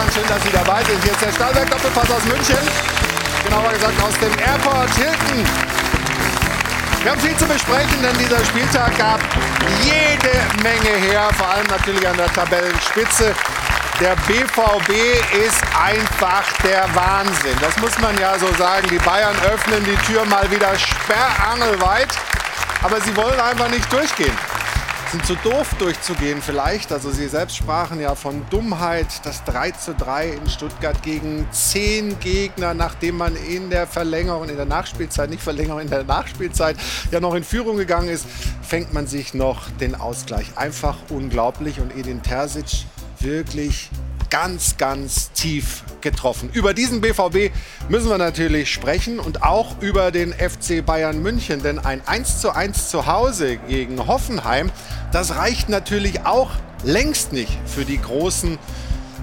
Herren, schön, dass Sie dabei sind. Hier ist der Stahlberg Doppelpass aus München. Genauer gesagt aus dem Airport Hilton. Wir haben viel zu besprechen, denn dieser Spieltag gab jede Menge her, vor allem natürlich an der Tabellenspitze. Der BVB ist einfach der Wahnsinn. Das muss man ja so sagen. Die Bayern öffnen die Tür mal wieder sperrangelweit, aber sie wollen einfach nicht durchgehen sind zu doof durchzugehen vielleicht. Also Sie selbst sprachen ja von Dummheit. Das 3 zu 3 in Stuttgart gegen zehn Gegner, nachdem man in der Verlängerung, in der Nachspielzeit, nicht Verlängerung, in der Nachspielzeit ja noch in Führung gegangen ist, fängt man sich noch den Ausgleich. Einfach unglaublich. Und Edin Terzic wirklich ganz, ganz tief getroffen. Über diesen BVB müssen wir natürlich sprechen und auch über den FC Bayern München, denn ein 1:1 zu Hause gegen Hoffenheim, das reicht natürlich auch längst nicht für die großen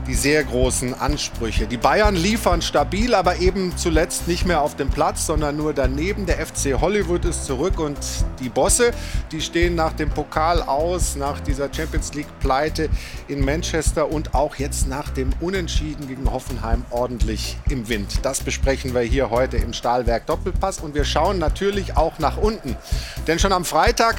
die sehr großen Ansprüche. Die Bayern liefern stabil, aber eben zuletzt nicht mehr auf dem Platz, sondern nur daneben. Der FC Hollywood ist zurück und die Bosse, die stehen nach dem Pokal aus, nach dieser Champions League Pleite in Manchester und auch jetzt nach dem Unentschieden gegen Hoffenheim ordentlich im Wind. Das besprechen wir hier heute im Stahlwerk Doppelpass und wir schauen natürlich auch nach unten. Denn schon am Freitag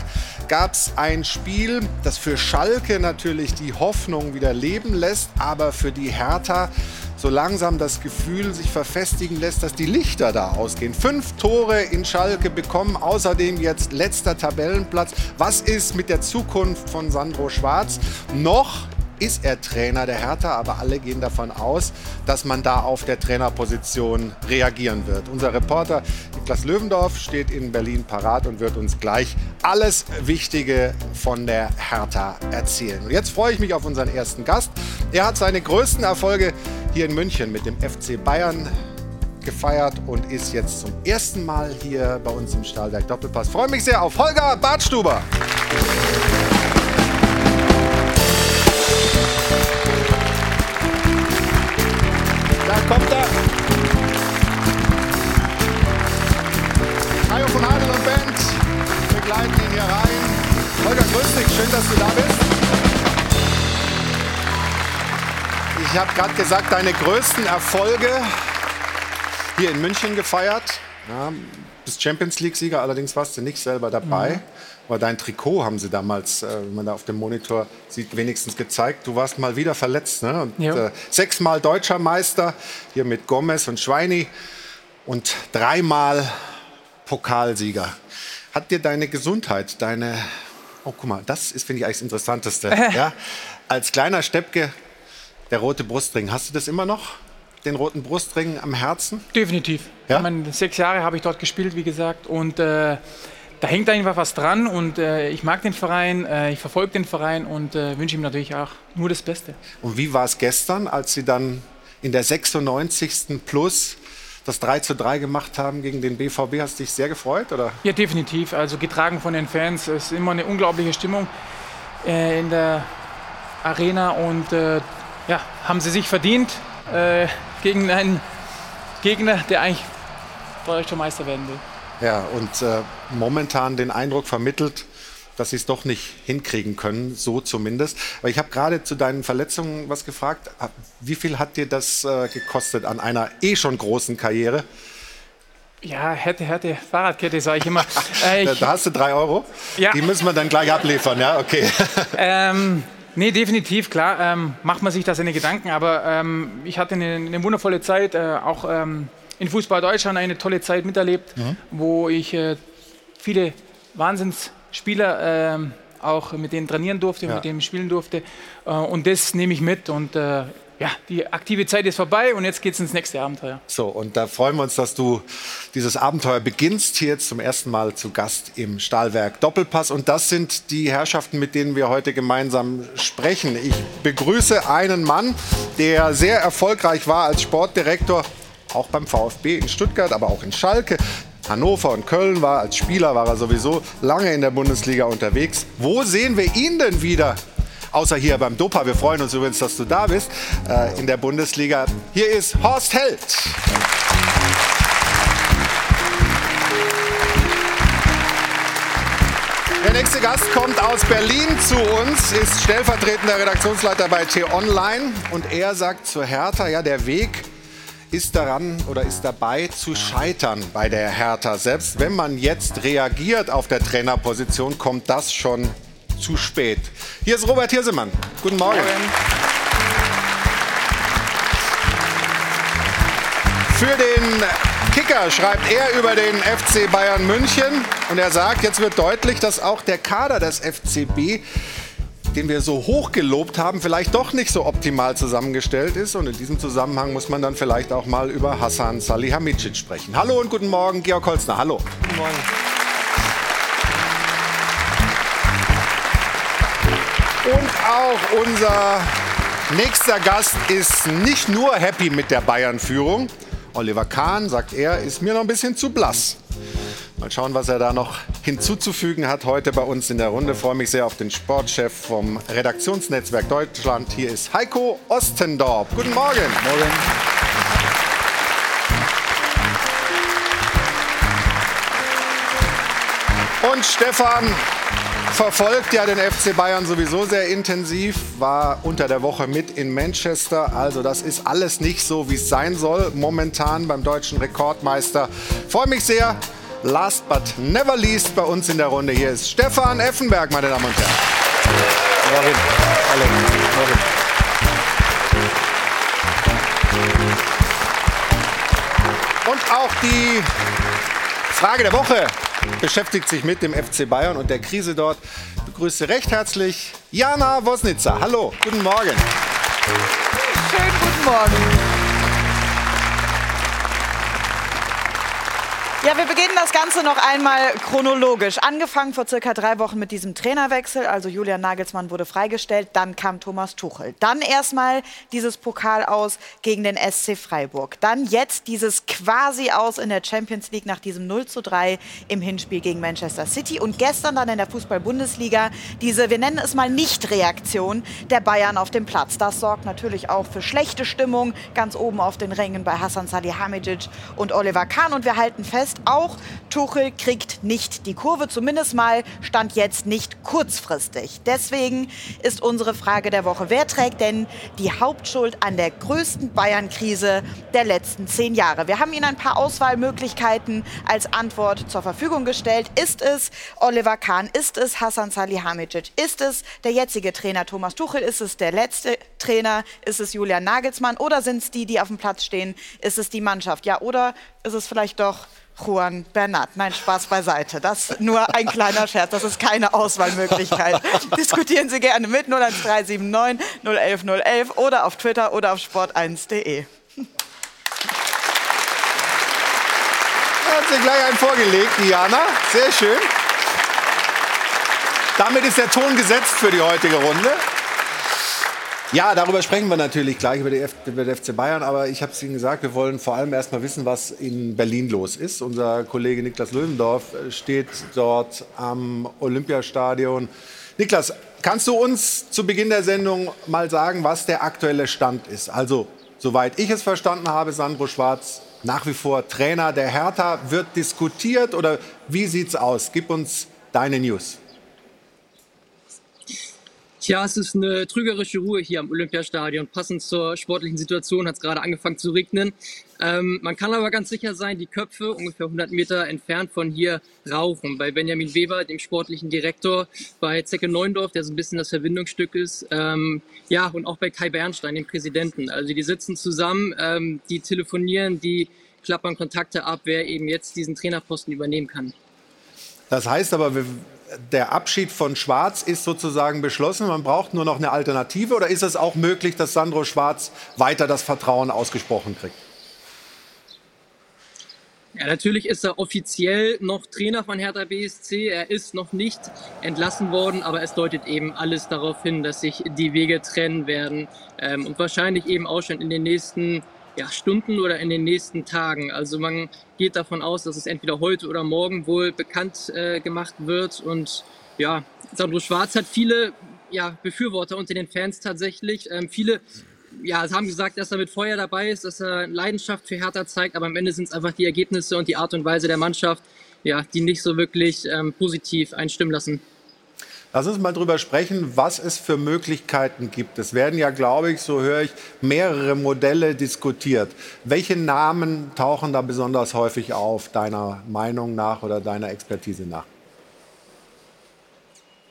gab es ein Spiel, das für Schalke natürlich die Hoffnung wieder leben lässt, aber für die Hertha so langsam das Gefühl sich verfestigen lässt, dass die Lichter da ausgehen. Fünf Tore in Schalke bekommen, außerdem jetzt letzter Tabellenplatz. Was ist mit der Zukunft von Sandro Schwarz? Noch ist er Trainer der Hertha, aber alle gehen davon aus, dass man da auf der Trainerposition reagieren wird. Unser Reporter Niklas Löwendorf steht in Berlin parat und wird uns gleich alles Wichtige von der Hertha erzählen. Und jetzt freue ich mich auf unseren ersten Gast. Er hat seine größten Erfolge hier in München mit dem FC Bayern gefeiert und ist jetzt zum ersten Mal hier bei uns im Stahlwerk Doppelpass. Freue mich sehr auf Holger Bartstuber. Dass du da bist. Ich habe gerade gesagt, deine größten Erfolge hier in München gefeiert. Ja, bist Champions League-Sieger, allerdings warst du nicht selber dabei. Mhm. Aber dein Trikot haben sie damals, äh, wenn man da auf dem Monitor sieht, wenigstens gezeigt. Du warst mal wieder verletzt. Ne? Und, ja. äh, sechsmal deutscher Meister, hier mit Gomez und Schweini. Und dreimal Pokalsieger. Hat dir deine Gesundheit, deine. Oh, guck mal, das ist, finde ich, eigentlich das Interessanteste. ja? Als kleiner Steppke, der rote Brustring. Hast du das immer noch? Den roten Brustring am Herzen? Definitiv. Ja? Ich meine, sechs Jahre habe ich dort gespielt, wie gesagt. Und. Äh da hängt einfach was dran und äh, ich mag den Verein, äh, ich verfolge den Verein und äh, wünsche ihm natürlich auch nur das Beste. Und wie war es gestern, als Sie dann in der 96. Plus das 3 zu 3 gemacht haben gegen den BVB? Hast du dich sehr gefreut? Oder? Ja, definitiv. Also getragen von den Fans. Es ist immer eine unglaubliche Stimmung äh, in der Arena und äh, ja, haben sie sich verdient äh, gegen einen Gegner, der eigentlich deutscher Meister werden will. Ja, und äh, momentan den Eindruck vermittelt, dass sie es doch nicht hinkriegen können, so zumindest. Aber ich habe gerade zu deinen Verletzungen was gefragt. Wie viel hat dir das äh, gekostet an einer eh schon großen Karriere? Ja, hätte, hätte, Fahrradkette, sage ich immer. Äh, ich, da hast du drei Euro. Ja. Die müssen wir dann gleich abliefern, ja, okay. Ähm, nee, definitiv, klar, ähm, macht man sich da seine Gedanken. Aber ähm, ich hatte eine, eine wundervolle Zeit, äh, auch ähm, in Fußball Deutschland eine tolle Zeit miterlebt, mhm. wo ich äh, viele Wahnsinnsspieler äh, auch mit denen trainieren durfte, ja. mit denen spielen durfte. Äh, und das nehme ich mit. Und äh, ja, die aktive Zeit ist vorbei und jetzt geht es ins nächste Abenteuer. So, und da freuen wir uns, dass du dieses Abenteuer beginnst. Hier jetzt zum ersten Mal zu Gast im Stahlwerk Doppelpass. Und das sind die Herrschaften, mit denen wir heute gemeinsam sprechen. Ich begrüße einen Mann, der sehr erfolgreich war als Sportdirektor auch beim VfB in Stuttgart, aber auch in Schalke. Hannover und Köln war als Spieler war er sowieso lange in der Bundesliga unterwegs. Wo sehen wir ihn denn wieder? Außer hier beim Dopa. Wir freuen uns übrigens, dass du da bist äh, in der Bundesliga. Hier ist Horst Held. Der nächste Gast kommt aus Berlin zu uns, ist stellvertretender Redaktionsleiter bei T-Online und er sagt zu Hertha, ja, der Weg ist daran oder ist dabei zu scheitern bei der Hertha. Selbst wenn man jetzt reagiert auf der Trainerposition, kommt das schon zu spät. Hier ist Robert Hirsemann. Guten Morgen. Morgen. Für den Kicker schreibt er über den FC Bayern München und er sagt, jetzt wird deutlich, dass auch der Kader des FCB den wir so hoch gelobt haben, vielleicht doch nicht so optimal zusammengestellt ist. Und in diesem Zusammenhang muss man dann vielleicht auch mal über Hassan Salihamidzic sprechen. Hallo und guten Morgen, Georg Holzner. Hallo. Guten Morgen. Und auch unser nächster Gast ist nicht nur happy mit der Bayern-Führung. Oliver Kahn, sagt er, ist mir noch ein bisschen zu blass. Mal schauen, was er da noch hinzuzufügen hat heute bei uns in der Runde. Ich freue mich sehr auf den Sportchef vom Redaktionsnetzwerk Deutschland. Hier ist Heiko Ostendorp. Guten Morgen. Morgen. Und Stefan verfolgt ja den FC Bayern sowieso sehr intensiv, war unter der Woche mit in Manchester. Also das ist alles nicht so, wie es sein soll momentan beim deutschen Rekordmeister. Freue mich sehr, Last but never least bei uns in der Runde hier ist Stefan Effenberg, meine Damen und Herren. Morgen. Hallo. Morgen. Und auch die Frage der Woche beschäftigt sich mit dem FC Bayern und der Krise dort. Ich begrüße recht herzlich Jana Wosnitzer. Hallo, guten Morgen. Schönen guten Morgen. Ja, wir beginnen das Ganze noch einmal chronologisch. Angefangen vor circa drei Wochen mit diesem Trainerwechsel. Also Julian Nagelsmann wurde freigestellt. Dann kam Thomas Tuchel. Dann erstmal dieses Pokal aus gegen den SC Freiburg. Dann jetzt dieses quasi aus in der Champions League nach diesem 0 zu 3 im Hinspiel gegen Manchester City. Und gestern dann in der Fußball-Bundesliga diese, wir nennen es mal Nicht-Reaktion der Bayern auf dem Platz. Das sorgt natürlich auch für schlechte Stimmung ganz oben auf den Rängen bei Hassan Salihamidzic und Oliver Kahn. Und wir halten fest, fest, auch Tuchel kriegt nicht die Kurve, zumindest mal stand jetzt nicht kurzfristig. Deswegen ist unsere Frage der Woche, wer trägt denn die Hauptschuld an der größten Bayern-Krise der letzten zehn Jahre? Wir haben Ihnen ein paar Auswahlmöglichkeiten als Antwort zur Verfügung gestellt. Ist es Oliver Kahn? Ist es Hassan Salihamidzic? Ist es der jetzige Trainer Thomas Tuchel? Ist es der letzte Trainer? Ist es Julian Nagelsmann? Oder sind es die, die auf dem Platz stehen? Ist es die Mannschaft? Ja, oder ist es vielleicht doch Juan Bernat. Nein, Spaß beiseite. Das nur ein kleiner Scherz. Das ist keine Auswahlmöglichkeit. Diskutieren Sie gerne mit 01379 011 011 oder auf Twitter oder auf sport1.de. Hat sie gleich einen vorgelegt, Diana. Sehr schön. Damit ist der Ton gesetzt für die heutige Runde. Ja, darüber sprechen wir natürlich gleich über, die den FC Bayern. Aber ich habe es Ihnen gesagt, wir wollen vor allem erst mal wissen, was in Berlin los ist. Unser Kollege Niklas Löwendorf steht dort am Olympiastadion. Niklas, kannst du uns zu Beginn der Sendung mal sagen, was der aktuelle Stand ist? Also, soweit ich es verstanden habe, Sandro Schwarz nach wie vor Trainer der Hertha. Wird diskutiert oder wie sieht's aus? Gib uns deine News. Tja, es ist eine trügerische Ruhe hier am Olympiastadion. Passend zur sportlichen Situation hat es gerade angefangen zu regnen. Ähm, man kann aber ganz sicher sein, die Köpfe ungefähr 100 Meter entfernt von hier rauchen. Bei Benjamin Weber, dem sportlichen Direktor, bei Zecke Neundorf, der so ein bisschen das Verbindungsstück ist, ähm, ja, und auch bei Kai Bernstein, dem Präsidenten. Also die sitzen zusammen, ähm, die telefonieren, die klappern Kontakte ab, wer eben jetzt diesen Trainerposten übernehmen kann. Das heißt aber, der Abschied von Schwarz ist sozusagen beschlossen. Man braucht nur noch eine Alternative. Oder ist es auch möglich, dass Sandro Schwarz weiter das Vertrauen ausgesprochen kriegt? Ja, natürlich ist er offiziell noch Trainer von Hertha BSC. Er ist noch nicht entlassen worden, aber es deutet eben alles darauf hin, dass sich die Wege trennen werden ähm, und wahrscheinlich eben auch schon in den nächsten ja, Stunden oder in den nächsten Tagen. Also man geht davon aus, dass es entweder heute oder morgen wohl bekannt äh, gemacht wird. Und ja, Sandro Schwarz hat viele ja, Befürworter unter den Fans tatsächlich. Ähm, viele ja, haben gesagt, dass er mit Feuer dabei ist, dass er Leidenschaft für Hertha zeigt, aber am Ende sind es einfach die Ergebnisse und die Art und Weise der Mannschaft, ja, die nicht so wirklich ähm, positiv einstimmen lassen. Lass uns mal darüber sprechen, was es für Möglichkeiten gibt. Es werden ja, glaube ich, so höre ich, mehrere Modelle diskutiert. Welche Namen tauchen da besonders häufig auf, deiner Meinung nach oder deiner Expertise nach?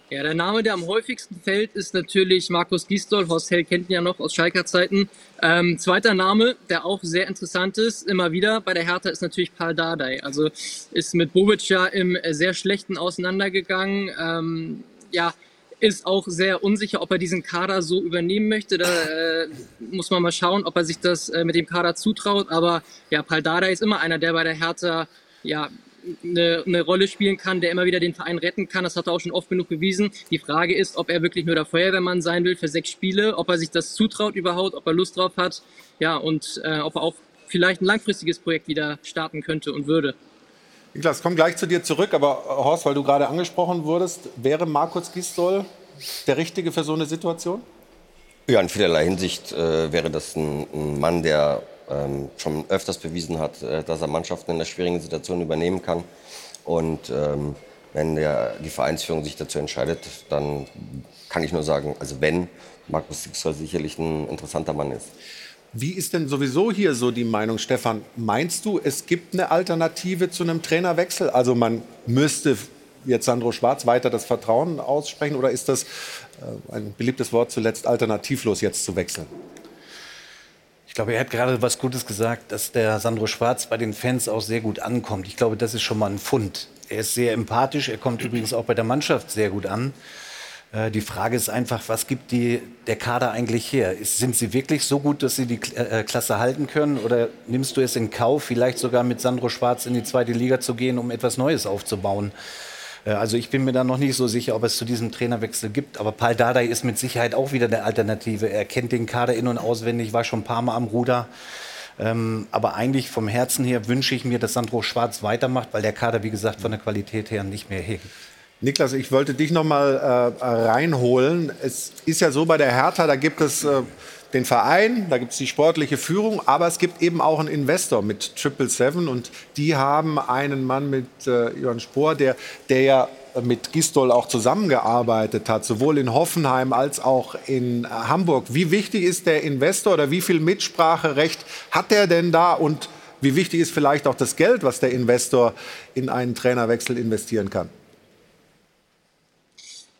Ja, der Name, der am häufigsten fällt, ist natürlich Markus Gisdol. Horst Hell kennt ihn ja noch aus Schalker Zeiten. Ähm, zweiter Name, der auch sehr interessant ist, immer wieder bei der Hertha, ist natürlich Paul Dardai. Also ist mit Bobic ja im sehr schlechten auseinandergegangen. Ähm, ja, ist auch sehr unsicher, ob er diesen Kader so übernehmen möchte. Da äh, muss man mal schauen, ob er sich das äh, mit dem Kader zutraut. Aber ja, Paul Dardai ist immer einer, der bei der Hertha ja, eine, eine, Rolle spielen kann, der immer wieder den Verein retten kann. Das hat er auch schon oft genug bewiesen. Die Frage ist, ob er wirklich nur der Feuerwehrmann sein will für sechs Spiele, ob er sich das zutraut überhaupt, ob er Lust drauf hat, ja, und äh, ob er auch vielleicht ein langfristiges Projekt wieder starten könnte und würde. Niklas, komm gleich zu dir zurück, aber äh, Horst, weil du gerade angesprochen wurdest, wäre Markus Gisdol der Richtige für so eine Situation? Ja, in vielerlei Hinsicht äh, wäre das ein, ein Mann, der ähm, schon öfters bewiesen hat, äh, dass er Mannschaften in einer schwierigen Situation übernehmen kann. Und ähm, wenn der, die Vereinsführung sich dazu entscheidet, dann kann ich nur sagen, also wenn, Markus Sixol sicherlich ein interessanter Mann ist. Wie ist denn sowieso hier so die Meinung, Stefan? Meinst du, es gibt eine Alternative zu einem Trainerwechsel? Also man müsste jetzt Sandro Schwarz weiter das Vertrauen aussprechen oder ist das äh, ein beliebtes Wort zuletzt alternativlos jetzt zu wechseln? glaube, er hat gerade was Gutes gesagt, dass der Sandro Schwarz bei den Fans auch sehr gut ankommt. Ich glaube, das ist schon mal ein Fund. Er ist sehr empathisch. Er kommt übrigens auch bei der Mannschaft sehr gut an. Äh, die Frage ist einfach, was gibt die, der Kader eigentlich her? Sind sie wirklich so gut, dass sie die äh, Klasse halten können? Oder nimmst du es in Kauf, vielleicht sogar mit Sandro Schwarz in die zweite Liga zu gehen, um etwas Neues aufzubauen? Äh, also ich bin mir da noch nicht so sicher, ob es zu diesem Trainerwechsel gibt. Aber Paul Dardai ist mit Sicherheit auch wieder der Alternative. Er kennt den Kader in- und auswendig, war schon ein paar Mal am Ruder. Ähm, aber eigentlich vom Herzen her wünsche ich mir, dass Sandro Schwarz weitermacht, weil der Kader, wie gesagt, von der Qualität her nicht mehr hegt. Niklas, ich wollte dich noch mal äh, reinholen. Es ist ja so bei der Hertha, da gibt es äh, den Verein, da gibt es die sportliche Führung, aber es gibt eben auch einen Investor mit Triple Seven und die haben einen Mann mit äh, Jörn Spohr, der, der ja mit Gistol auch zusammengearbeitet hat, sowohl in Hoffenheim als auch in Hamburg. Wie wichtig ist der Investor oder wie viel Mitspracherecht hat der denn da und wie wichtig ist vielleicht auch das Geld, was der Investor in einen Trainerwechsel investieren kann?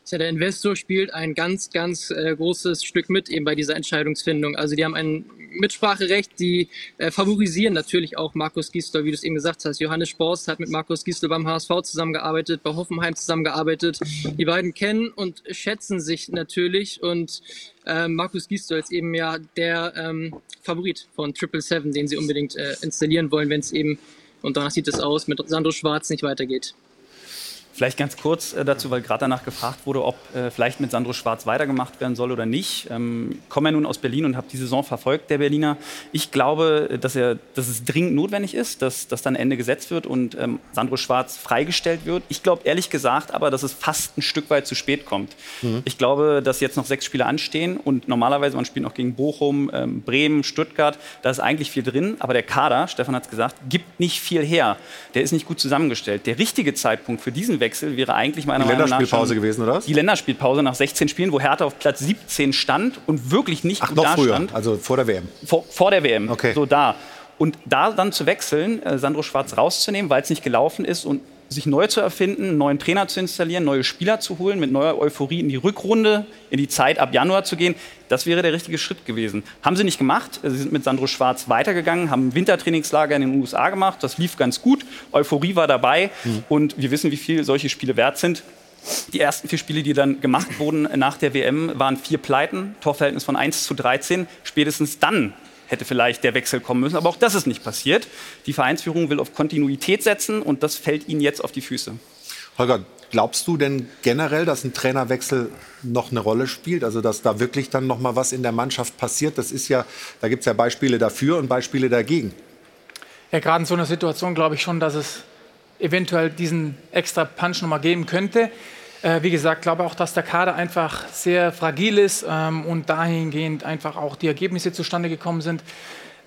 Ja, der Investor spielt ein ganz, ganz äh, großes Stück mit eben bei dieser Entscheidungsfindung. Also die haben ein Mitspracherecht, die äh, favorisieren natürlich auch Markus Gisdol, wie du es eben gesagt hast. Johannes Sporst hat mit Markus Gisdol beim HSV zusammengearbeitet, bei Hoffenheim zusammengearbeitet. Die beiden kennen und schätzen sich natürlich und äh, Markus Gisdol ist eben ja der ähm, Favorit von Triple Seven, den sie unbedingt äh, installieren wollen, wenn es eben, und danach sieht es aus, mit Sandro Schwarz nicht weitergeht. Vielleicht ganz kurz äh, dazu, weil gerade danach gefragt wurde, ob äh, vielleicht mit Sandro Schwarz weitergemacht werden soll oder nicht. Ähm, ich komme ja nun aus Berlin und habe die Saison verfolgt, der Berliner. Ich glaube, dass, er, dass es dringend notwendig ist, dass, dass dann Ende gesetzt wird und ähm, Sandro Schwarz freigestellt wird. Ich glaube ehrlich gesagt aber, dass es fast ein Stück weit zu spät kommt. Mhm. Ich glaube, dass jetzt noch sechs Spiele anstehen und normalerweise, man spielt noch gegen Bochum, ähm, Bremen, Stuttgart, da ist eigentlich viel drin, aber der Kader, Stefan hat es gesagt, gibt nicht viel her. Der ist nicht gut zusammengestellt. Der richtige Zeitpunkt für diesen Wechsel Wechsel wäre eigentlich meiner Meinung nach. Die Länderspielpause gewesen, oder? Die Länderspielpause nach 16 Spielen, wo Hertha auf Platz 17 stand und wirklich nicht Ach, gut noch da früher, stand. also vor der WM. Vor, vor der WM, okay. so da. Und da dann zu wechseln, äh, Sandro Schwarz rauszunehmen, weil es nicht gelaufen ist und sich neu zu erfinden, einen neuen Trainer zu installieren, neue Spieler zu holen, mit neuer Euphorie in die Rückrunde, in die Zeit ab Januar zu gehen, das wäre der richtige Schritt gewesen. Haben sie nicht gemacht. Sie sind mit Sandro Schwarz weitergegangen, haben ein Wintertrainingslager in den USA gemacht. Das lief ganz gut. Euphorie war dabei. Mhm. Und wir wissen, wie viel solche Spiele wert sind. Die ersten vier Spiele, die dann gemacht wurden nach der WM, waren vier Pleiten, Torverhältnis von 1 zu 13. Spätestens dann hätte vielleicht der Wechsel kommen müssen. Aber auch das ist nicht passiert. Die Vereinsführung will auf Kontinuität setzen und das fällt ihnen jetzt auf die Füße. Holger, glaubst du denn generell, dass ein Trainerwechsel noch eine Rolle spielt? Also dass da wirklich dann noch mal was in der Mannschaft passiert? Das ist ja, da gibt es ja Beispiele dafür und Beispiele dagegen. Ja, gerade in so einer Situation glaube ich schon, dass es eventuell diesen extra Punch noch mal geben könnte. Äh, wie gesagt, glaube auch, dass der Kader einfach sehr fragil ist ähm, und dahingehend einfach auch die Ergebnisse zustande gekommen sind.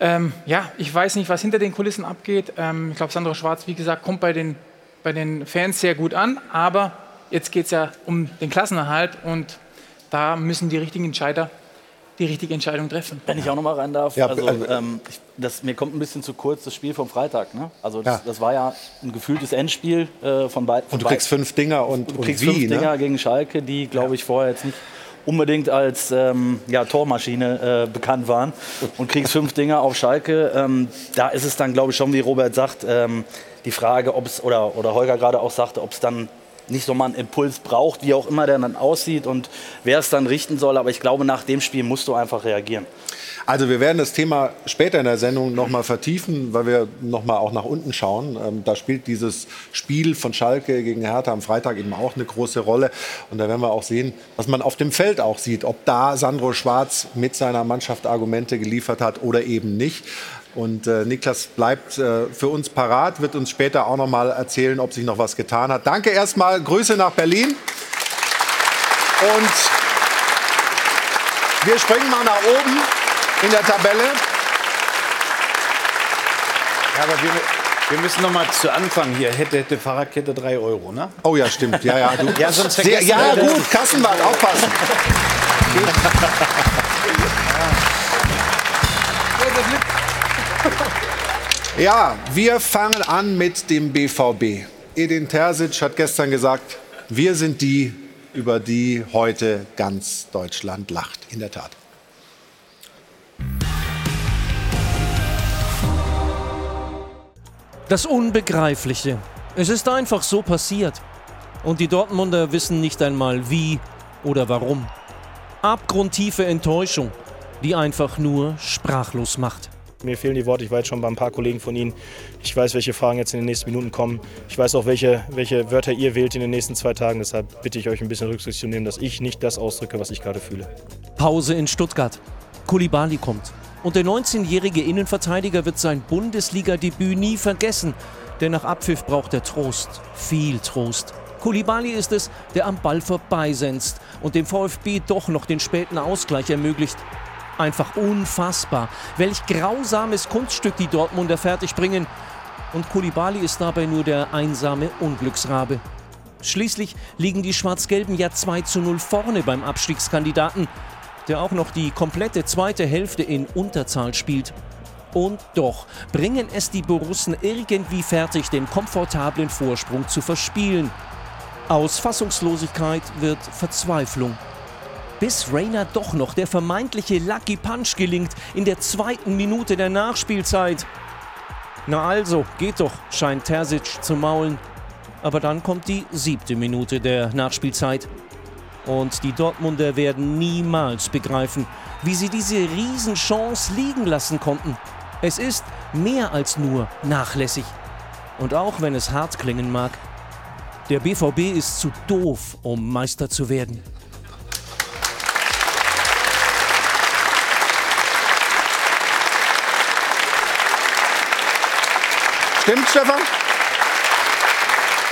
Ähm, ja, ich weiß nicht, was hinter den Kulissen abgeht. Ähm, ich glaube, Sandro Schwarz, wie gesagt, kommt bei den, bei den Fans sehr gut an, aber jetzt geht es ja um den Klassenerhalt und da müssen die richtigen Entscheider die richtige Entscheidung treffen. Wenn ich auch noch mal rein darf, Ja, also, also- ähm, ich, das, mir kommt ein bisschen zu kurz das Spiel vom Freitag. Ne? Also das, Ja. das war ja ein gefühltes Endspiel äh, von beiden. Und du kriegst fünf Dinger und, Du und kriegst wie, fünf Dinger ne? gegen Schalke, die, glaube ich, vorher jetzt nicht unbedingt als ähm, ja, Tormaschine äh, bekannt waren. Und kriegst fünf Dinger auf Schalke. Ähm, da ist es dann, glaube ich, schon, wie Robert sagt, ähm, die Frage, ob es, oder, oder Holger gerade auch sagte, ob es dann nicht so mal einen Impuls braucht, wie auch immer der dann aussieht und wer es dann richten soll. Aber ich glaube, nach dem Spiel musst du einfach reagieren. Also wir werden das Thema später in der Sendung noch mal vertiefen, weil wir noch mal auch nach unten schauen. Ähm, da spielt dieses Spiel von Schalke gegen Hertha am Freitag eben auch eine große Rolle. Und da werden wir auch sehen, was man auf dem Feld auch sieht, ob da Sandro Schwarz mit seiner Mannschaft Argumente geliefert hat oder eben nicht. Und äh, Niklas bleibt äh, für uns parat, wird uns später auch noch mal erzählen, ob sich noch was getan hat. Danke erstmal, Grüße nach Berlin. Und wir springen mal nach oben in der Tabelle. Ja, aber wir, wir müssen noch mal zu Anfang hier. Hätte, hätte Fahrradkette 3 Euro, ne? Oh ja, stimmt. Ja, ja, du. Ja, sonst Sehr, ja das. gut, Kassenwart, aufpassen. Ja, wir fangen an mit dem BVB. Edin Terzic hat gestern gesagt, wir sind die, über die heute ganz Deutschland lacht. In der Tat. Das Unbegreifliche. Es ist einfach so passiert. Und die Dortmunder wissen nicht einmal wie oder warum. Abgrundtiefe Enttäuschung, die einfach nur sprachlos macht. Mir fehlen die Worte. Ich war jetzt schon bei ein paar Kollegen von Ihnen. Ich weiß, welche Fragen jetzt in den nächsten Minuten kommen. Ich weiß auch, welche, welche Wörter ihr wählt in den nächsten zwei Tagen. Deshalb bitte ich euch ein bisschen Rücksicht zu nehmen, dass ich nicht das ausdrücke, was ich gerade fühle. Pause in Stuttgart. Kulibali kommt. Und der 19-jährige Innenverteidiger wird sein Bundesliga-Debüt nie vergessen. Denn nach Abpfiff braucht er Trost. Viel Trost. Kulibali ist es, der am Ball vorbeisenzt und dem VfB doch noch den späten Ausgleich ermöglicht. Einfach unfassbar. Welch grausames Kunststück die Dortmunder fertigbringen. Und Kulibali ist dabei nur der einsame Unglücksrabe. Schließlich liegen die Schwarz-Gelben ja 2 zu 0 vorne beim Abstiegskandidaten, der auch noch die komplette zweite Hälfte in Unterzahl spielt. Und doch bringen es die Borussen irgendwie fertig, den komfortablen Vorsprung zu verspielen. Aus Fassungslosigkeit wird Verzweiflung. Bis Rainer doch noch der vermeintliche Lucky Punch gelingt in der zweiten Minute der Nachspielzeit. Na also, geht doch, scheint Terzic zu maulen. Aber dann kommt die siebte Minute der Nachspielzeit. Und die Dortmunder werden niemals begreifen, wie sie diese Riesenchance liegen lassen konnten. Es ist mehr als nur nachlässig. Und auch wenn es hart klingen mag, der BVB ist zu doof, um Meister zu werden. Stimmt, Stefan?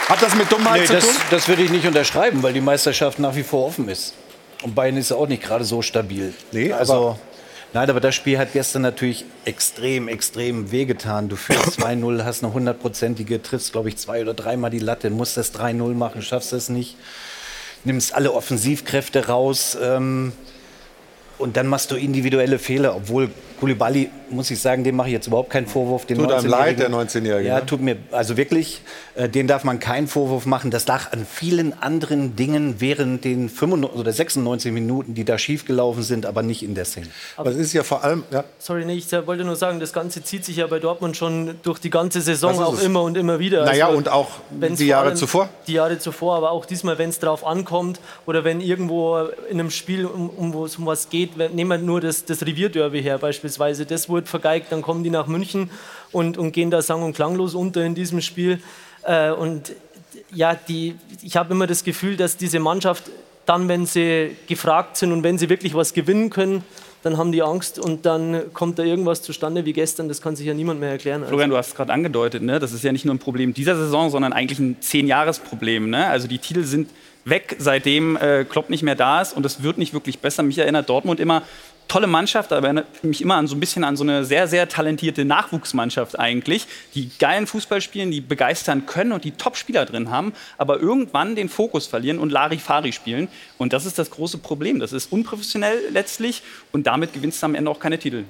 Hat das mit Dummheit Nee, zu das, tun? das würde ich nicht unterschreiben, weil die Meisterschaft nach wie vor offen ist. Und Bayern ist ja auch nicht gerade so stabil. Nee, also, aber- nein, aber das Spiel hat gestern natürlich extrem, extrem wehgetan. Du führst 2-0, hast eine hundertprozentige, triffst, glaube ich, zwei oder dreimal die Latte, musst das 3-0 machen, schaffst es nicht. Nimmst alle Offensivkräfte raus. Ähm, und dann machst du individuelle Fehler, obwohl Koulibaly, muss ich sagen, dem mache ich jetzt überhaupt keinen Vorwurf. Den Tut einem leid, 19-Jährigen. der 19-Jährige, Ja, ne? tut mir, also wirklich, äh, den darf man keinen Vorwurf machen. Das lag an vielen anderen Dingen während den 95 oder 96 Minuten, die da schiefgelaufen sind, aber nicht in der Szene. Aber es ist ja vor allem, ja, Sorry, nee, ich wollte nur sagen, das Ganze zieht sich ja bei Dortmund schon durch die ganze Saison auch es. immer und immer wieder. Naja, Also, und auch wenn's die Jahre allem zuvor. Die Jahre zuvor, aber auch diesmal, wenn es drauf ankommt oder wenn irgendwo in einem Spiel um, um, wo es um was geht, wenn- nehmen wir nur das, das Revierderby her beispielsweise, das wurde vergeigt, dann kommen die nach München und, und gehen da sang- und klanglos unter in diesem Spiel. Äh, und ja, die, ich habe immer das Gefühl, dass diese Mannschaft dann, wenn sie gefragt sind und wenn sie wirklich was gewinnen können, dann haben die Angst und dann kommt da irgendwas zustande wie gestern. Das kann sich ja niemand mehr erklären. Also, Florian, du hast es gerade angedeutet, ne? das ist ja nicht nur ein Problem dieser Saison, sondern eigentlich ein Zehn-Jahres-Problem. Ne? Also die Titel sind weg, seitdem äh, Klopp nicht mehr da ist und es wird nicht wirklich besser. Mich erinnert Dortmund immer tolle Mannschaft, aber erinnert mich immer an so ein bisschen an so eine sehr, sehr talentierte Nachwuchsmannschaft eigentlich, die geilen Fußball spielen, die begeistern können und die Top-Spieler drin haben, aber irgendwann den Fokus verlieren und Larifari spielen. Und das ist das große Problem. Das ist unprofessionell letztlich und damit gewinnst du am Ende auch keine Titel.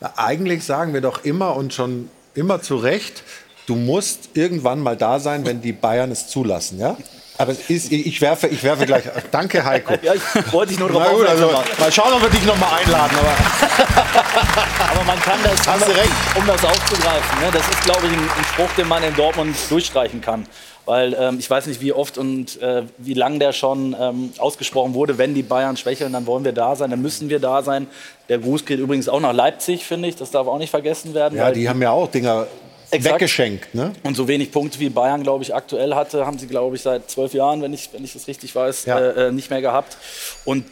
Na, eigentlich sagen wir doch immer und schon immer zu Recht, du musst irgendwann mal da sein, wenn die Bayern es zulassen, ja? Aber es ist, ich werfe, ich werfe gleich. Danke, Heiko. Ja, ich wollte dich nur drauf gut, also, mal schauen, ob wir dich noch mal einladen. Aber Aber man kann das, Hast du recht. um das aufzugreifen, ne, das ist, glaube ich, ein, ein Spruch, den man in Dortmund durchstreichen kann. Weil ähm, ich weiß nicht, wie oft und äh, wie lang der schon ähm, ausgesprochen wurde, wenn die Bayern schwächeln, dann wollen wir da sein, dann müssen wir da sein. Der Gruß geht übrigens auch nach Leipzig, finde ich. Das darf auch nicht vergessen werden. ja, die haben ja auch Dinger Exakt. weggeschenkt. Ne? und so wenig Punkte wie Bayern, glaube ich, aktuell hatte, haben sie, glaube ich, seit zwölf Jahren, wenn ich, wenn ich das richtig weiß, Ja. äh, äh, nicht mehr gehabt. Und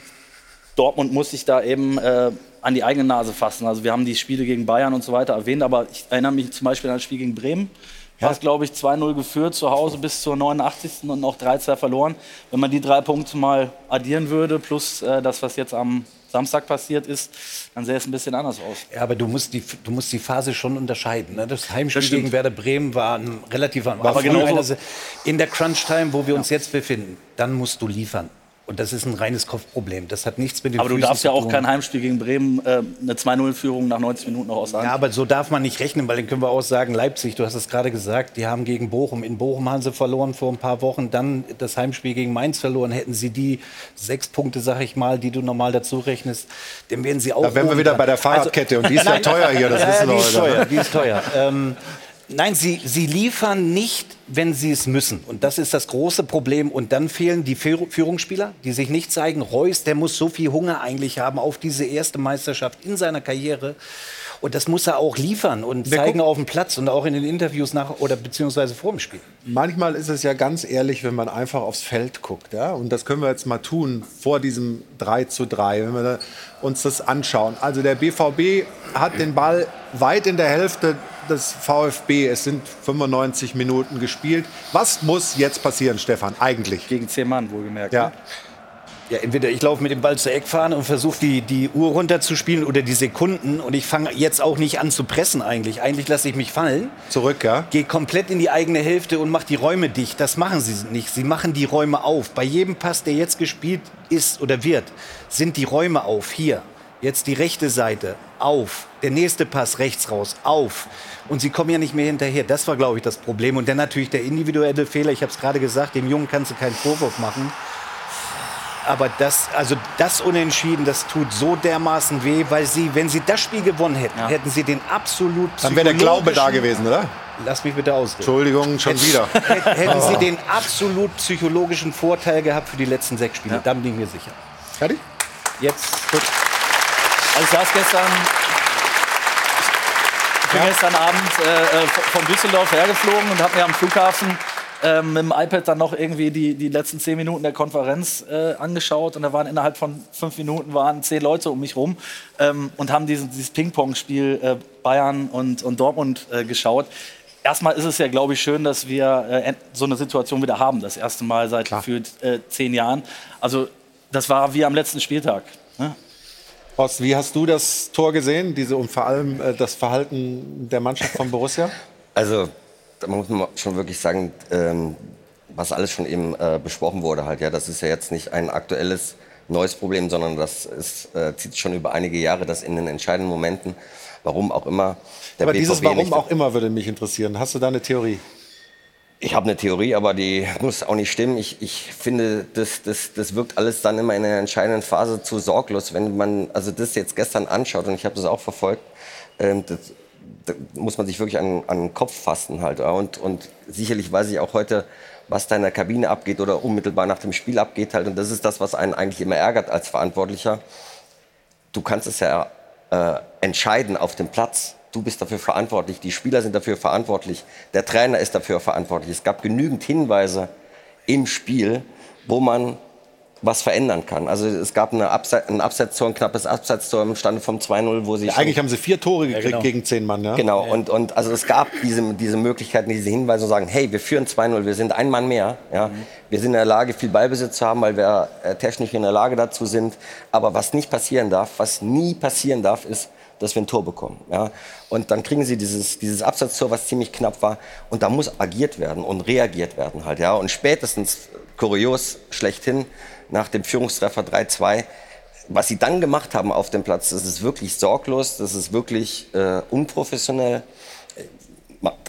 Dortmund muss sich da eben äh, an die eigene Nase fassen. Also wir haben die Spiele gegen Bayern und so weiter erwähnt, aber ich erinnere mich zum Beispiel an das Spiel gegen Bremen. Ja. War es, glaube ich, 2-0 geführt zu Hause bis zur 89. und noch 3-2 verloren. Wenn man die drei Punkte mal addieren würde, plus äh, das, was jetzt am Samstag passiert ist, dann sähe es ein bisschen anders aus. Ja, aber du musst die, du musst die Phase schon unterscheiden. Ne? Das Heimspiel Das gegen Werder Bremen war ein relativ am Aber Anfang Se- in der Crunch-Time, wo wir uns jetzt befinden, dann musst du liefern. Und das ist ein reines Kopfproblem. Das hat nichts mit den Aber du darfst ja auch kein Heimspiel gegen Bremen, äh, eine 2-0-Führung nach 90 Minuten noch aussagen. Ja, aber so darf man nicht rechnen, weil dann können wir auch sagen, Leipzig, du hast es gerade gesagt, die haben gegen Bochum, in Bochum haben sie verloren vor ein paar Wochen, dann das Heimspiel gegen Mainz verloren, hätten sie die sechs Punkte, sag ich mal, die du normal dazu rechnest, dann wären sie auch... Da wären wir wieder bei der Fahrradkette und die ist ja teuer hier, das ja, wissen wir die ist heute. teuer, die ist teuer. ähm, nein, sie, sie liefern nicht, wenn sie es müssen. Und das ist das große Problem. Und dann fehlen die Führ- Führungsspieler, die sich nicht zeigen. Reus, der muss so viel Hunger eigentlich haben auf diese erste Meisterschaft in seiner Karriere. Und das muss er auch liefern und Wir zeigen auf dem Platz und auch in den Interviews nach oder beziehungsweise vor dem Spiel. Manchmal ist es ja ganz ehrlich, wenn man einfach aufs Feld guckt. Ja? Und das können wir jetzt mal tun vor diesem 3 zu 3, wenn wir da uns das anschauen. Also der BVB hat den Ball weit in der Hälfte des VfB. Es sind 95 Minuten gespielt. Was muss jetzt passieren, Stefan, eigentlich? Gegen zehn Mann, wohlgemerkt. Ja. ne? Ja, entweder ich laufe mit dem Ball zur Eckfahne und versuche die, die Uhr runterzuspielen oder die Sekunden. Und ich fange jetzt auch nicht an zu pressen eigentlich. Eigentlich lasse ich mich fallen. Zurück, ja? Gehe komplett in die eigene Hälfte und mache die Räume dicht. Das machen sie nicht. Sie machen die Räume auf. Bei jedem Pass, der jetzt gespielt ist oder wird, sind die Räume auf. Hier. Jetzt die rechte Seite. Auf. Der nächste Pass rechts raus. Auf. Und sie kommen ja nicht mehr hinterher. Das war, glaube ich, das Problem. Und dann natürlich der individuelle Fehler. Ich habe es gerade gesagt, dem Jungen kannst du keinen Vorwurf machen. Aber das, also das Unentschieden, das tut so dermaßen weh, weil sie, wenn sie das Spiel gewonnen hätten, hätten sie den absolut Dann wäre der Glaube da psychologischen- gewesen, oder? Lass mich bitte ausreden. Entschuldigung, schon wieder. Hätt- Hätten sie Oh. den absolut psychologischen Vorteil gehabt für die letzten sechs Spiele, dann bin ich mir sicher. Fertig? Jetzt. Also ich saß gestern, ich bin gestern Abend äh, äh, von Düsseldorf hergeflogen und habe mir am Flughafen ähm, mit dem iPad dann noch irgendwie die, die letzten zehn Minuten der Konferenz äh, angeschaut und da waren innerhalb von fünf Minuten waren zehn Leute um mich rum ähm, und haben diesen, dieses Ping-Pong-Spiel äh, Bayern und, und Dortmund äh, geschaut. Erstmal ist es ja, glaube ich, schön, dass wir äh, so eine Situation wieder haben. Das erste Mal seit gefühlt äh, zehn Jahren. Also das war wie am letzten Spieltag. Ne? Horst, wie hast du das Tor gesehen? Diese und vor allem äh, das Verhalten der Mannschaft von Borussia? Also, da muss man schon wirklich sagen, ähm, was alles schon eben äh, besprochen wurde halt, ja, das ist ja jetzt nicht ein aktuelles neues Problem, sondern das ist, äh, zieht schon über einige Jahre, dass in den entscheidenden Momenten, warum auch immer, der Aber BVB dieses Warum auch immer würde mich interessieren. Hast du da eine Theorie? Ich habe eine Theorie, aber die muss auch nicht stimmen. Ich, ich finde, das, das, das wirkt alles dann immer in der entscheidenden Phase zu sorglos. Wenn man also das jetzt gestern anschaut, und ich habe das auch verfolgt, ähm, das, da muss man sich wirklich an, an den Kopf fassen halt. Und, und sicherlich weiß ich auch heute, was da in der Kabine abgeht oder unmittelbar nach dem Spiel abgeht halt. Und das ist das, was einen eigentlich immer ärgert als Verantwortlicher. Du kannst es ja äh, entscheiden auf dem Platz. Du bist dafür verantwortlich, die Spieler sind dafür verantwortlich, der Trainer ist dafür verantwortlich. Es gab genügend Hinweise im Spiel, wo man was verändern kann. Also es gab eine Abse ein Absetztor, ein knappes Absetztor im Stande vom 2-0, wo sie Ja, eigentlich haben sie vier Tore gekriegt genau. gegen zehn Mann. Ja? Genau, und, und also es gab diese, diese Möglichkeiten, diese Hinweise und sagen, hey, wir führen 2-0, wir sind ein Mann mehr. Ja? Wir sind in der Lage, viel Ballbesitz zu haben, weil wir äh, technisch in der Lage dazu sind. Aber was nicht passieren darf, was nie passieren darf, ist, dass wir ein Tor bekommen. Ja? Und dann kriegen sie dieses, dieses Absatztor, was ziemlich knapp war. Und da muss agiert werden und reagiert werden halt. Ja? Und spätestens, kurios, schlechthin, nach dem Führungstreffer 3-2, was sie dann gemacht haben auf dem Platz, das ist wirklich sorglos, das ist wirklich äh, unprofessionell.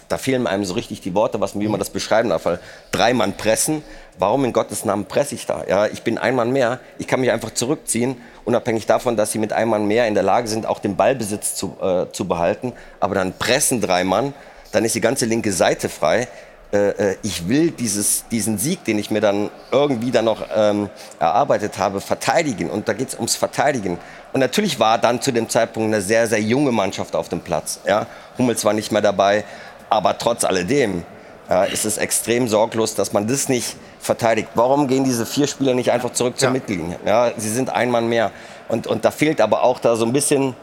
Da fehlen einem so richtig die Worte, was, wie man das beschreiben darf. Weil drei Mann pressen, warum in Gottes Namen presse ich da? Ja, ich bin ein Mann mehr, ich kann mich einfach zurückziehen, unabhängig davon, dass sie mit einem Mann mehr in der Lage sind, auch den Ballbesitz zu, äh, zu behalten. Aber dann pressen drei Mann, dann ist die ganze linke Seite frei. Äh, äh, ich will dieses, diesen Sieg, den ich mir dann irgendwie dann noch ähm, erarbeitet habe, verteidigen. Und da geht es ums Verteidigen. Und natürlich war dann zu dem Zeitpunkt eine sehr, sehr junge Mannschaft auf dem Platz. Ja? Hummels war nicht mehr dabei, aber trotz alledem ja, ist es extrem sorglos, dass man das nicht verteidigt. Warum gehen diese vier Spieler nicht einfach zurück zur Mittellinie? Ja, sie sind ein Mann mehr. Und, und da fehlt aber auch da so ein bisschen,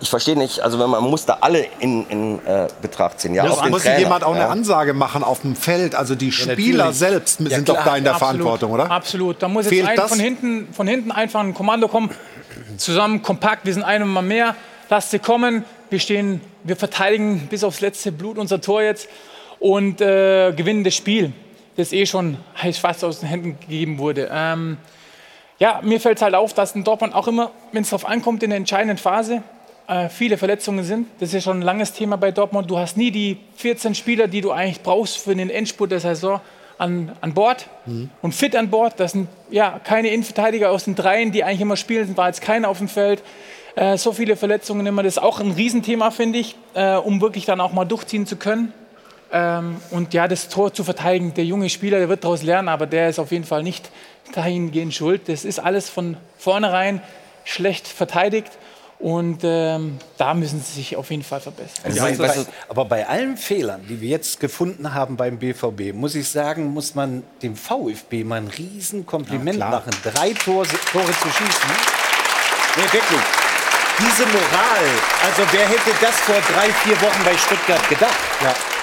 ich verstehe nicht, also wenn man muss da alle in, in äh, Betracht ziehen. Ja, Ja, auch muss Trainer, jemand auch eine ja. Ansage machen auf dem Feld? Also die Spieler natürlich. selbst Ja, sind doch klar. da in der Absolut. Verantwortung, oder? Absolut. Da muss jetzt Fehlt ein, das? von, hinten, von hinten einfach ein Kommando kommen. Zusammen, kompakt, wir sind ein Mann mehr. Lasst sie kommen. Wir stehen, wir verteidigen bis aufs letzte Blut unser Tor jetzt und äh, gewinnen das Spiel, das eh schon heiß fast aus den Händen gegeben wurde. Ähm, ja, mir fällt halt auf, dass in Dortmund auch immer, wenn es darauf ankommt, in der entscheidenden Phase äh, viele Verletzungen sind. Das ist ja schon ein langes Thema bei Dortmund. Du hast nie die 14 Spieler, die du eigentlich brauchst für den Endspurt der Saison an, an Bord und fit an Bord. Das sind ja keine Innenverteidiger aus den Dreien, die eigentlich immer spielen. War jetzt keiner auf dem Feld. Äh, so viele Verletzungen immer. Das ist auch ein Riesenthema, finde ich, äh, um wirklich dann auch mal durchziehen zu können. Ähm, und ja, das Tor zu verteidigen, der junge Spieler, der wird daraus lernen, aber der ist auf jeden Fall nicht dahingehend schuld. Das ist alles von vornherein schlecht verteidigt und ähm, da müssen sie sich auf jeden Fall verbessern. Ja, bei, aber bei allen Fehlern, die wir jetzt gefunden haben beim BVB, muss ich sagen, muss man dem VfB mal ein Riesenkompliment Ja, machen. Drei Tore, Tore zu schießen. Nee, wirklich. Diese Moral, also wer hätte das vor drei, vier Wochen bei Stuttgart gedacht?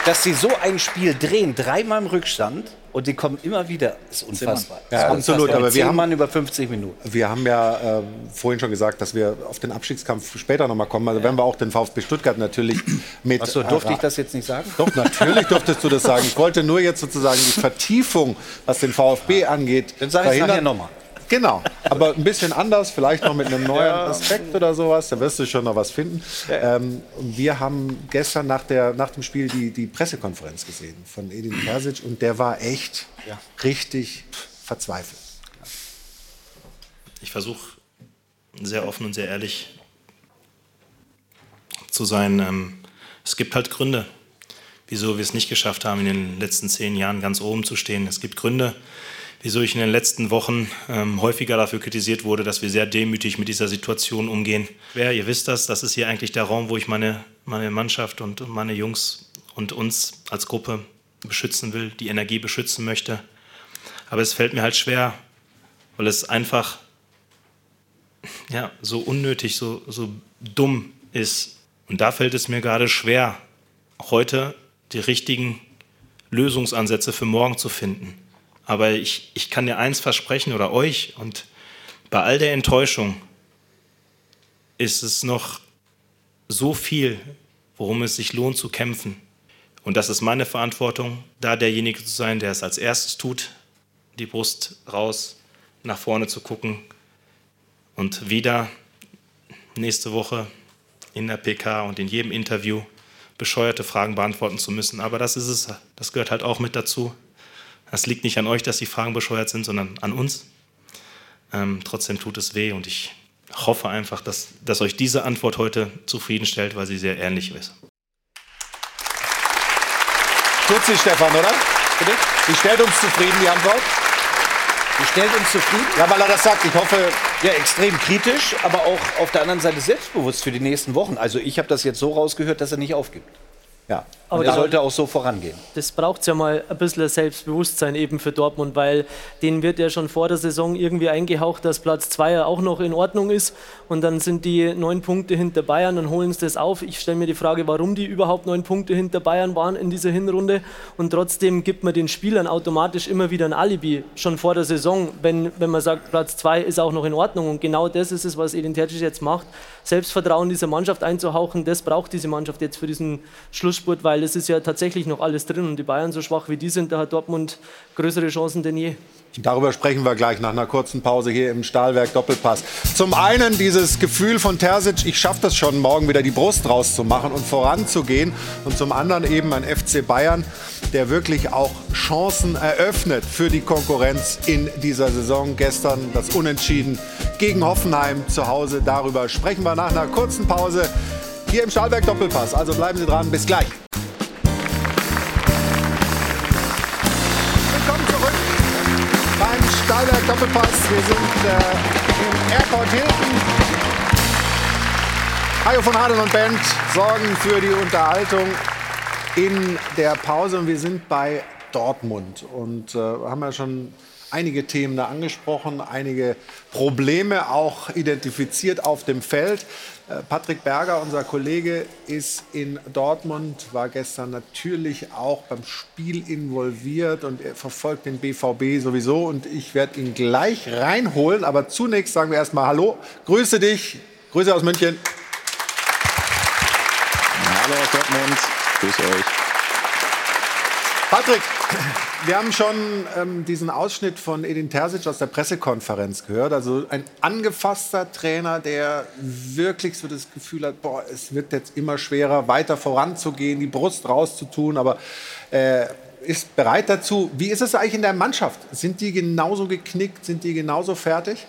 Dass sie so ein Spiel drehen, dreimal im Rückstand und die kommen immer wieder, ist unfassbar. Ja, Ist absolut, unfassbar. aber wir haben- Mann über 50 Minuten. Wir haben ja äh, vorhin schon gesagt, dass wir auf den Abstiegskampf später nochmal kommen. Also werden wir auch den VfB Stuttgart natürlich mit. Achso, durfte äh, ich das jetzt nicht sagen? Doch, natürlich durftest du das sagen. Ich wollte nur jetzt sozusagen die Vertiefung, was den VfB angeht, Dann sag ich's verhindern. nachher nochmal. Genau, aber ein bisschen anders, vielleicht noch mit einem neuen Aspekt oder sowas. Da wirst du schon noch was finden. Ähm, und wir haben gestern nach, der, nach dem Spiel die, die Pressekonferenz gesehen von Edin Terzic und der war echt richtig verzweifelt. Ich versuche sehr offen und sehr ehrlich zu sein. Ähm, es gibt halt Gründe, wieso wir es nicht geschafft haben, in den letzten zehn Jahren ganz oben zu stehen. Es gibt Gründe, wieso ich in den letzten Wochen ähm, häufiger dafür kritisiert wurde, dass wir sehr demütig mit dieser Situation umgehen. Wer, ihr wisst das, das ist hier eigentlich der Raum, wo ich meine, meine Mannschaft und meine Jungs und uns als Gruppe beschützen will, die Energie beschützen möchte. Aber es fällt mir halt schwer, weil es einfach ja, so unnötig, so, so dumm ist. Und da fällt es mir gerade schwer, heute die richtigen Lösungsansätze für morgen zu finden. Aber ich, ich kann dir eins versprechen oder euch und bei all der Enttäuschung ist es noch so viel, worum es sich lohnt zu kämpfen. Und das ist meine Verantwortung, da derjenige zu sein, der es als erstes tut, die Brust raus, nach vorne zu gucken und wieder nächste Woche in der PK und in jedem Interview bescheuerte Fragen beantworten zu müssen. Aber das ist es, das gehört halt auch mit dazu. Das liegt nicht an euch, dass die Fragen bescheuert sind, sondern an uns. Ähm, trotzdem tut es weh und ich hoffe einfach, dass, dass euch diese Antwort heute zufriedenstellt, weil sie sehr ehrlich ist. Tut sie, Stefan, oder? Bitte? Die stellt uns zufrieden, die Antwort? Die stellt uns zufrieden? Ja, weil er das sagt. Ich hoffe, Ja, extrem kritisch, aber auch auf der anderen Seite selbstbewusst für die nächsten Wochen. Also ich habe das jetzt so rausgehört, dass er nicht aufgibt. ja. Aber der sollte auch so vorangehen. Das braucht ja mal ein bisschen Selbstbewusstsein eben für Dortmund, weil denen wird ja schon vor der Saison irgendwie eingehaucht, dass Platz 2 auch noch in Ordnung ist. Und dann sind die neun Punkte hinter Bayern und holen sie das auf. Ich stelle mir die Frage, warum die überhaupt neun Punkte hinter Bayern waren in dieser Hinrunde. Und trotzdem gibt man den Spielern automatisch immer wieder ein Alibi, schon vor der Saison, wenn, wenn man sagt, Platz 2 ist auch noch in Ordnung. Und genau das ist es, was Edin Terzic jetzt macht. Selbstvertrauen dieser Mannschaft einzuhauchen, das braucht diese Mannschaft jetzt für diesen Schlussspurt, weil es ist ja tatsächlich noch alles drin und die Bayern so schwach wie die sind, da hat Dortmund größere Chancen denn je. Darüber sprechen wir gleich nach einer kurzen Pause hier im Stahlwerk Doppelpass. Zum einen dieses Gefühl von Terzic, ich schaffe das schon, morgen wieder die Brust rauszumachen und voranzugehen. Und zum anderen eben ein FC Bayern, der wirklich auch Chancen eröffnet für die Konkurrenz in dieser Saison. Gestern das Unentschieden gegen Hoffenheim zu Hause. Darüber sprechen wir nach einer kurzen Pause hier im Stahlwerk Doppelpass. Also bleiben Sie dran, bis gleich. Stahlberg Doppelpass. Wir sind äh, im Airport Hilton. Hajo von Hadeln und Band sorgen für die Unterhaltung in der Pause. Und wir sind bei Dortmund und äh, haben ja schon einige Themen da angesprochen, einige Probleme auch identifiziert auf dem Feld. Äh, Patrick Berger, unser Kollege, ist in Dortmund, war gestern natürlich auch beim Spiel involviert und er verfolgt den BVB sowieso. Und ich werde ihn gleich reinholen. Aber zunächst sagen wir erstmal Hallo, grüße dich, Grüße aus München. Hallo aus Dortmund, grüße euch. Patrick, wir haben schon ähm, diesen Ausschnitt von Edin Terzic aus der Pressekonferenz gehört. Also ein angefasster Trainer, der wirklich so das Gefühl hat, boah, es wird jetzt immer schwerer, weiter voranzugehen, die Brust rauszutun, aber äh, ist bereit dazu. Wie ist es eigentlich in der Mannschaft? Sind die genauso geknickt? Sind die genauso fertig?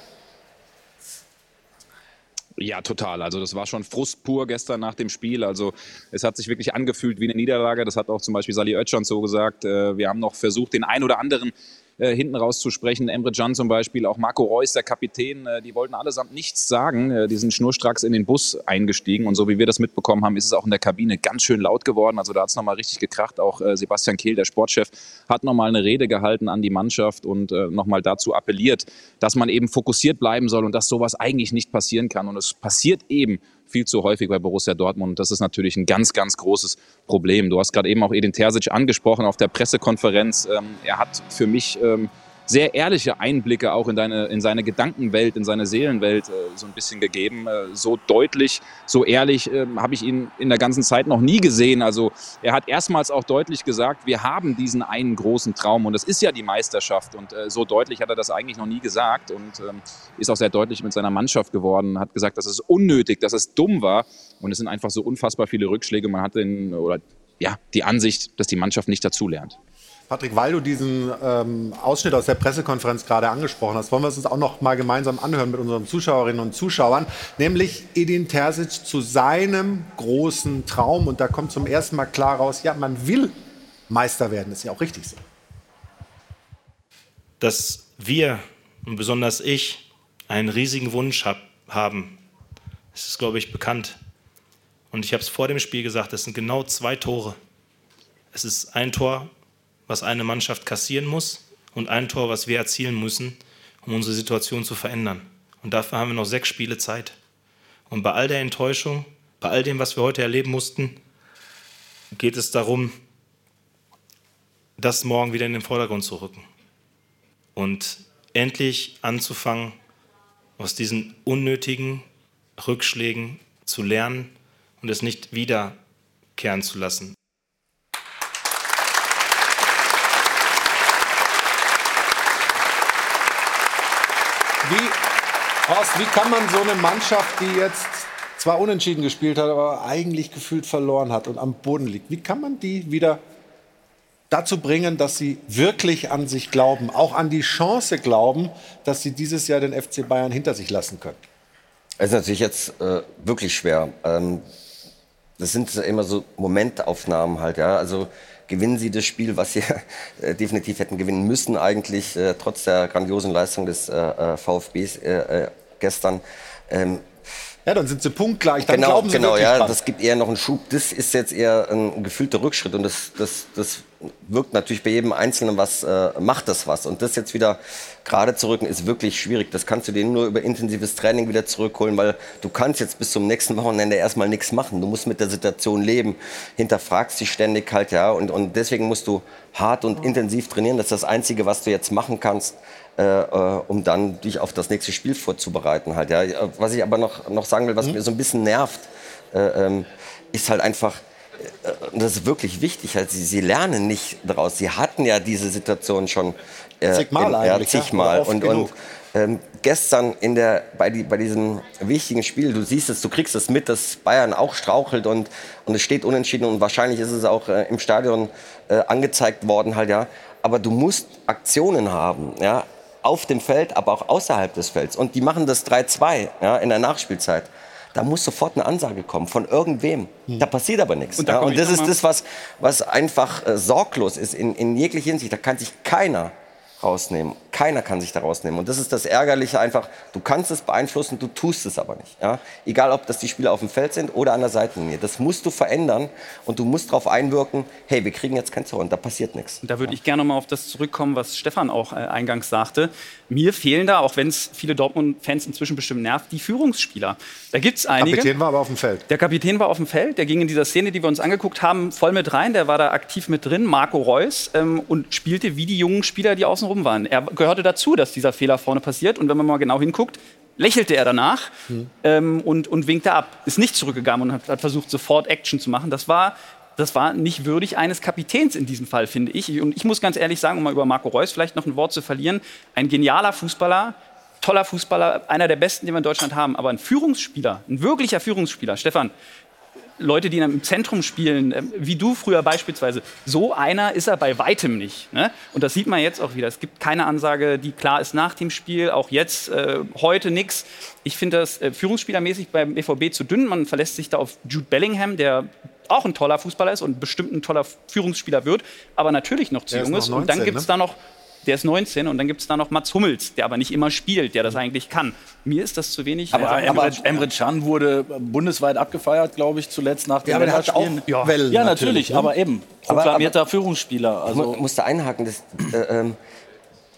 Ja, total. Also das war schon Frust pur gestern nach dem Spiel. Also es hat sich wirklich angefühlt wie eine Niederlage. Das hat auch zum Beispiel Sali Oetschan so gesagt. Äh, wir haben noch versucht, den ein oder anderen äh, hinten rauszusprechen. Emre Can zum Beispiel, auch Marco Reus, der Kapitän, äh, die wollten allesamt nichts sagen. Äh, die sind schnurstracks in den Bus eingestiegen und so wie wir das mitbekommen haben, ist es auch in der Kabine ganz schön laut geworden. Also da hat es nochmal richtig gekracht. Auch äh, Sebastian Kehl, der Sportchef, hat nochmal eine Rede gehalten an die Mannschaft und äh, nochmal dazu appelliert, dass man eben fokussiert bleiben soll und dass sowas eigentlich nicht passieren kann. Und es passiert eben viel zu häufig bei Borussia Dortmund. Und das ist natürlich ein ganz, ganz großes Problem. Du hast gerade eben auch Edin Terzic angesprochen auf der Pressekonferenz. Ähm, er hat für mich ähm, sehr ehrliche Einblicke auch in, deine, in seine Gedankenwelt, in seine Seelenwelt äh, so ein bisschen gegeben. Äh, so deutlich, so ehrlich äh, habe ich ihn in der ganzen Zeit noch nie gesehen. Also er hat erstmals auch deutlich gesagt, wir haben diesen einen großen Traum und das ist ja die Meisterschaft. Und äh, so deutlich hat er das eigentlich noch nie gesagt und ähm, ist auch sehr deutlich mit seiner Mannschaft geworden, hat gesagt, dass es unnötig, dass es dumm war und es sind einfach so unfassbar viele Rückschläge. Man hat den, oder ja, die Ansicht, dass die Mannschaft nicht dazulernt. Patrick, weil du diesen ähm, Ausschnitt aus der Pressekonferenz gerade angesprochen hast, wollen wir es uns auch noch mal gemeinsam anhören mit unseren Zuschauerinnen und Zuschauern, nämlich Edin Terzic zu seinem großen Traum. Und da kommt zum ersten Mal klar raus, ja, man will Meister werden, das ist ja auch richtig so. Dass wir und besonders ich einen riesigen Wunsch hab, haben, das ist, glaube ich, bekannt. Und ich habe es vor dem Spiel gesagt, es sind genau zwei Tore. Es ist ein Tor was eine Mannschaft kassieren muss und ein Tor, was wir erzielen müssen, um unsere Situation zu verändern. Und dafür haben wir noch sechs Spiele Zeit. Und bei all der Enttäuschung, bei all dem, was wir heute erleben mussten, geht es darum, das morgen wieder in den Vordergrund zu rücken. Und endlich anzufangen, aus diesen unnötigen Rückschlägen zu lernen und es nicht wiederkehren zu lassen. Wie, Horst, wie kann man so eine Mannschaft, die jetzt zwar unentschieden gespielt hat, aber eigentlich gefühlt verloren hat und am Boden liegt, wie kann man die wieder dazu bringen, dass sie wirklich an sich glauben, auch an die Chance glauben, dass sie dieses Jahr den FC Bayern hinter sich lassen können? Es ist natürlich jetzt äh, wirklich schwer. Ähm, das sind immer so Momentaufnahmen halt, ja. Also gewinnen sie das Spiel, was sie äh, definitiv hätten gewinnen müssen, eigentlich äh, trotz der grandiosen Leistung des äh, äh VfBs äh, äh, gestern. Ähm, Ja, dann sind sie punktgleich. Dann genau, glauben sie genau, ja, dran. das gibt eher noch einen Schub. Das ist jetzt eher ein gefühlter Rückschritt und das, das, das wirkt natürlich bei jedem Einzelnen was, äh, macht das was. Und das jetzt wieder gerade zu rücken ist wirklich schwierig. Das kannst du dir nur über intensives Training wieder zurückholen, weil du kannst jetzt bis zum nächsten Wochenende erstmal nichts machen. Du musst mit der Situation leben, hinterfragst dich ständig halt, ja. Und, und deswegen musst du hart und intensiv trainieren. Das ist das Einzige, was du jetzt machen kannst. Äh, äh, um dann dich auf das nächste Spiel vorzubereiten halt. Ja. Was ich aber noch, noch sagen will, was mir so ein bisschen nervt, äh, ähm, ist halt einfach, äh, das ist wirklich wichtig, halt, sie, sie lernen nicht daraus. Sie hatten ja diese Situation schon äh, Zigmal ja, zigmal. oft Und, und ähm, gestern in der, bei, die, bei diesem wichtigen Spiel, du siehst es, du kriegst es mit, dass Bayern auch strauchelt und, und es steht unentschieden und wahrscheinlich ist es auch äh, im Stadion äh, angezeigt worden halt, ja. Aber du musst Aktionen haben, ja, auf dem Feld, aber auch außerhalb des Felds. Und die machen das 3-2 ja, in der Nachspielzeit. Da muss sofort eine Ansage kommen von irgendwem. Da passiert aber nichts. Und da ja. und das ist das, was, was einfach äh, sorglos ist in, in jeglicher Hinsicht. Da kann sich keiner rausnehmen. Keiner kann sich da rausnehmen. Und das ist das Ärgerliche einfach. Du kannst es beeinflussen, du tust es aber nicht. Ja? Egal, ob das die Spieler auf dem Feld sind oder an der Seitenlinie. Das musst du verändern und du musst darauf einwirken, hey, wir kriegen jetzt kein Tor und da passiert nichts. Da würde ich gerne noch mal auf das zurückkommen, was Stefan auch äh, eingangs sagte. Mir fehlen da, auch wenn es viele Dortmund-Fans inzwischen bestimmt nervt, die Führungsspieler. Da gibt es einige. Kapitän war aber auf dem Feld. Der Kapitän war auf dem Feld, der ging in dieser Szene, die wir uns angeguckt haben, voll mit rein. Der war da aktiv mit drin, Marco Reus, ähm, und spielte wie die jungen Spieler, die außenrum waren. Er gehörte dazu, dass dieser Fehler vorne passiert. Und wenn man mal genau hinguckt, lächelte er danach ähm, und, und winkte ab. Ist nicht zurückgegangen und hat, hat versucht, sofort Action zu machen. Das war, das war nicht würdig eines Kapitäns in diesem Fall, finde ich. Und ich muss ganz ehrlich sagen, um mal über Marco Reus vielleicht noch ein Wort zu verlieren, ein genialer Fußballer, toller Fußballer, einer der besten, die wir in Deutschland haben. Aber ein Führungsspieler, ein wirklicher Führungsspieler, Stefan, Leute, die im Zentrum spielen, ähm, wie du früher beispielsweise. So einer ist er bei weitem nicht. Ne? Und das sieht man jetzt auch wieder. Es gibt keine Ansage, die klar ist nach dem Spiel, auch jetzt, äh, heute nichts. Ich finde das äh, führungsspielermäßig beim BVB zu dünn. Man verlässt sich da auf Jude Bellingham, der auch ein toller Fußballer ist und bestimmt ein toller Führungsspieler wird, aber natürlich noch zu Der ist jung noch ist. Und dann 19, gibt es ne? da noch der ist 19 und dann gibt es da noch Mats Hummels, der aber nicht immer spielt, der das eigentlich kann. Mir ist das zu wenig. Aber Also, Emre, Emre Can wurde bundesweit abgefeiert, glaube ich, zuletzt nach den Ja, aber der hat Länderspielen. auch ja. Wellen ja, natürlich, natürlich, aber eben. Aber- Proklamierter Führungsspieler. Ich mu- Also, musste einhaken, das, äh, ähm,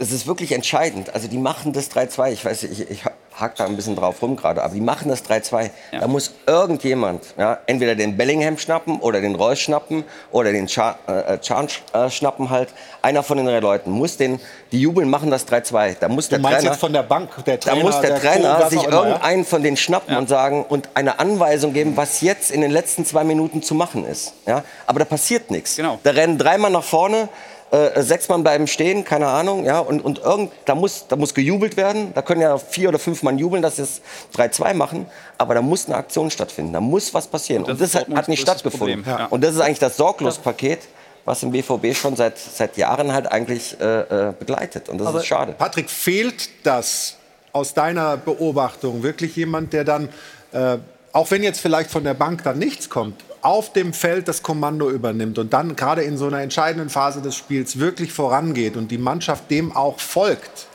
das ist wirklich entscheidend. Also die machen das 3-2, ich weiß, ich, ich hake da ein bisschen drauf rum gerade, aber die machen das 3-2. Da muss irgendjemand ja, entweder den Bellingham schnappen oder den Reus schnappen oder den Cha äh, Chan äh, schnappen halt. Einer von den drei Leuten muss den, die jubeln, machen das 3-2. Da muss Du der meinst Trainer, jetzt von der Bank, der da Trainer, muss der, Co, Trainer was sich ja? irgendeinen von denen schnappen und sagen und eine Anweisung geben, was jetzt in den letzten zwei Minuten zu machen ist. Ja? Aber da passiert nichts. Genau. Da rennen drei Mann nach vorne, äh, sechs Mann bleiben stehen, keine Ahnung. Ja? Und, und irgend, da, muss, da muss gejubelt werden. Da können ja vier oder fünf Mann jubeln, dass sie es 3-2 machen. Aber da muss eine Aktion stattfinden. Da muss was passieren. das Und das, hat, hat nicht stattgefunden. Problem, ja. Und das ist eigentlich das Sorglospaket, was im BVB schon seit, seit Jahren halt eigentlich äh, äh, begleitet. Und das Aber ist schade. Patrick, fehlt das aus deiner Beobachtung wirklich jemand, der dann, äh, auch wenn jetzt vielleicht von der Bank dann nichts kommt, auf dem Feld das Kommando übernimmt und dann gerade in so einer entscheidenden Phase des Spiels wirklich vorangeht und die Mannschaft dem auch folgt?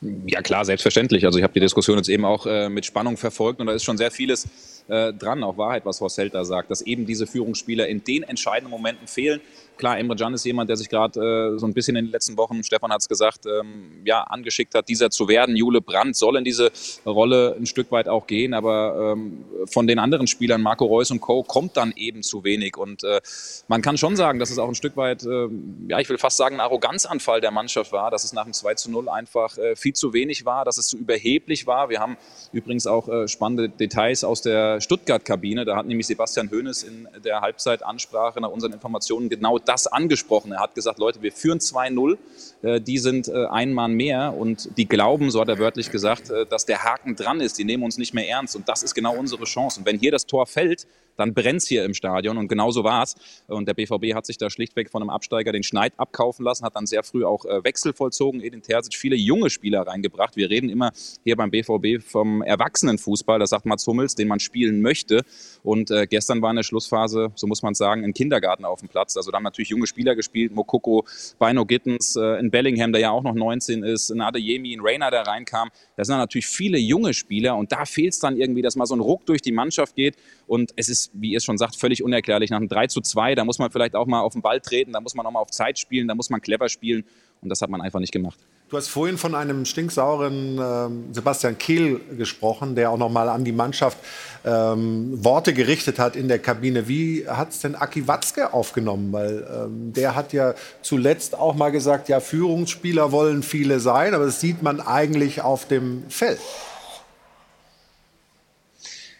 Ja klar, selbstverständlich. Also ich habe die Diskussion jetzt eben auch äh, mit Spannung verfolgt und da ist schon sehr vieles äh, dran, auch Wahrheit, was Horst Held sagt, dass eben diese Führungsspieler in den entscheidenden Momenten fehlen. Klar, Emre Can ist jemand, der sich gerade äh, so ein bisschen in den letzten Wochen, Stefan hat es gesagt, ähm, ja, angeschickt hat, dieser zu werden. Jule Brandt soll in diese Rolle ein Stück weit auch gehen, aber ähm, von den anderen Spielern, Marco Reus und Co., kommt dann eben zu wenig. Und äh, man kann schon sagen, dass es auch ein Stück weit, äh, ja, ich will fast sagen, ein Arroganzanfall der Mannschaft war, dass es nach dem 2 zu 0 einfach äh, viel zu wenig war, dass es zu überheblich war. Wir haben übrigens auch äh, spannende Details aus der Stuttgart-Kabine. Da hat nämlich Sebastian Hoeneß in der Halbzeitansprache nach unseren Informationen genau das angesprochen. Er hat gesagt, Leute, wir führen 2-0, äh, die sind äh, ein Mann mehr und die glauben, so hat er wörtlich gesagt, äh, dass der Haken dran ist. Die nehmen uns nicht mehr ernst und das ist genau unsere Chance. Und wenn hier das Tor fällt, dann brennt's hier im Stadion. Und genau so war's. Und der BVB hat sich da schlichtweg von einem Absteiger den Schneid abkaufen lassen, hat dann sehr früh auch äh, Wechsel vollzogen, Edin Terzic viele junge Spieler reingebracht. Wir reden immer hier beim BVB vom Erwachsenenfußball, das sagt Mats Hummels, den man spielen möchte. Und äh, gestern war in der Schlussphase, so muss man sagen, ein Kindergarten auf dem Platz. Also da haben natürlich junge Spieler gespielt, Mokoko, Bino Gittens, äh, in Bellingham, der ja auch noch 19 ist, in Adeyemi, in Rainer, der reinkam. Das sind natürlich viele junge Spieler und da fehlt es dann irgendwie, dass mal so ein Ruck durch die Mannschaft geht. Und es ist, wie ihr es schon sagt, völlig unerklärlich. Nach einem 3 zu 2, da muss man vielleicht auch mal auf den Ball treten, da muss man auch mal auf Zeit spielen, da muss man clever spielen. Und das hat man einfach nicht gemacht. Du hast vorhin von einem stinksauren äh, Sebastian Kehl gesprochen, der auch noch mal an die Mannschaft ähm, Worte gerichtet hat in der Kabine. Wie hat es denn Aki Watzke aufgenommen? Weil ähm, der hat ja zuletzt auch mal gesagt, ja, Führungsspieler wollen viele sein, aber das sieht man eigentlich auf dem Feld.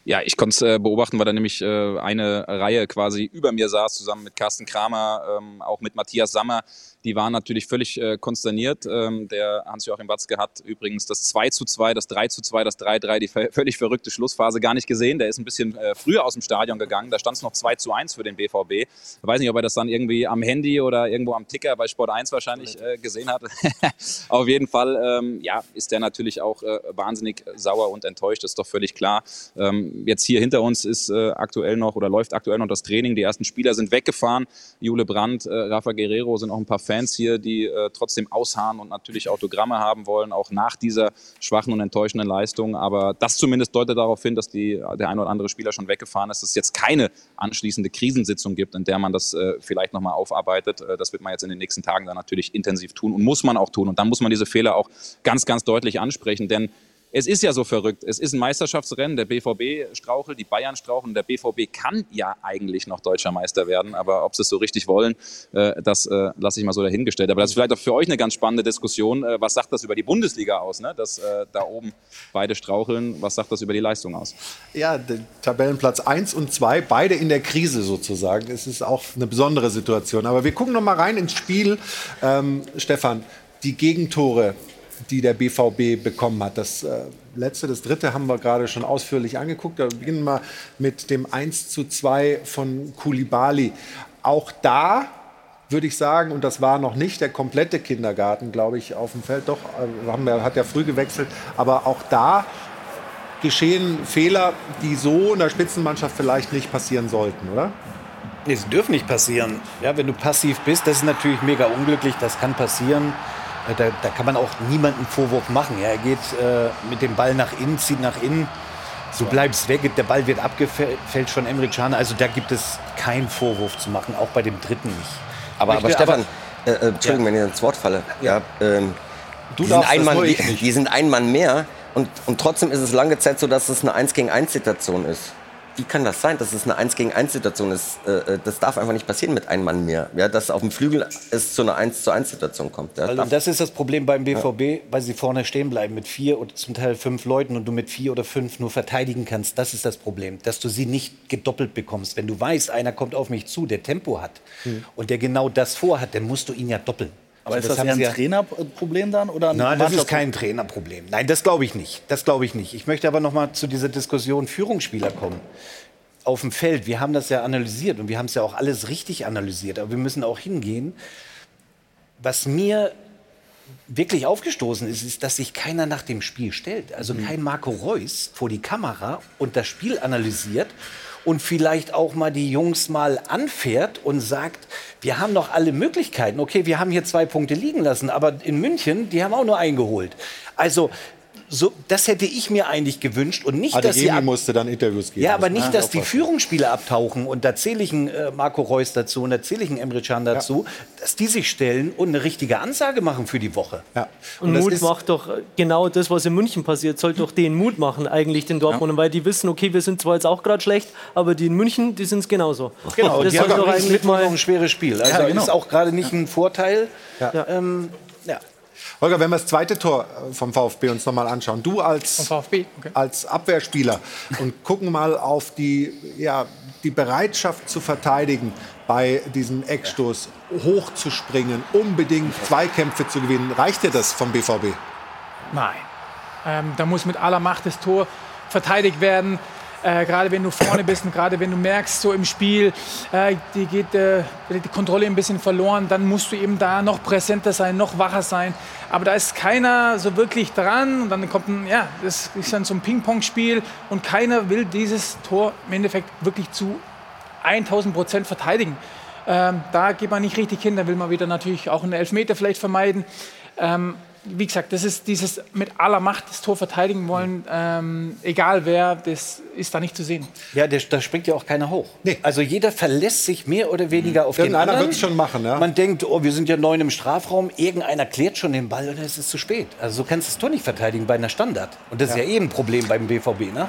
Ja, ich konnte es äh, beobachten, weil da nämlich äh, eine Reihe quasi über mir saß, zusammen mit Carsten Kramer, ähm, auch mit Matthias Sammer, die waren natürlich völlig äh, konsterniert. Ähm, der Hans-Joachim Watzke hat übrigens das 2 zu 2, das 3 zu 2, das 3-3, die völlig verrückte Schlussphase gar nicht gesehen. Der ist ein bisschen äh, früher aus dem Stadion gegangen. Da stand es noch 2 zu 1 für den BVB. Ich weiß nicht, ob er das dann irgendwie am Handy oder irgendwo am Ticker bei Sport 1 wahrscheinlich äh, gesehen hat. Auf jeden Fall ähm, ja, ist der natürlich auch äh, wahnsinnig sauer und enttäuscht, das ist doch völlig klar. Ähm, jetzt hier hinter uns ist äh, aktuell noch oder läuft aktuell noch das Training. Die ersten Spieler sind weggefahren. Jule Brandt, äh, Rafa Guerrero sind auch ein paar Fans hier, die äh, trotzdem ausharren und natürlich Autogramme haben wollen, auch nach dieser schwachen und enttäuschenden Leistung. Aber das zumindest deutet darauf hin, dass die, der ein oder andere Spieler schon weggefahren ist, dass es jetzt keine anschließende Krisensitzung gibt, in der man das äh, vielleicht nochmal aufarbeitet. Äh, das wird man jetzt in den nächsten Tagen dann natürlich intensiv tun und muss man auch tun. Und dann muss man diese Fehler auch ganz, ganz deutlich ansprechen, denn es ist ja so verrückt. Es ist ein Meisterschaftsrennen. Der BVB strauchelt, die Bayern straucheln. Der BVB kann ja eigentlich noch deutscher Meister werden. Aber ob sie es so richtig wollen, äh, das äh, lasse ich mal so dahingestellt. Aber das ist vielleicht auch für euch eine ganz spannende Diskussion. Äh, was sagt das über die Bundesliga aus, ne? dass da oben beide straucheln? Was sagt das über die Leistung aus? Ja, Tabellenplatz 1 und 2, beide in der Krise sozusagen. Es ist auch eine besondere Situation. Aber wir gucken noch mal rein ins Spiel. Ähm, Stefan, die Gegentore die der BVB bekommen hat. Das äh, letzte, das dritte haben wir gerade schon ausführlich angeguckt. Da beginnen wir mit dem 1 zu 2 von Kulibali. Auch da würde ich sagen, und das war noch nicht der komplette Kindergarten, glaube ich, auf dem Feld. Doch, äh, wir, hat ja früh gewechselt. Aber auch da geschehen Fehler, die so in der Spitzenmannschaft vielleicht nicht passieren sollten, oder? Nee, sie dürfen nicht passieren. Ja, wenn du passiv bist, das ist natürlich mega unglücklich, das kann passieren. Äh, da, da, kann man auch niemanden Vorwurf machen. Ja, er geht äh, mit dem Ball nach innen, zieht nach innen. Du bleibst weg, der Ball wird abgefällt von Emre Can. Also da gibt es keinen Vorwurf zu machen, auch bei dem dritten nicht. Aber, aber Stefan, aber, äh, Entschuldigung, ja. wenn ich ins Wort falle. Ja. ähm, du die, sind ein Mann, die, die, sind ein Mann mehr und, und trotzdem ist es lange Zeit so, dass es eine 1 gegen 1 Situation ist wie kann das sein, dass es eine 1 gegen 1 Situation ist? Äh, äh, das darf einfach nicht passieren mit einem Mann mehr. Ja, dass auf dem Flügel es zu einer 1 zu 1 Situation kommt. Ja, also das ist das Problem beim BVB, ja. weil sie vorne stehen bleiben mit vier oder zum Teil fünf Leuten und du mit vier oder fünf nur verteidigen kannst. Das ist das Problem, dass du sie nicht gedoppelt bekommst. Wenn du weißt, einer kommt auf mich zu, der Tempo hat hm. und der genau das vorhat, dann musst du ihn ja doppeln. Aber also ist das, das eher ein Trainerproblem dann? Oder Nein, das ist kein Trainerproblem. Nein, das glaube ich nicht. Das glaube ich nicht. Ich möchte aber noch mal zu dieser Diskussion Führungsspieler kommen auf dem Feld, wir haben das ja analysiert und wir haben es ja auch alles richtig analysiert, aber wir müssen auch hingehen. Was mir wirklich aufgestoßen ist, ist, dass sich keiner nach dem Spiel stellt. Also mhm. kein Marco Reus vor die Kamera und das Spiel analysiert und vielleicht auch mal die Jungs mal anfährt und sagt, wir haben noch alle Möglichkeiten. Okay, wir haben hier zwei Punkte liegen lassen, aber in München, die haben auch nur eingeholt. Also so, das hätte ich mir eigentlich gewünscht und nicht, dass sie musste dann Interviews geben. Ja, aber nicht, dass die Führungsspieler abtauchen und da zähle ich einen äh, Marco Reus dazu und da zähle ich einen Emre Can dazu, ja. dass die sich stellen und eine richtige Ansage machen für die Woche. Ja. Und, und Mut macht doch äh, genau das, was in München passiert, soll doch den Mut machen eigentlich den Dortmund, ja. weil die wissen, okay, wir sind zwar jetzt auch gerade schlecht, aber die in München, die sind es genauso. Genau, das die haben doch eigentlich mal ein schweres Spiel. Also ja, genau. ist auch gerade nicht ein Vorteil. Ja. Ähm, ja. Holger, wenn wir das zweite Tor äh, vom VfB uns nochmal anschauen, du als, okay. als Abwehrspieler und gucken mal auf die, ja, die Bereitschaft zu verteidigen bei diesem Eckstoß, hochzuspringen, unbedingt Zweikämpfe zu gewinnen. Reicht dir das vom BVB? Nein. Ähm, da muss mit aller Macht das Tor verteidigt werden. Äh, gerade wenn du vorne bist und gerade wenn du merkst, so im Spiel, äh, die geht äh, die Kontrolle ein bisschen verloren, dann musst du eben da noch präsenter sein, noch wacher sein. Aber da ist keiner so wirklich dran und dann kommt ein, ja, das ist dann so ein Ping-Pong-Spiel und keiner will dieses Tor im Endeffekt wirklich zu 1000 Prozent verteidigen. Ähm, da geht man nicht richtig hin, da will man wieder natürlich auch einen Elfmeter vielleicht vermeiden. Ähm, wie gesagt, das ist dieses mit aller Macht das Tor verteidigen wollen, ähm, egal wer, das ist da nicht zu sehen. Ja, der, da springt ja auch keiner hoch. Also jeder verlässt sich mehr oder weniger auf den Irgendeiner anderen. wird's schon machen, ja. Man denkt, oh, wir sind ja neun im Strafraum, irgendeiner klärt schon den Ball und es ist zu spät. Also du kannst das Tor nicht verteidigen bei einer Standard. Und das ist ja eh ein Problem beim BVB, ne?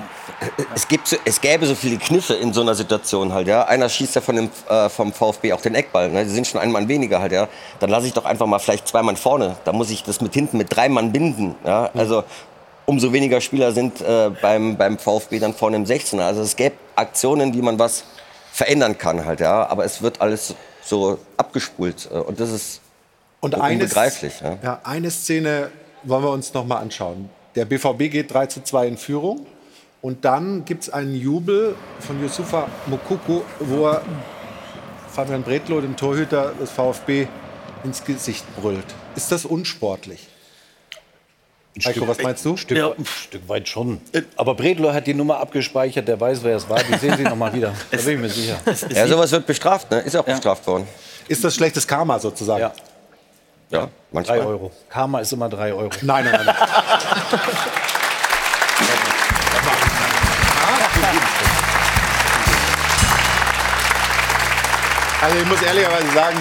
Es, gibt so, es gäbe so viele Kniffe in so einer Situation halt, ja. Einer schießt ja von dem, äh, vom VfB auch den Eckball, ne? Die sind schon ein Mann weniger halt, ja. Dann lasse ich doch einfach mal vielleicht zwei Mann vorne. Da muss ich das mit hinten mit drei Mann binden, ja. Also umso weniger Spieler sind äh, beim, beim VfB dann vorne im 16er. Also es gäbe Aktionen, wie man was verändern kann halt, ja. Aber es wird alles so abgespult äh, und das ist Und unbegreiflich. Ja. ja, eine Szene wollen wir uns noch mal anschauen. Der BVB geht 3 zu 2 in Führung. Und dann gibt es einen Jubel von Yusufa Mokuku, wo er Fabian Bredlow, dem Torhüter des VfB, ins Gesicht brüllt. Ist das unsportlich? Heiko, was meinst du? Stück, ein Stück weit schon. Aber Bredlo hat die Nummer abgespeichert, der weiß, wer es war. Die sehen Sie noch mal wieder. Da bin ich mir sicher. Ja, sowas wird bestraft, ne? Ist auch bestraft worden. Ist das schlechtes Karma sozusagen? Ja. Ja, manchmal. Drei Euro. Karma ist immer drei Euro. Nein, nein, nein. nein. Also ich muss ehrlicherweise sagen,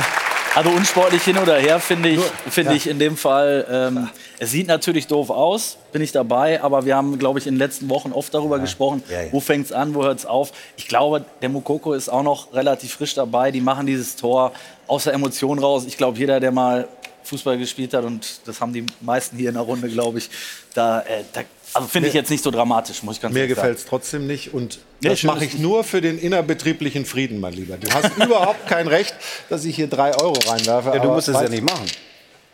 Also unsportlich hin oder her finde ich, finde ich in dem Fall. Ähm, es sieht natürlich doof aus, bin ich dabei, aber wir haben, glaube ich, in den letzten Wochen oft darüber gesprochen, Ja, ja. wo fängt es an, wo hört es auf. Ich glaube, der Mukoko ist auch noch relativ frisch dabei. Die machen dieses Tor aus der Emotion raus. Ich glaube, jeder, der mal Fußball gespielt hat, und das haben die meisten hier in der Runde, glaube ich, da, äh, da also finde ich jetzt nicht so dramatisch, muss ich ganz mir ehrlich gefällt es trotzdem nicht. Und Nee, das mache ich nur für den innerbetrieblichen Frieden, mein Lieber. Du hast überhaupt kein Recht, dass ich hier drei Euro reinwerfe. Ja, du musst es ja nicht machen.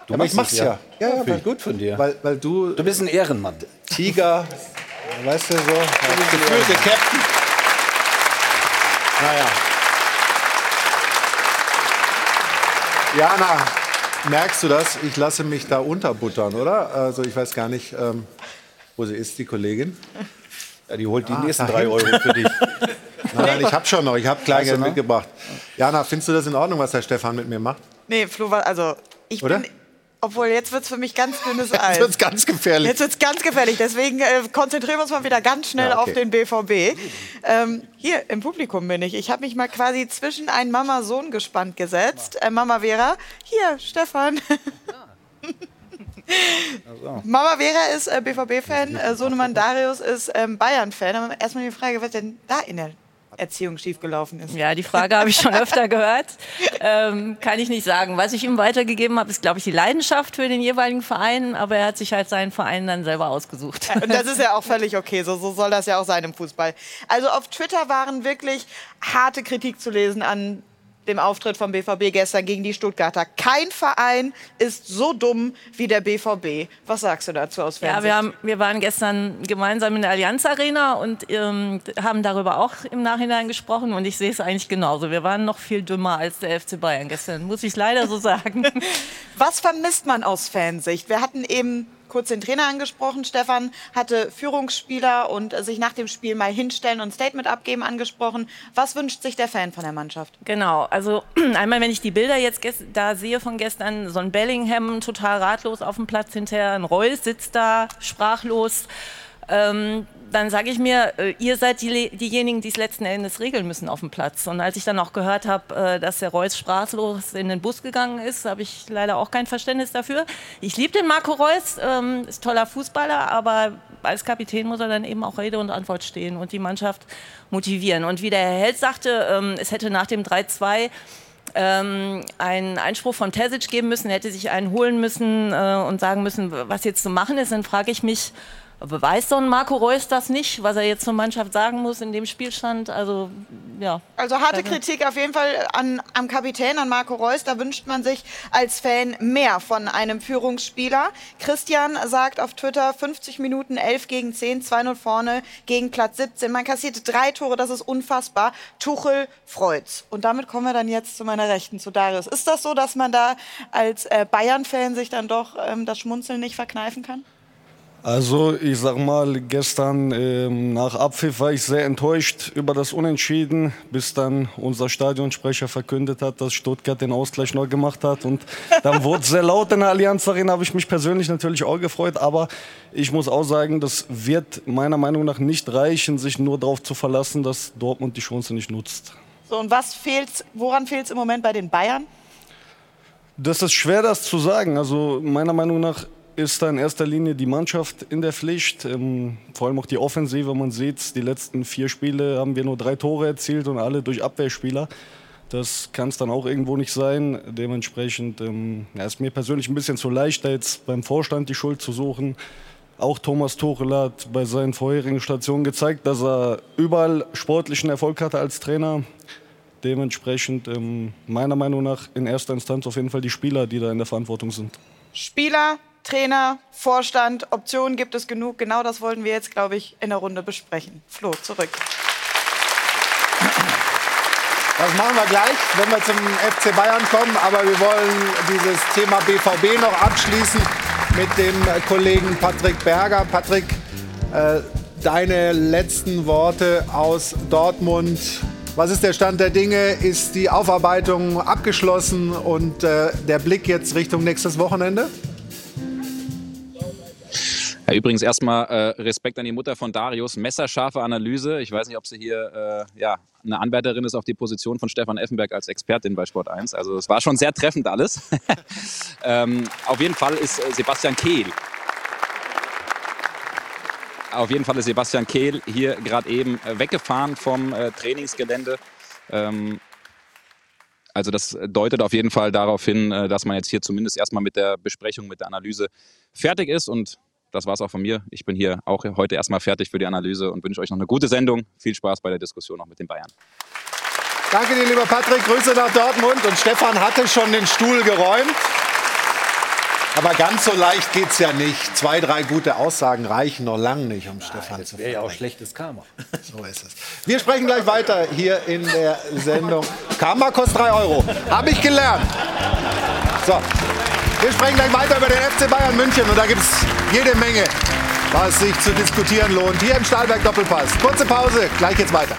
Du aber ich mach's ja. Ja, ja, Finde weil, ich gut von dir. weil, weil du, Du bist ein Ehrenmann. Tiger, weißt du so, der gefühlte Captain. Naja. Jana, merkst du das? Ich lasse mich da unterbuttern, oder? Also ich weiß gar nicht, ähm, wo sie ist, die Kollegin. Ja, die holt die Ah, nächsten drei. Euro für dich. Nein, nein, ich habe schon noch, ich habe Kleingeld mitgebracht. Jana, findest du das in Ordnung, was der Stefan mit mir macht? Nee, Flo, war- also ich Oder? bin. Obwohl, jetzt wird es für mich ganz dünnes Jetzt Eis. wird's ganz gefährlich. Jetzt wird es ganz gefährlich. Deswegen äh, konzentrieren wir uns mal wieder ganz schnell Ja, okay. auf den BVB. Ähm, hier im Publikum bin ich. Ich habe mich mal quasi zwischen ein Mama-Sohn gespannt gesetzt. Äh, Mama Vera, hier, Stefan. Mama Vera ist äh, BVB-Fan, äh, Sohnemann Darius ist ähm, Bayern-Fan. Aber erstmal die Frage, was denn da in der Erziehung schiefgelaufen ist. Ja, die Frage habe ich schon öfter gehört. Ähm, kann ich nicht sagen. Was ich ihm weitergegeben habe, ist, glaube ich, die Leidenschaft für den jeweiligen Verein. Aber er hat sich halt seinen Verein dann selber ausgesucht. Und das ist ja auch völlig okay, so, so soll das ja auch sein im Fußball. Also auf Twitter waren wirklich harte Kritik zu lesen an dem Auftritt vom BVB gestern gegen die Stuttgarter. Kein Verein ist so dumm wie der BVB. Was sagst du dazu aus Ja, Fansicht? wir, haben, wir waren gestern gemeinsam in der Allianz Arena und ähm, haben darüber auch im Nachhinein gesprochen. Und ich sehe es eigentlich genauso. Wir waren noch viel dümmer als der FC Bayern gestern, muss ich leider so sagen. Was vermisst man aus Fansicht? Wir hatten eben kurz den Trainer angesprochen. Stefan hatte Führungsspieler und sich nach dem Spiel mal hinstellen und Statement abgeben angesprochen. Was wünscht sich der Fan von der Mannschaft? Genau, also einmal, wenn ich die Bilder jetzt da sehe von gestern, so ein Bellingham total ratlos auf dem Platz hinterher, ein Reus sitzt da sprachlos, ähm, dann sage ich mir, äh, ihr seid die, diejenigen, die es letzten Endes regeln müssen auf dem Platz. Und als ich dann auch gehört habe, äh, dass der Reus sprachlos in den Bus gegangen ist, habe ich leider auch kein Verständnis dafür. Ich liebe den Marco Reus, ähm, ist toller Fußballer, aber als Kapitän muss er dann eben auch Rede und Antwort stehen und die Mannschaft motivieren. Und wie der Herr Held sagte, ähm, es hätte nach dem 3-2 ähm, einen Einspruch von Terzic geben müssen, hätte sich einen holen müssen äh, und sagen müssen, was jetzt zu machen ist, dann frage ich mich, beweist so ein Marco Reus das nicht, was er jetzt zur Mannschaft sagen muss in dem Spielstand? Also ja. Also harte Also- Kritik auf jeden Fall an, am Kapitän, an Marco Reus. Da wünscht man sich als Fan mehr von einem Führungsspieler. Christian sagt auf Twitter 50 Minuten 11 gegen 10, 2-0 vorne gegen Platz 17. Man kassierte drei Tore, das ist unfassbar. Tuchel freut's. Und damit kommen wir dann jetzt zu meiner Rechten, zu Darius. Ist das so, dass man da als äh, Bayern-Fan sich dann doch ähm, das Schmunzeln nicht verkneifen kann? Also ich sag mal, gestern ähm, nach Abpfiff war ich sehr enttäuscht über das Unentschieden, bis dann unser Stadionsprecher verkündet hat, dass Stuttgart den Ausgleich noch gemacht hat. Und dann wurde es sehr laut in der Allianz Arena, habe ich mich persönlich natürlich auch gefreut. Aber ich muss auch sagen, das wird meiner Meinung nach nicht reichen, sich nur darauf zu verlassen, dass Dortmund die Chance nicht nutzt. So, und was fehlt's, woran fehlt es im Moment bei den Bayern? Das ist schwer, das zu sagen. Also meiner Meinung nach ist da in erster Linie die Mannschaft in der Pflicht. Ähm, vor allem auch die Offensive. Man sieht, die letzten vier Spiele haben wir nur drei Tore erzielt und alle durch Abwehrspieler. Das kann es dann auch irgendwo nicht sein. Dementsprechend ähm, ja, ist mir persönlich ein bisschen zu leicht, da jetzt beim Vorstand die Schuld zu suchen. Auch Thomas Tuchel hat bei seinen vorherigen Stationen gezeigt, dass er überall sportlichen Erfolg hatte als Trainer. Dementsprechend ähm, meiner Meinung nach in erster Instanz auf jeden Fall die Spieler, die da in der Verantwortung sind. Spieler, Trainer, Vorstand, Optionen gibt es genug. Genau das wollten wir jetzt, glaube ich, in der Runde besprechen. Flo, zurück. Das machen wir gleich, wenn wir zum FC Bayern kommen. Aber wir wollen dieses Thema BVB noch abschließen mit dem Kollegen Patrick Berger. Patrick, äh, deine letzten Worte aus Dortmund. Was ist der Stand der Dinge? Ist die Aufarbeitung abgeschlossen und äh, der Blick jetzt Richtung nächstes Wochenende? Ja, übrigens erstmal äh, Respekt an die Mutter von Darius. Messerscharfe Analyse. Ich weiß nicht, ob sie hier äh, ja, eine Anwärterin ist auf die Position von Stefan Effenberg als Expertin bei Sport 1. Also es war schon sehr treffend alles. ähm, auf jeden Fall ist äh, Sebastian Kehl. Auf jeden Fall ist Sebastian Kehl hier gerade eben äh, weggefahren vom äh, Trainingsgelände. Ähm, also das deutet auf jeden Fall darauf hin, äh, dass man jetzt hier zumindest erstmal mit der Besprechung, mit der Analyse fertig ist. Und das war es auch von mir. Ich bin hier auch heute erstmal fertig für die Analyse und wünsche euch noch eine gute Sendung. Viel Spaß bei der Diskussion noch mit den Bayern. Danke dir, lieber Patrick. Grüße nach Dortmund. Und Stefan hatte schon den Stuhl geräumt. Aber ganz so leicht geht es ja nicht. Zwei, drei gute Aussagen reichen noch lange nicht, um Stefan zu Wäre ja auch schlechtes Karma. So ist es. Wir sprechen gleich weiter hier in der Sendung. Karma kostet 3 Euro. Habe ich gelernt. So, wir sprechen gleich weiter über den FC Bayern München. Und da gibt es jede Menge, was sich zu diskutieren lohnt. Hier im Stahlberg Doppelpass. Kurze Pause, gleich geht's weiter.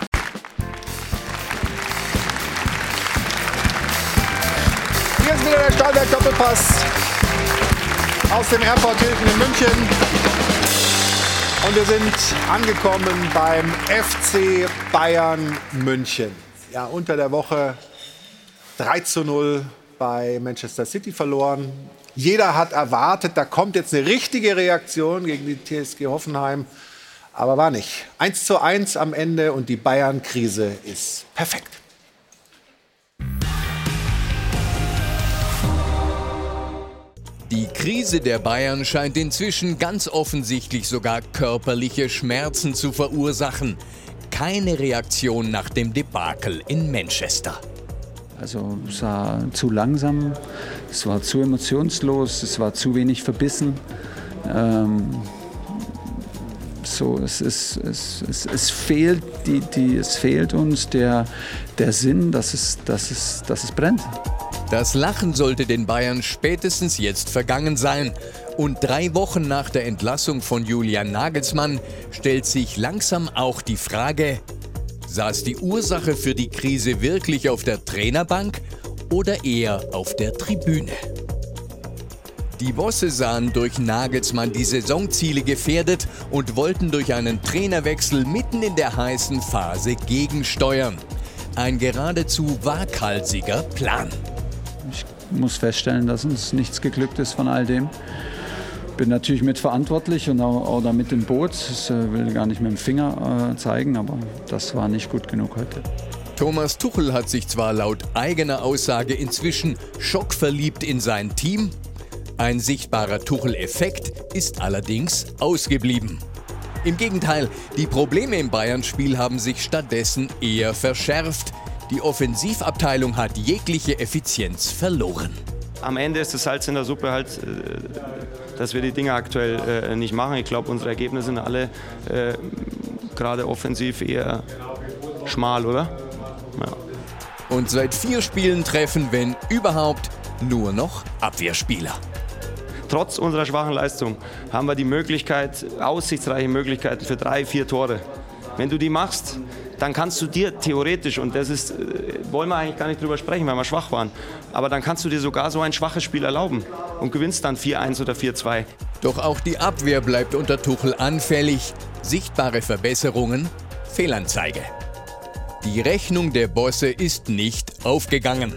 Hier ist wieder der Stahlberg Doppelpass aus dem Airport Hilton in München. Und wir sind angekommen beim FC Bayern München. Ja, unter der Woche 3 zu 0 bei Manchester City verloren. Jeder hat erwartet, da kommt jetzt eine richtige Reaktion gegen die TSG Hoffenheim. Aber war nicht. 1 zu 1 am Ende und die Bayern-Krise ist perfekt. Die Krise der Bayern scheint inzwischen ganz offensichtlich sogar körperliche Schmerzen zu verursachen. Keine Reaktion nach dem Debakel in Manchester. Also es war zu langsam, es war zu emotionslos, es war zu wenig verbissen. Ähm, so, es, ist, es, es, es, fehlt die, die, es fehlt uns der, der Sinn, dass es, dass, es, dass es brennt. Das Lachen sollte den Bayern spätestens jetzt vergangen sein. Und drei Wochen nach der Entlassung von Julian Nagelsmann stellt sich langsam auch die Frage, saß die Ursache für die Krise wirklich auf der Trainerbank oder eher auf der Tribüne? Die Bosse sahen durch Nagelsmann die Saisonziele gefährdet und wollten durch einen Trainerwechsel mitten in der heißen Phase gegensteuern. Ein geradezu waghalsiger Plan. Ich muss feststellen, dass uns nichts geglückt ist von all dem. Bin natürlich mitverantwortlich und auch, auch da mit im Boot. Ich äh, will gar nicht mit dem Finger äh, zeigen, aber das war nicht gut genug heute. Thomas Tuchel hat sich zwar laut eigener Aussage inzwischen schockverliebt in sein Team, ein sichtbarer Tuchel-Effekt ist allerdings ausgeblieben. Im Gegenteil, die Probleme im Bayern-Spiel haben sich stattdessen eher verschärft. Die Offensivabteilung hat jegliche Effizienz verloren. Am Ende ist das Salz in der Suppe halt, äh, dass wir die Dinge aktuell äh, nicht machen. Ich glaube, unsere Ergebnisse sind alle äh, gerade offensiv eher schmal, oder? Ja. Und seit vier Spielen treffen, wenn überhaupt, nur noch Abwehrspieler. Trotz unserer schwachen Leistung haben wir die Möglichkeit, aussichtsreiche Möglichkeiten für drei, vier Tore. Wenn du die machst, dann kannst du dir theoretisch, und das ist, äh, wollen wir eigentlich gar nicht drüber sprechen, weil wir schwach waren, aber dann kannst du dir sogar so ein schwaches Spiel erlauben und gewinnst dann 4-1 oder 4-2. Doch auch die Abwehr bleibt unter Tuchel anfällig. Sichtbare Verbesserungen, Fehlanzeige. Die Rechnung der Bosse ist nicht aufgegangen.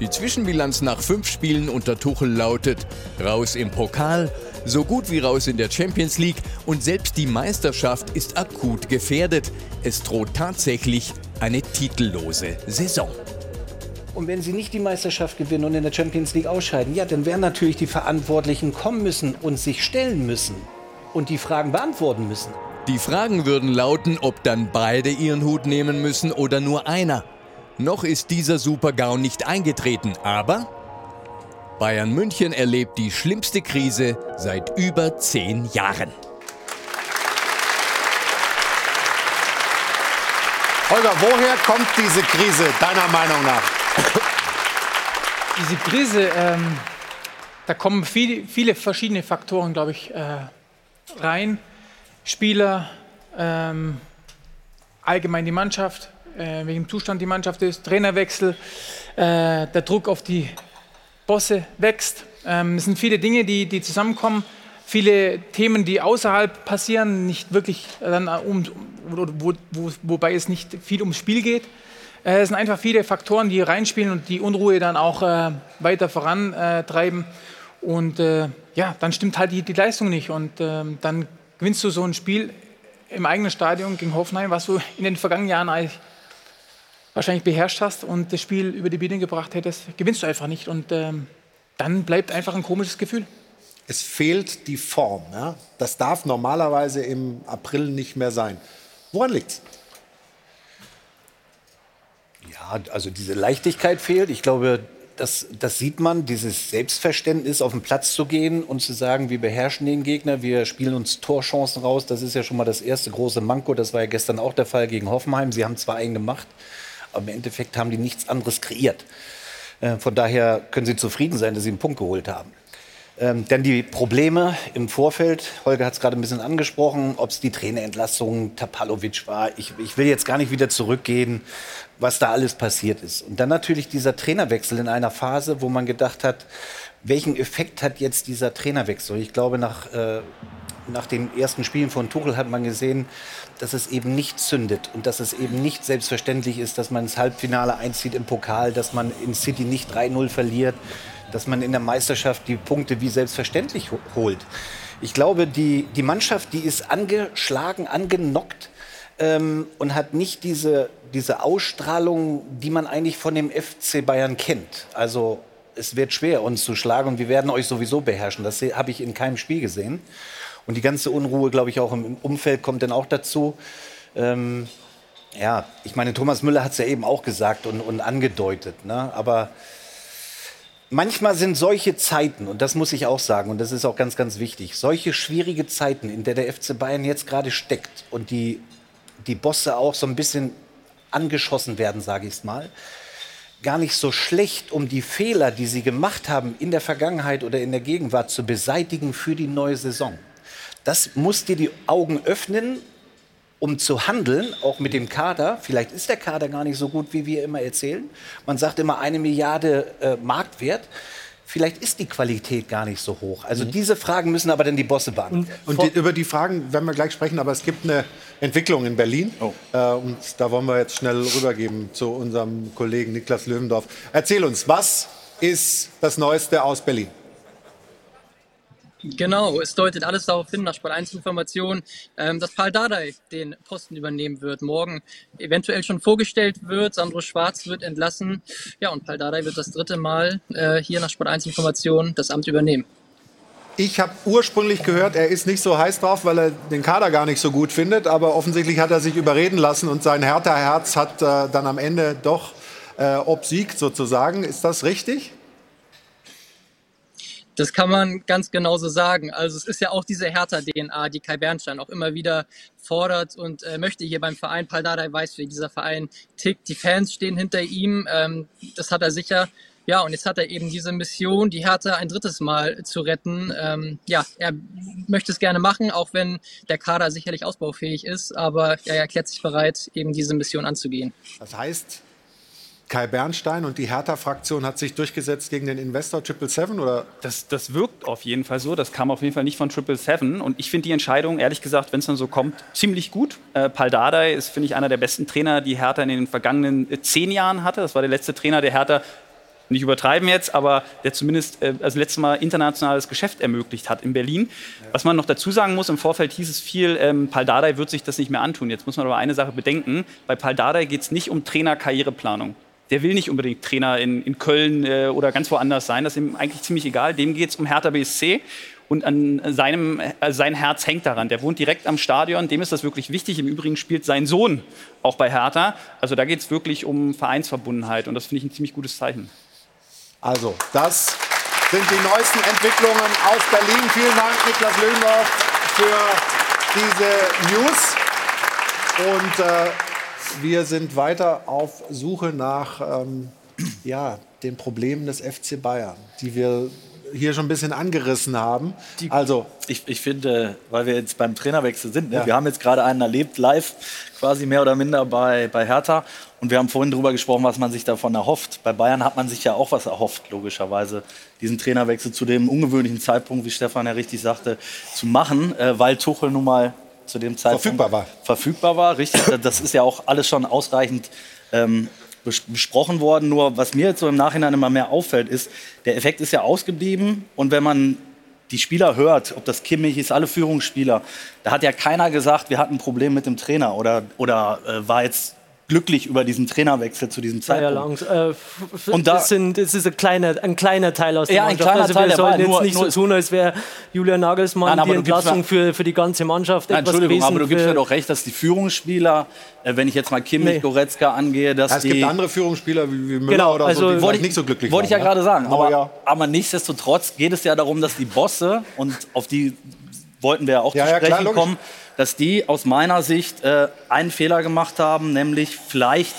Die Zwischenbilanz nach fünf Spielen unter Tuchel lautet raus im Pokal, so gut wie raus in der Champions League und selbst die Meisterschaft ist akut gefährdet. Es droht tatsächlich eine titellose Saison. Und wenn sie nicht die Meisterschaft gewinnen und in der Champions League ausscheiden, ja, dann werden natürlich die Verantwortlichen kommen müssen und sich stellen müssen und die Fragen beantworten müssen. Die Fragen würden lauten, ob dann beide ihren Hut nehmen müssen oder nur einer. Noch ist dieser Super-GAU nicht eingetreten, aber Bayern München erlebt die schlimmste Krise seit über zehn Jahren. Holger, woher kommt diese Krise deiner Meinung nach? Diese Krise, ähm, da kommen viel, viele verschiedene Faktoren, glaube ich, äh, rein. Spieler, ähm, allgemein die Mannschaft, äh, wegen dem Zustand die Mannschaft ist, Trainerwechsel, äh, der Druck auf die Bosse wächst. Ähm, es sind viele Dinge, die, die zusammenkommen, viele Themen, die außerhalb passieren, nicht wirklich dann um, wo, wo, wobei es nicht viel ums Spiel geht. Äh, es sind einfach viele Faktoren, die reinspielen und die Unruhe dann auch äh, weiter vorantreiben. Und äh, ja, dann stimmt halt die, die Leistung nicht. Und ähm, dann gewinnst du so ein Spiel im eigenen Stadion gegen Hoffenheim, was du in den vergangenen Jahren eigentlich wahrscheinlich beherrscht hast und das Spiel über die Bühne gebracht hättest, gewinnst du einfach nicht. Und ähm, dann bleibt einfach ein komisches Gefühl. Es fehlt die Form. Ja? Das darf normalerweise im April nicht mehr sein. Woran liegt's? Ja, also diese Leichtigkeit fehlt. Ich glaube, das, das sieht man, dieses Selbstverständnis, auf den Platz zu gehen und zu sagen, wir beherrschen den Gegner, wir spielen uns Torchancen raus. Das ist ja schon mal das erste große Manko. Das war ja gestern auch der Fall gegen Hoffenheim. Sie haben zwar eigene Macht, aber im Endeffekt haben die nichts anderes kreiert. Äh, von daher können Sie zufrieden sein, dass Sie einen Punkt geholt haben. Ähm, denn die Probleme im Vorfeld, Holger hat es gerade ein bisschen angesprochen, ob es die Trainerentlassung Tapalovic war. Ich, ich, will jetzt gar nicht wieder zurückgehen, was da alles passiert ist. Und dann natürlich dieser Trainerwechsel in einer Phase, wo man gedacht hat, welchen Effekt hat jetzt dieser Trainerwechsel? Ich glaube, nach, äh, nach den ersten Spielen von Tuchel hat man gesehen, dass es eben nicht zündet und dass es eben nicht selbstverständlich ist, dass man ins Halbfinale einzieht im Pokal, dass man in City nicht 3-0 verliert, dass man in der Meisterschaft die Punkte wie selbstverständlich holt. Ich glaube, die, die Mannschaft, die ist angeschlagen, angenockt ähm, und hat nicht diese, diese Ausstrahlung, die man eigentlich von dem FC Bayern kennt. Also es wird schwer, uns zu schlagen und wir werden euch sowieso beherrschen. Das habe ich in keinem Spiel gesehen. Und die ganze Unruhe, glaube ich, auch im Umfeld kommt dann auch dazu. Ähm, ja, ich meine, Thomas Müller hat es ja eben auch gesagt und, und angedeutet. Ne? Aber manchmal sind solche Zeiten, und das muss ich auch sagen, und das ist auch ganz, ganz wichtig, solche schwierige Zeiten, in der der FC Bayern jetzt gerade steckt und die, die Bosse auch so ein bisschen angeschossen werden, sage ich es mal, gar nicht so schlecht, um die Fehler, die sie gemacht haben in der Vergangenheit oder in der Gegenwart zu beseitigen für die neue Saison. Das muss dir die Augen öffnen, um zu handeln, auch mit dem Kader. Vielleicht ist der Kader gar nicht so gut, wie wir immer erzählen. Man sagt immer eine Milliarde äh, Marktwert. Vielleicht ist die Qualität gar nicht so hoch. Also mhm. diese Fragen müssen aber dann die Bosse beantworten. Und, und die, über die Fragen werden wir gleich sprechen, aber es gibt eine Entwicklung in Berlin. Oh. Äh, und da wollen wir jetzt schnell rübergeben zu unserem Kollegen Niklas Löwendorf. Erzähl uns, was ist das Neueste aus Berlin? Genau, es deutet alles darauf hin, nach Sport 1 Informationen, ähm, dass Paul Dardai den Posten übernehmen wird, morgen eventuell schon vorgestellt wird. Sandro Schwarz wird entlassen. Ja, und Paul Dardai wird das dritte Mal äh, hier nach Sport 1 Informationen das Amt übernehmen. Ich habe ursprünglich gehört, er ist nicht so heiß drauf, weil er den Kader gar nicht so gut findet. Aber offensichtlich hat er sich überreden lassen und sein härter Herz hat äh, dann am Ende doch äh, obsiegt sozusagen. Ist das richtig? Das kann man ganz genauso sagen. Also es ist ja auch diese Hertha-DNA, die Kai Bernstein auch immer wieder fordert und äh, möchte hier beim Verein. Paldada weiß, wie dieser Verein tickt. Die Fans stehen hinter ihm. Ähm, das hat er sicher. Ja, und jetzt hat er eben diese Mission, die Hertha ein drittes Mal zu retten. Ähm, ja, er möchte es gerne machen, auch wenn der Kader sicherlich ausbaufähig ist. Aber er erklärt sich bereit, eben diese Mission anzugehen. Das heißt, Kai Bernstein und die Hertha-Fraktion hat sich durchgesetzt gegen den Investor Triple Seven oder? Das, das wirkt auf jeden Fall so. Das kam auf jeden Fall nicht von Triple Seven. Und ich finde die Entscheidung, ehrlich gesagt, wenn es dann so kommt, ziemlich gut. Äh, Pal Dardai ist, finde ich, einer der besten Trainer, die Hertha in den vergangenen äh, zehn Jahren hatte. Das war der letzte Trainer, der Hertha nicht übertreiben jetzt, aber der zumindest äh, das letzte Mal internationales Geschäft ermöglicht hat in Berlin. Was man noch dazu sagen muss, im Vorfeld hieß es viel, ähm, Pal Dardai wird sich das nicht mehr antun. Jetzt muss man aber eine Sache bedenken, bei Pal Dardai geht es nicht um Trainer-Karriereplanung der will nicht unbedingt Trainer in, in Köln äh, oder ganz woanders sein. Das ist ihm eigentlich ziemlich egal. Dem geht es um Hertha BSC. Und an seinem, äh, sein Herz hängt daran. Der wohnt direkt am Stadion, dem ist das wirklich wichtig. Im Übrigen spielt sein Sohn auch bei Hertha. Also da geht es wirklich um Vereinsverbundenheit und das finde ich ein ziemlich gutes Zeichen. Also, das sind die neuesten Entwicklungen aus Berlin. Vielen Dank, Niklas Löhndorf, für diese News. Und äh, wir sind weiter auf Suche nach ähm, ja, den Problemen des FC Bayern, die wir hier schon ein bisschen angerissen haben. Die, also ich, ich finde, weil wir jetzt beim Trainerwechsel sind, ne? ja. wir haben jetzt gerade einen erlebt, live, quasi mehr oder minder bei, bei Hertha. Und wir haben vorhin darüber gesprochen, was man sich davon erhofft. Bei Bayern hat man sich ja auch was erhofft, logischerweise, diesen Trainerwechsel zu dem ungewöhnlichen Zeitpunkt, wie Stefan ja richtig sagte, zu machen, äh, weil Tuchel nun mal zu dem Zeitpunkt verfügbar war. Verfügbar war, richtig. Das ist ja auch alles schon ausreichend ähm, besprochen worden. Nur was mir jetzt so im Nachhinein immer mehr auffällt, ist, der Effekt ist ja ausgeblieben. Und wenn man die Spieler hört, ob das Kimmich ist, alle Führungsspieler, da hat ja keiner gesagt, wir hatten ein Problem mit dem Trainer oder, oder äh, war jetzt glücklich über diesen Trainerwechsel zu diesem Zeitpunkt. Ja, äh, und da, das, sind, das ist ein kleiner, ein kleiner Teil aus der ja, Mannschaft. Ein kleiner also Teil, wir sollten jetzt nur, nicht nur so tun, als wäre Julian Nagelsmann Nein, die Entlassung für, für die ganze Mannschaft. Nein, Entschuldigung, aber du gibst mir doch recht, dass die Führungsspieler, äh, wenn ich jetzt mal Kimmich, nee. Goretzka angehe, dass ja, es die... Es gibt andere Führungsspieler wie, wie Müller genau, oder also, so, die wollte nicht so glücklich Wollte ich ja ne? gerade sagen. Aber, ja. aber nichtsdestotrotz geht es ja darum, dass die Bosse, und auf die wollten wir ja auch ja, zu sprechen klar, kommen, dass die aus meiner Sicht äh, einen Fehler gemacht haben, nämlich vielleicht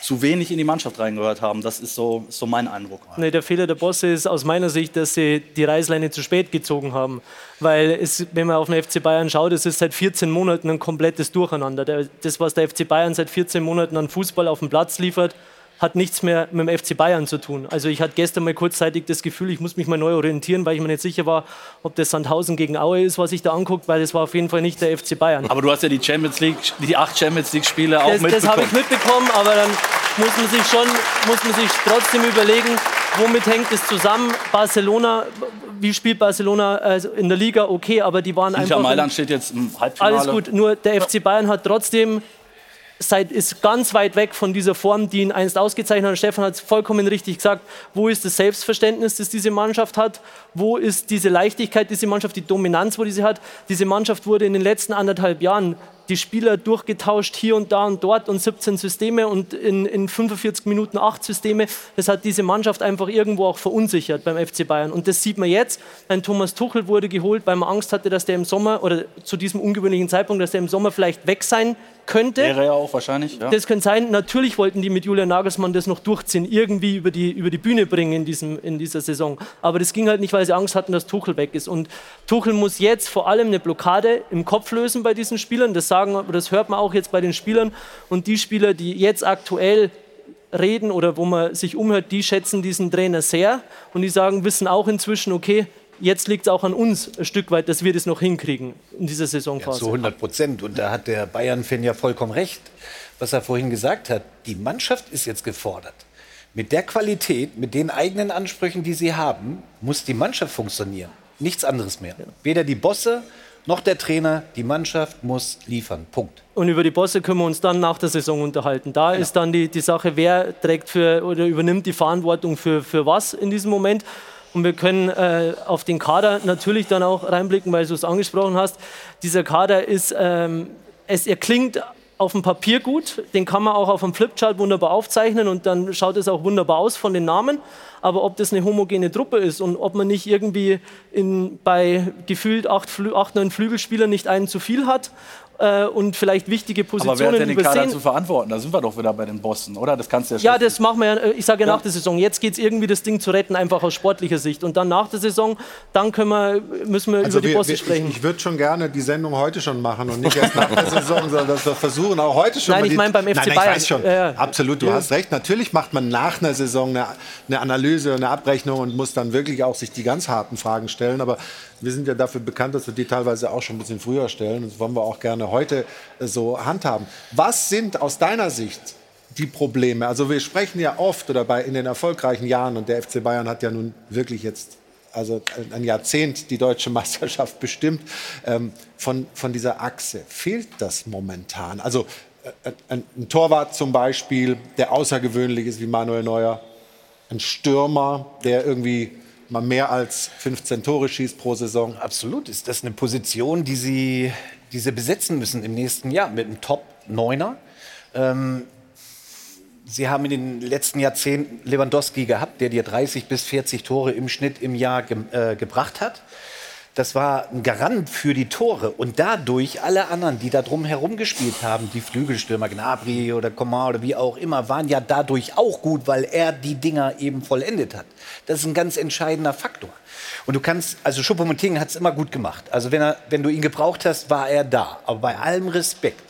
zu wenig in die Mannschaft reingehört haben. Das ist so, so mein Eindruck. Nee, der Fehler der Bosse ist aus meiner Sicht, dass sie die Reißleine zu spät gezogen haben. Weil es, wenn man auf den FC Bayern schaut, es ist seit 14 Monaten ein komplettes Durcheinander. Das, was der FC Bayern seit 14 Monaten an Fußball auf dem Platz liefert, hat nichts mehr mit dem FC Bayern zu tun. Also ich hatte gestern mal kurzzeitig das Gefühl, ich muss mich mal neu orientieren, weil ich mir nicht sicher war, ob das Sandhausen gegen Aue ist, was ich da angucke, weil das war auf jeden Fall nicht der FC Bayern. Aber du hast ja die Champions League, die acht Champions League Spiele auch das, mitbekommen. Das habe ich mitbekommen, aber dann muss man sich schon, muss man sich trotzdem überlegen, womit hängt es zusammen? Barcelona, wie spielt Barcelona also in der Liga? Okay, aber die waren Inter einfach. Mailand steht jetzt im Halbfinale. Alles gut, nur der FC Bayern hat trotzdem seid, ist ganz weit weg von dieser Form, die ihn einst ausgezeichnet hat. Stefan hat es vollkommen richtig gesagt. Wo ist das Selbstverständnis, das diese Mannschaft hat? Wo ist diese Leichtigkeit, diese Mannschaft, die Dominanz, wo diese hat? Diese Mannschaft wurde in den letzten anderthalb Jahren die Spieler durchgetauscht hier und da und dort und 17 Systeme und in, in 45 Minuten acht Systeme. Das hat diese Mannschaft einfach irgendwo auch verunsichert beim FC Bayern. Und das sieht man jetzt. Ein Thomas Tuchel wurde geholt, weil man Angst hatte, dass der im Sommer oder zu diesem ungewöhnlichen Zeitpunkt, dass der im Sommer vielleicht weg sein könnte. Wäre ja auch wahrscheinlich. Ja. Das könnte sein. Natürlich wollten die mit Julian Nagelsmann das noch durchziehen, irgendwie über die, über die Bühne bringen in, diesem, in dieser Saison. Aber das ging halt nicht, weil sie Angst hatten, dass Tuchel weg ist. Und Tuchel muss jetzt vor allem eine Blockade im Kopf lösen bei diesen Spielern. Das, sagen, das hört man auch jetzt bei den Spielern. Und die Spieler, die jetzt aktuell reden oder wo man sich umhört, die schätzen diesen Trainer sehr. Und die sagen, wissen auch inzwischen, okay, jetzt liegt es auch an uns ein Stück weit, dass wir das noch hinkriegen in dieser Saisonphase. Ja, zu 100 Prozent. Und da hat der Bayern-Fan ja vollkommen recht, was er vorhin gesagt hat. Die Mannschaft ist jetzt gefordert. Mit der Qualität, mit den eigenen Ansprüchen, die sie haben, muss die Mannschaft funktionieren. Nichts anderes mehr. Weder die Bosse noch der Trainer, die Mannschaft muss liefern. Punkt. Und über die Bosse können wir uns dann nach der Saison unterhalten. Da genau. ist dann die, die Sache, wer trägt für oder übernimmt die Verantwortung für, für was in diesem Moment. Und wir können äh, auf den Kader natürlich dann auch reinblicken, weil du es angesprochen hast. Dieser Kader ist, ähm, es, er klingt auf dem Papier gut, den kann man auch auf dem Flipchart wunderbar aufzeichnen und dann schaut es auch wunderbar aus von den Namen. Aber ob das eine homogene Truppe ist und ob man nicht irgendwie in, bei gefühlt acht, acht, neun Flügelspielern nicht einen zu viel hat äh, und vielleicht wichtige Positionen Aber wer hat denn den Kader zu verantworten? Da sind wir doch wieder bei den Bossen, oder? Das kannst du ja Ja, schon- das machen wir ja, äh, ich sage ja, Ja. nach der Saison. Jetzt geht es irgendwie, das Ding zu retten, einfach aus sportlicher Sicht. Und dann nach der Saison, dann können wir, müssen wir Also über die wir, Bosse wir, sprechen. Ich, ich würde schon gerne die Sendung heute schon machen und nicht erst nach der Saison, sondern dass wir versuchen, auch heute schon Nein, mal ich meine beim FC nein, nein, Bayern. Ich weiß schon, Ja, ja. absolut, du Ja. hast recht. Natürlich macht man nach einer Saison eine, eine Analyse, eine Abrechnung und muss dann wirklich auch sich die ganz harten Fragen stellen. Aber wir sind ja dafür bekannt, dass wir die teilweise auch schon ein bisschen früher stellen. Und das wollen wir auch gerne heute äh, so handhaben. Was sind aus deiner Sicht die Probleme? Also wir sprechen ja oft oder bei in den erfolgreichen Jahren und der FC Bayern hat ja nun wirklich jetzt also ein Jahrzehnt die deutsche Meisterschaft bestimmt, ähm, von, von dieser Achse. Fehlt das momentan? Also äh, ein, ein Torwart zum Beispiel, der außergewöhnlich ist wie Manuel Neuer, ein Stürmer, der irgendwie mal mehr als 15 Tore schießt pro Saison. Absolut, ist das eine Position, die sie, die sie besetzen müssen im nächsten Jahr mit einem Top-Neuner. Ähm, sie haben in den letzten Jahrzehnten Lewandowski gehabt, der dir 30 bis 40 Tore im Schnitt im Jahr ge äh, gebracht hat. Das war ein Garant für die Tore. Und dadurch alle anderen, die da drum herum gespielt haben, die Flügelstürmer, Gnabry oder Coman oder wie auch immer, waren ja dadurch auch gut, weil er die Dinger eben vollendet hat. Das ist ein ganz entscheidender Faktor. Und du kannst, also Choupo-Moting hat es immer gut gemacht. Also wenn, er, wenn du ihn gebraucht hast, war er da. Aber bei allem Respekt,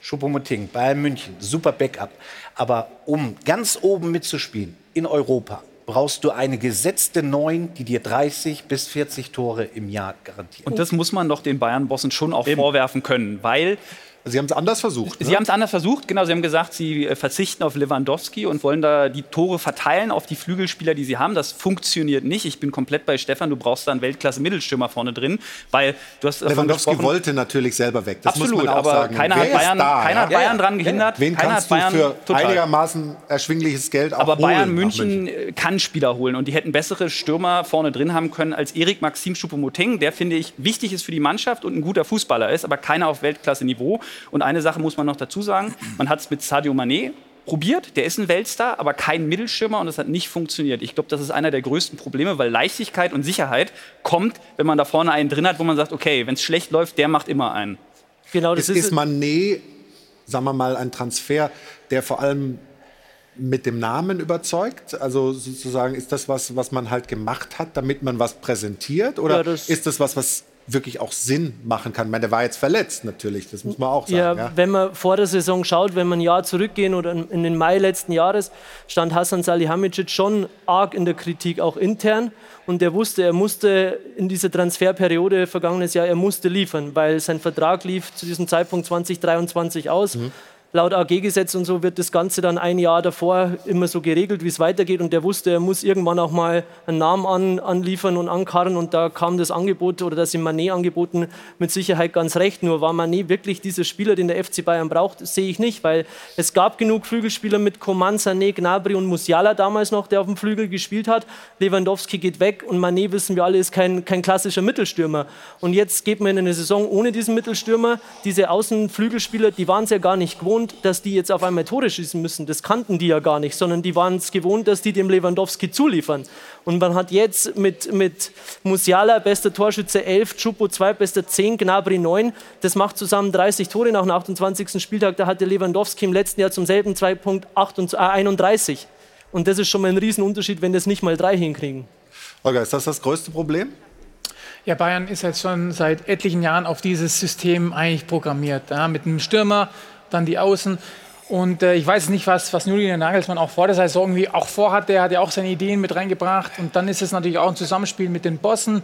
Choupo-Moting, Bayern München, super Backup. Aber um ganz oben mitzuspielen in Europa, brauchst du eine gesetzte Neun, die dir 30 bis 40 Tore im Jahr garantiert. Und das muss man doch den Bayern-Bossen schon auch vorwerfen können, weil Sie haben es anders versucht. Sie haben es anders versucht, genau. Sie haben gesagt, sie äh, verzichten auf Lewandowski und wollen da die Tore verteilen auf die Flügelspieler, die sie haben. Das funktioniert nicht. Ich bin komplett bei Stefan. Du brauchst da einen Weltklasse-Mittelstürmer vorne drin, weil du hast Lewandowski wollte natürlich selber weg. Das Absolut, muss man auch aber sagen. keiner Wer hat Bayern- da, keiner hat ja? Bayern dran gehindert. Wen Keiner kannst hat Bayern du für total. einigermaßen erschwingliches Geld auch Aber Bayern holen nach München äh, kann Spieler holen und die hätten bessere Stürmer vorne drin haben können als Erik Maxim Choupo-Moting, der finde ich wichtig ist für die Mannschaft und ein guter Fußballer ist, aber keiner auf Weltklasse-Niveau. Und eine Sache muss man noch dazu sagen: Man hat es mit Sadio Mané probiert, der ist ein Weltstar, aber kein Mittelstürmer und das hat nicht funktioniert. Ich glaube, das ist einer der größten Probleme, weil Leichtigkeit und Sicherheit kommt, wenn man da vorne einen drin hat, wo man sagt, okay, wenn es schlecht läuft, der macht immer einen. Genau, ist, ist Mané, sagen wir mal, ein Transfer, der vor allem mit dem Namen überzeugt? Also sozusagen, ist das was, was man halt gemacht hat, damit man was präsentiert? Oder Ja, das- ist das was, was wirklich auch Sinn machen kann? Ich meine, der war jetzt verletzt natürlich, das muss man auch sagen. Ja, Ja, wenn man vor der Saison schaut, wenn man ein Jahr zurückgehen oder in den Mai letzten Jahres, stand Hassan Salihamidzic schon arg in der Kritik, auch intern. Und er wusste, er musste in dieser Transferperiode vergangenes Jahr, er musste liefern, weil sein Vertrag lief zu diesem Zeitpunkt 2023 aus. Laut AG-Gesetz und so wird das Ganze dann ein Jahr davor immer so geregelt, wie es weitergeht. Und der wusste, er muss irgendwann auch mal einen Namen an, anliefern und ankarren. Und da kam das Angebot oder das ihm Mané angeboten mit Sicherheit ganz recht. Nur war Mané wirklich dieser Spieler, den der FC Bayern braucht, sehe ich nicht, weil es gab genug Flügelspieler mit Coman, Sané, Gnabry und Musiala damals noch, der auf dem Flügel gespielt hat. Lewandowski geht weg und Mané, wissen wir alle, ist kein, kein klassischer Mittelstürmer. Und jetzt geht man in eine Saison ohne diesen Mittelstürmer. Diese Außenflügelspieler, die waren es ja gar nicht gewohnt, dass die jetzt auf einmal Tore schießen müssen. Das kannten die ja gar nicht, sondern die waren es gewohnt, dass die dem Lewandowski zuliefern. Und man hat jetzt mit, mit Musiala, bester Torschütze 11, Chupo 2, bester 10, Gnabry 9. Das macht zusammen 30 Tore nach dem 28. Spieltag. Da hatte Lewandowski im letzten Jahr zum selben Zeitpunkt 28, äh, 31. Und das ist schon mal ein Riesenunterschied, wenn das nicht mal drei hinkriegen. Holger, ist das das größte Problem? Ja, Bayern ist jetzt schon seit etlichen Jahren auf dieses System eigentlich programmiert. Ja, mit einem Stürmer, dann die Außen. Und äh, ich weiß nicht, was, was Julian Nagelsmann auch vor der Saison irgendwie auch vorhatte. Er hat ja auch seine Ideen mit reingebracht. Und dann ist es natürlich auch ein Zusammenspiel mit den Bossen.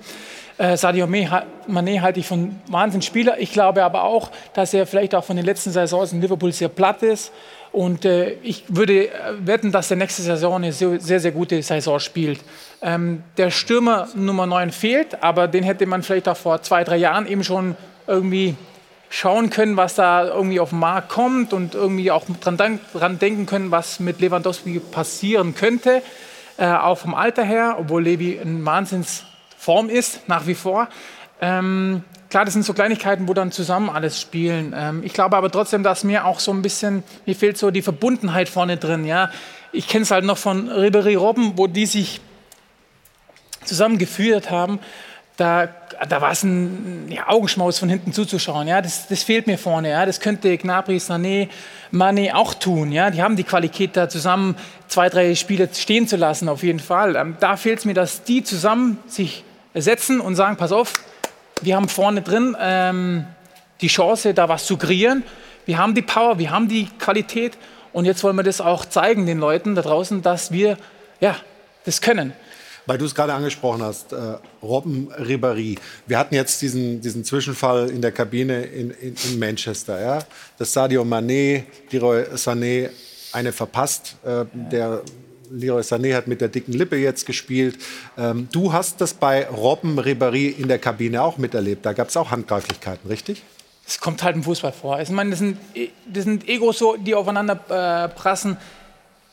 Äh, Sadio Ma- Mané halte ich von Wahnsinnsspieler. Ich glaube aber auch, dass er vielleicht auch von den letzten Saisons in Liverpool sehr platt ist. Und äh, ich würde äh, wetten, dass der nächste Saison eine sehr, sehr, sehr gute Saison spielt. Ähm, der Stürmer Nummer 9 fehlt, aber den hätte man vielleicht auch vor zwei, drei Jahren eben schon irgendwie schauen können, was da irgendwie auf den Markt kommt und irgendwie auch dran, dran denken können, was mit Lewandowski passieren könnte. äh, auch vom Alter her, obwohl Levi in Wahnsinnsform ist, nach wie vor. Ähm, klar, das sind so Kleinigkeiten, wo dann zusammen alles spielen. Ähm, ich glaube aber trotzdem, dass mir auch so ein bisschen, mir fehlt so die Verbundenheit vorne drin. Ja? Ich kenne es halt noch von Ribery Robben, wo die sich zusammengeführt haben. Da, da war es ein ja, Augenschmaus von hinten zuzuschauen. Ja? Das, das fehlt mir vorne. Ja? Das könnte Gnabry, Sané, Mané auch tun. Ja? Die haben die Qualität, da zusammen zwei, drei Spiele stehen zu lassen, auf jeden Fall. Ähm, da fehlt es mir, dass die zusammen sich setzen und sagen, pass auf, wir haben vorne drin ähm, die Chance, da was zu kreieren. Wir haben die Power, wir haben die Qualität und jetzt wollen wir das auch zeigen den Leuten da draußen, dass wir ja, das können. Weil du es gerade angesprochen hast, äh, Robben Ribéry. Wir hatten jetzt diesen, diesen Zwischenfall in der Kabine in, in, in Manchester. Ja? Das Sadio Mané, Leroy Sané, eine verpasst. Äh, der Leroy Sané hat mit der dicken Lippe jetzt gespielt. Ähm, du hast das bei Robben Ribéry in der Kabine auch miterlebt. Da gab es auch Handgreiflichkeiten, richtig? Es kommt halt im Fußball vor. Ich meine, das sind, das sind Egos, so, die aufeinander äh, prassen.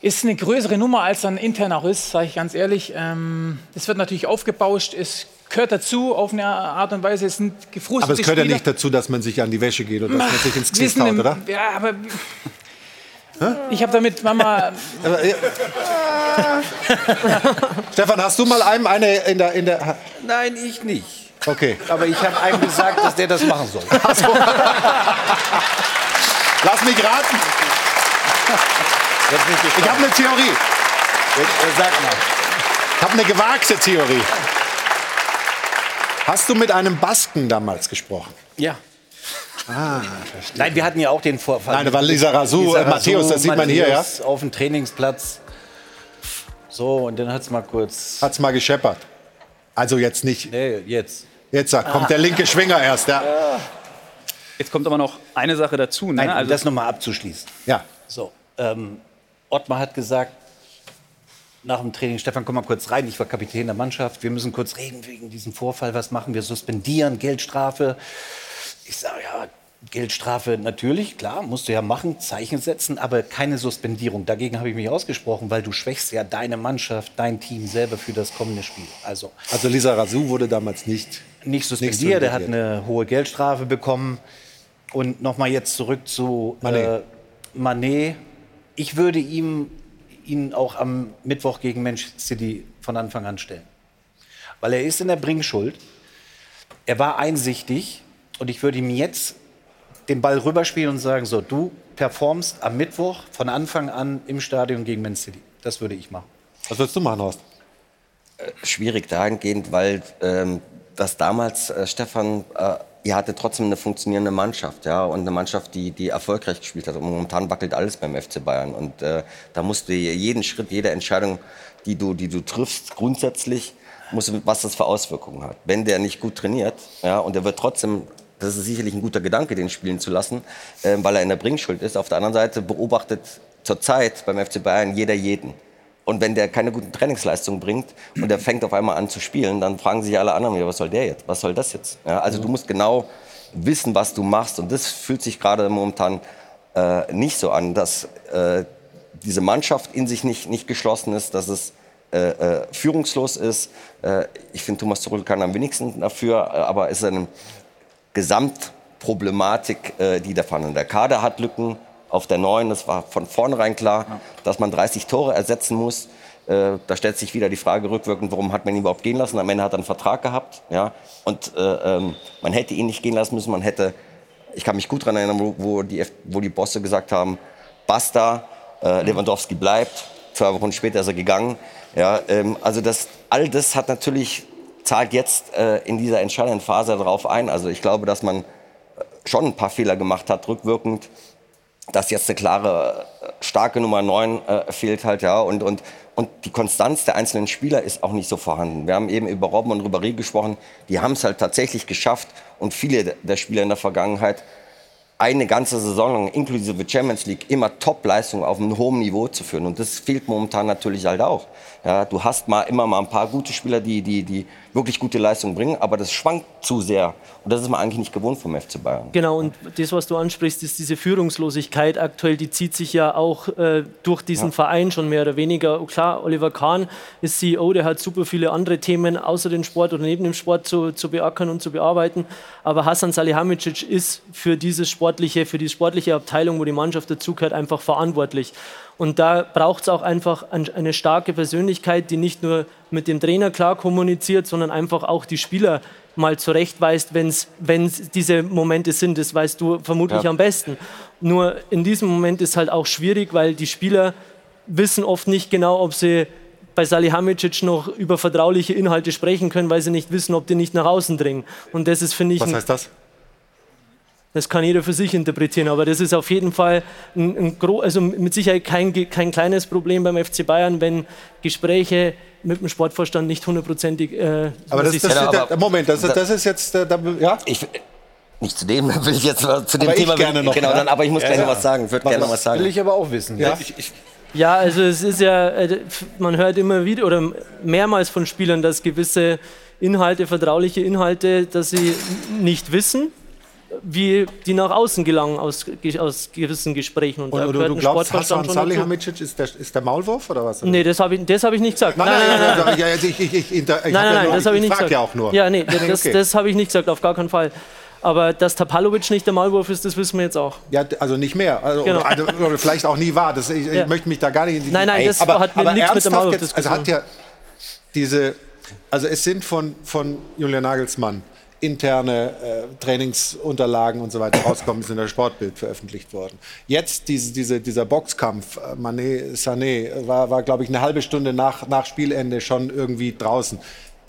Ist eine größere Nummer, als dann intern auch ist, sage ich ganz ehrlich. Ähm, das wird natürlich aufgebauscht. Es gehört dazu auf eine Art und Weise. Es sind gefrustete Aber es gehört Spieler. ja nicht dazu, dass man sich an die Wäsche geht oder dass man sich ins Gesicht haut, oder? Ja, aber ich habe damit Mama. Stefan, hast du mal einem eine in der, in der Nein, ich nicht. Okay. Aber ich habe einem gesagt, dass der das machen soll. Lass mich raten. Ich habe eine Theorie. Sag mal. Ich habe eine gewagte Theorie. Hast du mit einem Basken damals gesprochen? Ja. Ah, Nein, wir hatten ja auch den Vorfall. Nein, da war Lisa Razou, äh, Matthäus, das sieht man hier, ja? Auf dem Trainingsplatz. So, und dann hat es mal kurz. Hat's mal gescheppert. Also jetzt nicht. Nee, jetzt. Jetzt sagt, kommt der linke Schwinger erst, ja. Jetzt kommt aber noch eine Sache dazu. Ne? Nein, um also, das nochmal abzuschließen. Ja. So, ähm, Ottmar hat gesagt, nach dem Training, Stefan, komm mal kurz rein, ich war Kapitän der Mannschaft, wir müssen kurz reden wegen diesem Vorfall, was machen wir, suspendieren, Geldstrafe. Ich sage, ja, Geldstrafe natürlich, klar, musst du ja machen, Zeichen setzen, aber keine Suspendierung. Dagegen habe ich mich ausgesprochen, weil du schwächst ja deine Mannschaft, dein Team selber für das kommende Spiel. Also, Also Lisa Razou wurde damals nicht, nicht suspendiert, er hat eine hohe Geldstrafe bekommen. Und nochmal jetzt zurück zu Mané. Äh, Mané. Ich würde ihm ihn auch am Mittwoch gegen Manchester City von Anfang an stellen. Weil er ist in der Bringschuld. Er war einsichtig und ich würde ihm jetzt den Ball rüberspielen und sagen, so, du performst am Mittwoch von Anfang an im Stadion gegen Man City. Das würde ich machen. Was würdest du machen, Horst? schwierig dahingehend, weil ähm, das damals, äh, Stefan, äh, ihr hattet trotzdem eine funktionierende Mannschaft, ja, und eine Mannschaft, die, die erfolgreich gespielt hat. Und momentan wackelt alles beim FC Bayern. Und äh, da musst du jeden Schritt, jede Entscheidung, die du, die du triffst, grundsätzlich, musst du, was das für Auswirkungen hat. Wenn der nicht gut trainiert, ja, und der wird trotzdem das ist sicherlich ein guter Gedanke, den spielen zu lassen, äh, weil er in der Bringschuld ist. Auf der anderen Seite beobachtet zurzeit beim FC Bayern jeder jeden. Und wenn der keine guten Trainingsleistungen bringt und der fängt auf einmal an zu spielen, dann fragen sich alle anderen, was soll der jetzt? Was soll das jetzt? Ja, also du musst genau wissen, was du machst. Und das fühlt sich gerade momentan äh, nicht so an, dass äh, diese Mannschaft in sich nicht, nicht geschlossen ist, dass es äh, äh, führungslos ist. Äh, ich finde, Thomas Tuchel kann am wenigsten dafür, äh, aber es ist eine Gesamtproblematik, die da vorne. Der Kader hat Lücken auf der neuen. Das war von vornherein klar, dass man 30 Tore ersetzen muss. Äh, da stellt sich wieder die Frage rückwirkend, warum hat man ihn überhaupt gehen lassen? Am Ende hat er einen Vertrag gehabt. Ja? Und äh, ähm, man hätte ihn nicht gehen lassen müssen. Man hätte, ich kann mich gut daran erinnern, wo, wo, die, wo die Bosse gesagt haben, basta, äh, Lewandowski bleibt. Zwei Wochen später ist er gegangen. Ja, ähm, also das, all das hat natürlich, zahlt jetzt äh, in dieser entscheidenden Phase darauf ein. Also ich glaube, dass man äh, schon ein paar Fehler gemacht hat, rückwirkend dass jetzt eine klare, äh, starke Nummer 9 äh, fehlt halt, ja. Und, und, und die Konstanz der einzelnen Spieler ist auch nicht so vorhanden. Wir haben eben über Robben und Ribéry gesprochen. Die haben es halt tatsächlich geschafft und viele der Spieler in der Vergangenheit eine ganze Saison lang, inklusive Champions League, immer Top-Leistungen auf einem hohen Niveau zu führen. Und das fehlt momentan natürlich halt auch. Ja, du hast mal immer mal ein paar gute Spieler, die, die, die, wirklich gute Leistungen bringen, aber das schwankt zu sehr. Und das ist man eigentlich nicht gewohnt vom FC Bayern. Genau, und das, was du ansprichst, ist diese Führungslosigkeit aktuell, die zieht sich ja auch äh, durch diesen Ja. Verein schon mehr oder weniger. Klar, Oliver Kahn ist CEO, der hat super viele andere Themen außer dem Sport oder neben dem Sport zu, zu beackern und zu bearbeiten. Aber Hassan Salihamidzic ist für dieses sportliche, für die sportliche Abteilung, wo die Mannschaft dazugehört, einfach verantwortlich. Und da braucht es auch einfach ein, eine starke Persönlichkeit, die nicht nur mit dem Trainer klar kommuniziert, sondern einfach auch die Spieler mal zurechtweist, wenn es diese Momente sind. Das weißt du vermutlich Ja. am besten. Nur in diesem Moment ist halt auch schwierig, weil die Spieler wissen oft nicht genau, ob sie bei Salihamidzic noch über vertrauliche Inhalte sprechen können, weil sie nicht wissen, ob die nicht nach außen dringen. Und das ist, finde ich, Was heißt das? Das kann jeder für sich interpretieren, aber das ist auf jeden Fall ein, ein gro also mit Sicherheit kein, kein kleines Problem beim FC Bayern, wenn Gespräche mit dem Sportvorstand nicht hundertprozentig. Äh, Aber das, das, Ja, der, aber- Moment, das, das ist jetzt, äh, da, ja? Ich, nicht zu dem, will ich jetzt mal- zu dem Aber ich Thema. gerne noch, genau, ja? dann, aber ich muss Ja, gleich ja. noch was sagen. Ich würde gerne noch was sagen. Will ich aber auch wissen. Ja. Ich, ich, Ja, also es ist ja, äh, man hört immer wieder oder mehrmals von Spielern, dass gewisse Inhalte, vertrauliche Inhalte, dass sie nicht wissen, wie die nach außen gelangen aus, aus gewissen Gesprächen. Und, Und, da du, glaubst, Hassan. Salihamidzic ist der, ist der Maulwurf oder was? Nee, das habe ich, das hab ich nicht gesagt. Nein, nein, nein, nein, ja, also ich, ich, ich, inter- ich nein, ja nein, das ich nicht frag gesagt. ja auch nur. Ja, nee, das, Okay. das habe ich nicht gesagt, auf gar keinen Fall. Aber dass Tapalovic nicht der Maulwurf ist, das wissen wir jetzt auch. Ja, also nicht mehr. Also, Genau. oder, also, vielleicht auch nie war. Das, ich, ich Ja. möchte mich da gar nicht in die Nein, nein, das aber, hat mir nichts mit ernsthaft Maulwurf- jetzt, Also hat ja diese, also es sind von, von Julian Nagelsmann interne äh, Trainingsunterlagen und so weiter rauskommen, ist in der Sportbild veröffentlicht worden. Jetzt diese, diese, dieser Boxkampf, äh, Mané, Sané, war, war glaube ich, eine halbe Stunde nach, nach Spielende schon irgendwie draußen.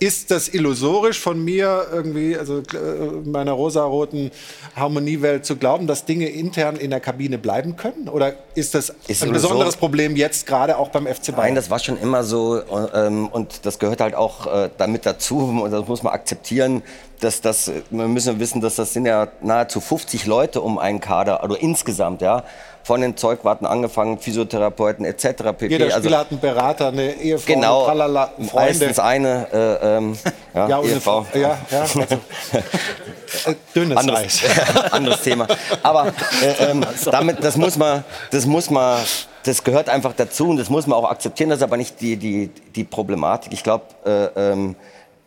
Ist das illusorisch von mir irgendwie, also äh, meiner rosaroten Harmoniewelt zu glauben, dass Dinge intern in der Kabine bleiben können? Oder ist das Ist ein illusor- besonderes Problem jetzt gerade auch beim FC Nein, Bayern? das war schon immer so ähm, und das gehört halt auch äh, damit dazu und das muss man akzeptieren, dass das, äh, wir müssen wissen, dass das sind ja nahezu 50 Leute um einen Kader, also insgesamt, ja, von den Zeugwarten angefangen, Physiotherapeuten etc. pp. Jeder Spieler also, hat einen Berater, eine Ehefrau, Genau, Tralala, Freunde. meistens eine äh, ähm, ja, Ja, eine Ehefrau. Frau. Ja, ja, also, äh, dünnes anderes, Eis. anderes Thema. Aber äh, ähm, damit, das muss man, das muss man, das gehört einfach dazu und das muss man auch akzeptieren. Das ist aber nicht die, die, die Problematik. Ich glaube, äh, ähm,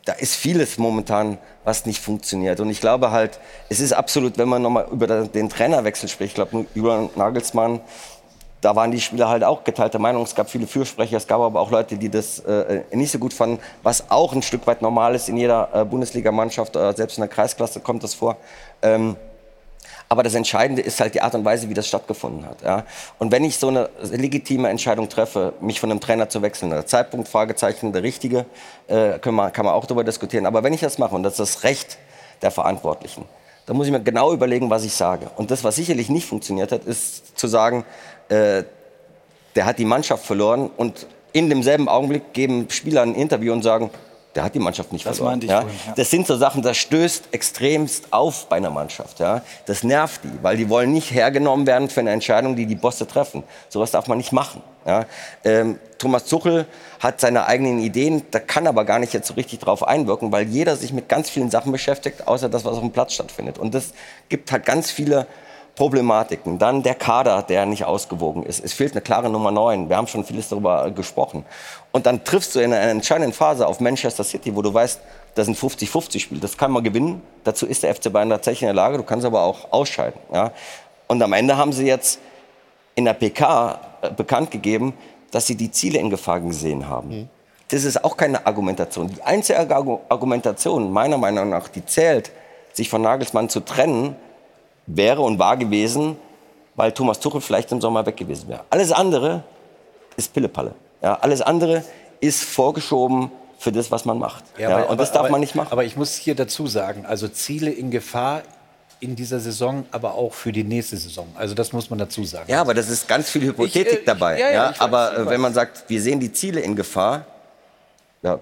da ist vieles momentan, was nicht funktioniert. Und ich glaube halt, es ist absolut, wenn man nochmal über den Trainerwechsel spricht, ich glaube, über Nagelsmann, da waren die Spieler halt auch geteilter Meinung. Es gab viele Fürsprecher, es gab aber auch Leute, die das äh, nicht so gut fanden, was auch ein Stück weit normal ist in jeder äh, Bundesligamannschaft, äh, selbst in der Kreisklasse kommt das vor. Ähm, aber das Entscheidende ist halt die Art und Weise, wie das stattgefunden hat. Ja? Und wenn ich so eine legitime Entscheidung treffe, mich von einem Trainer zu wechseln, der Zeitpunkt, Fragezeichen, der richtige, äh, kann, man, kann man auch darüber diskutieren. Aber wenn ich das mache, und das ist das Recht der Verantwortlichen, dann muss ich mir genau überlegen, was ich sage. Und das, was sicherlich nicht funktioniert hat, ist zu sagen, äh, der hat die Mannschaft verloren und in demselben Augenblick geben Spieler ein Interview und sagen, der hat die Mannschaft nicht Das verloren. ja? vorhin, ja. Das sind so Sachen, das stößt extremst auf bei einer Mannschaft. Ja? Das nervt die, weil die wollen nicht hergenommen werden für eine Entscheidung, die die Bosse treffen. Sowas darf man nicht machen. Ja? Ähm, Thomas Tuchel hat seine eigenen Ideen, da kann aber gar nicht jetzt so richtig drauf einwirken, weil jeder sich mit ganz vielen Sachen beschäftigt, außer das, was auf dem Platz stattfindet. Und das gibt halt ganz viele Problematiken. Dann der Kader, der nicht ausgewogen ist. Es fehlt eine klare Nummer 9. Wir haben schon vieles darüber gesprochen. Und dann triffst du in einer entscheidenden Phase auf Manchester City, wo du weißt, das sind 50-50-Spiel. Das kann man gewinnen. Dazu ist der FC Bayern tatsächlich in der Lage. Du kannst aber auch ausscheiden. Ja? Und am Ende haben sie jetzt in der PK äh, bekannt gegeben, dass sie die Ziele in Gefahr gesehen haben. Das ist auch keine Argumentation. Die einzige Argu- Argumentation, meiner Meinung nach, die zählt, sich von Nagelsmann zu trennen, wäre und war gewesen, weil Thomas Tuchel vielleicht im Sommer weg gewesen wäre. Alles andere ist Pillepalle. Ja, alles andere ist vorgeschoben für das, was man macht. Ja, und das darf aber, man nicht machen. Aber ich muss hier dazu sagen, also Ziele in Gefahr in dieser Saison, aber auch für die nächste Saison. Also das muss man dazu sagen. Ja, aber das ist ganz viel Hypothetik Ich, äh, dabei. ja, Ja, ja, ich weiß, aber ich äh, weiß. wenn man sagt, wir sehen die Ziele in Gefahr, ja,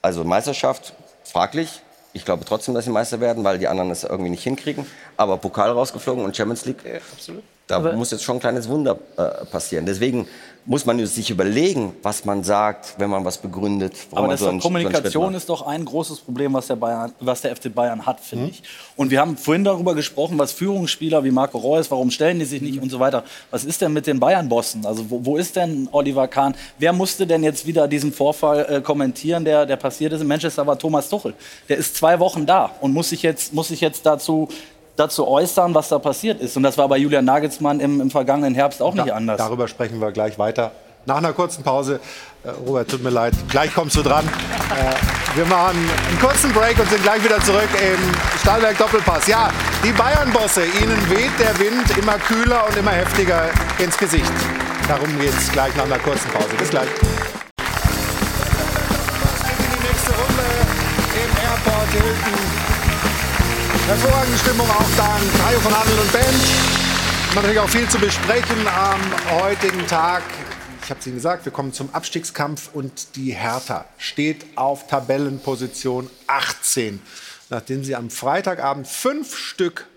also Meisterschaft fraglich. Ich glaube trotzdem, dass sie Meister werden, weil die anderen es irgendwie nicht hinkriegen. Aber Pokal rausgeflogen und Champions League, Ja, absolut. Da Aber- muss jetzt schon ein kleines Wunder äh, passieren. Deswegen muss man sich überlegen, was man sagt, wenn man was begründet. warum Aber man das so einen- so Kommunikation macht. ist doch ein großes Problem, was der, Bayern, was der FC Bayern hat, Mhm. finde ich. Und wir haben vorhin darüber gesprochen, was Führungsspieler wie Marco Reus, warum stellen die sich nicht und so weiter. Was ist denn mit den Bayern-Bossen? Also wo, wo ist denn Oliver Kahn? Wer musste denn jetzt wieder diesen Vorfall äh, kommentieren, der, der passiert ist in Manchester, war Thomas Tuchel. Der ist zwei Wochen da und muss sich jetzt, muss sich jetzt dazu dazu äußern, was da passiert ist. Und das war bei Julian Nagelsmann im, im vergangenen Herbst auch nicht Da- anders. Darüber sprechen wir gleich weiter. Nach einer kurzen Pause. Äh, Robert, tut mir leid. Gleich kommst du dran. Äh, wir machen einen kurzen Break und sind gleich wieder zurück im Stahlwerk Doppelpass. Ja, die Bayern-Bosse, ihnen weht der Wind immer kühler und immer heftiger ins Gesicht. Darum geht es gleich nach einer kurzen Pause. Bis gleich. Die nächste Runde im Airport Hilton. Hervorragende Stimmung auch dank Hajo von Adel und Band. Natürlich auch viel zu besprechen am heutigen Tag. Ich habe es Ihnen gesagt, wir kommen zum Abstiegskampf und die Hertha steht auf Tabellenposition 18, nachdem sie am Freitagabend fünf Stück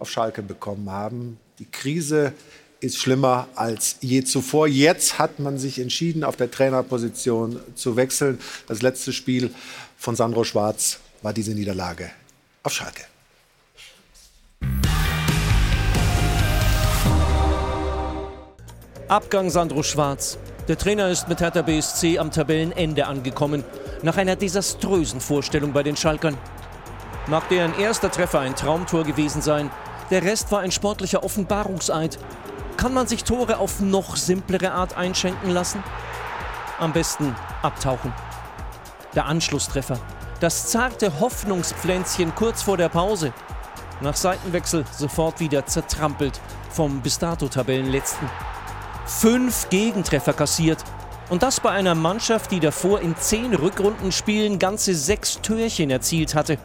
auf Schalke bekommen haben. Die Krise ist schlimmer als je zuvor. Jetzt hat man sich entschieden, auf der Trainerposition zu wechseln. Das letzte Spiel von Sandro Schwarz war diese Niederlage auf Schalke. Abgang Sandro Schwarz. Der Trainer ist mit Hertha BSC am Tabellenende angekommen, nach einer desaströsen Vorstellung bei den Schalkern. Mag deren erster Treffer ein Traumtor gewesen sein, der Rest war ein sportlicher Offenbarungseid. Kann man sich Tore auf noch simplere Art einschenken lassen? Am besten abtauchen. Der Anschlusstreffer. Das zarte Hoffnungspflänzchen kurz vor der Pause. Nach Seitenwechsel sofort wieder zertrampelt vom bis dato Tabellenletzten. Fünf Gegentreffer kassiert. Und das bei einer Mannschaft, die davor in zehn Rückrundenspielen ganze sechs Türchen erzielt hatte.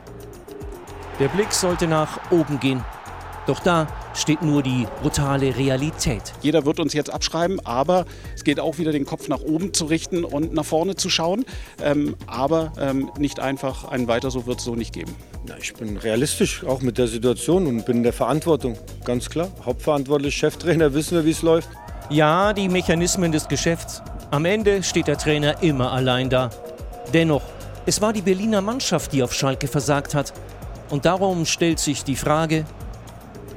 Der Blick sollte nach oben gehen. Doch da steht nur die brutale Realität. Jeder wird uns jetzt abschreiben, aber es geht auch wieder den Kopf nach oben zu richten und nach vorne zu schauen. Ähm, aber ähm, nicht einfach ein Weiter so wird es so nicht geben. Na, ich bin realistisch, auch mit der Situation und bin in der Verantwortung. Ganz klar. Hauptverantwortlich, Cheftrainer, wissen wir, wie es läuft. Ja, die Mechanismen des Geschäfts. Am Ende steht der Trainer immer allein da. Dennoch, es war die Berliner Mannschaft, die auf Schalke versagt hat. Und darum stellt sich die Frage,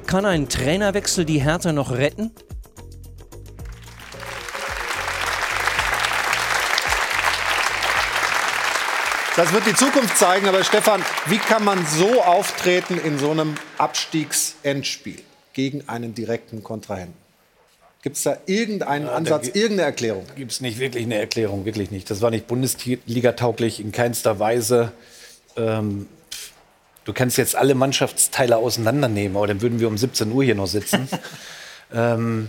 kann ein Trainerwechsel die Hertha noch retten? Das wird die Zukunft zeigen. Aber Stefan, wie kann man so auftreten in so einem Abstiegsendspiel gegen einen direkten Kontrahenten? Gibt es da irgendeinen Ansatz, irgendeine Erklärung? Gibt es nicht wirklich eine Erklärung, wirklich nicht. Das war nicht Bundesliga-tauglich in keinster Weise. Ähm, du kannst jetzt alle Mannschaftsteile auseinandernehmen, aber dann würden wir um 17 Uhr hier noch sitzen. ähm,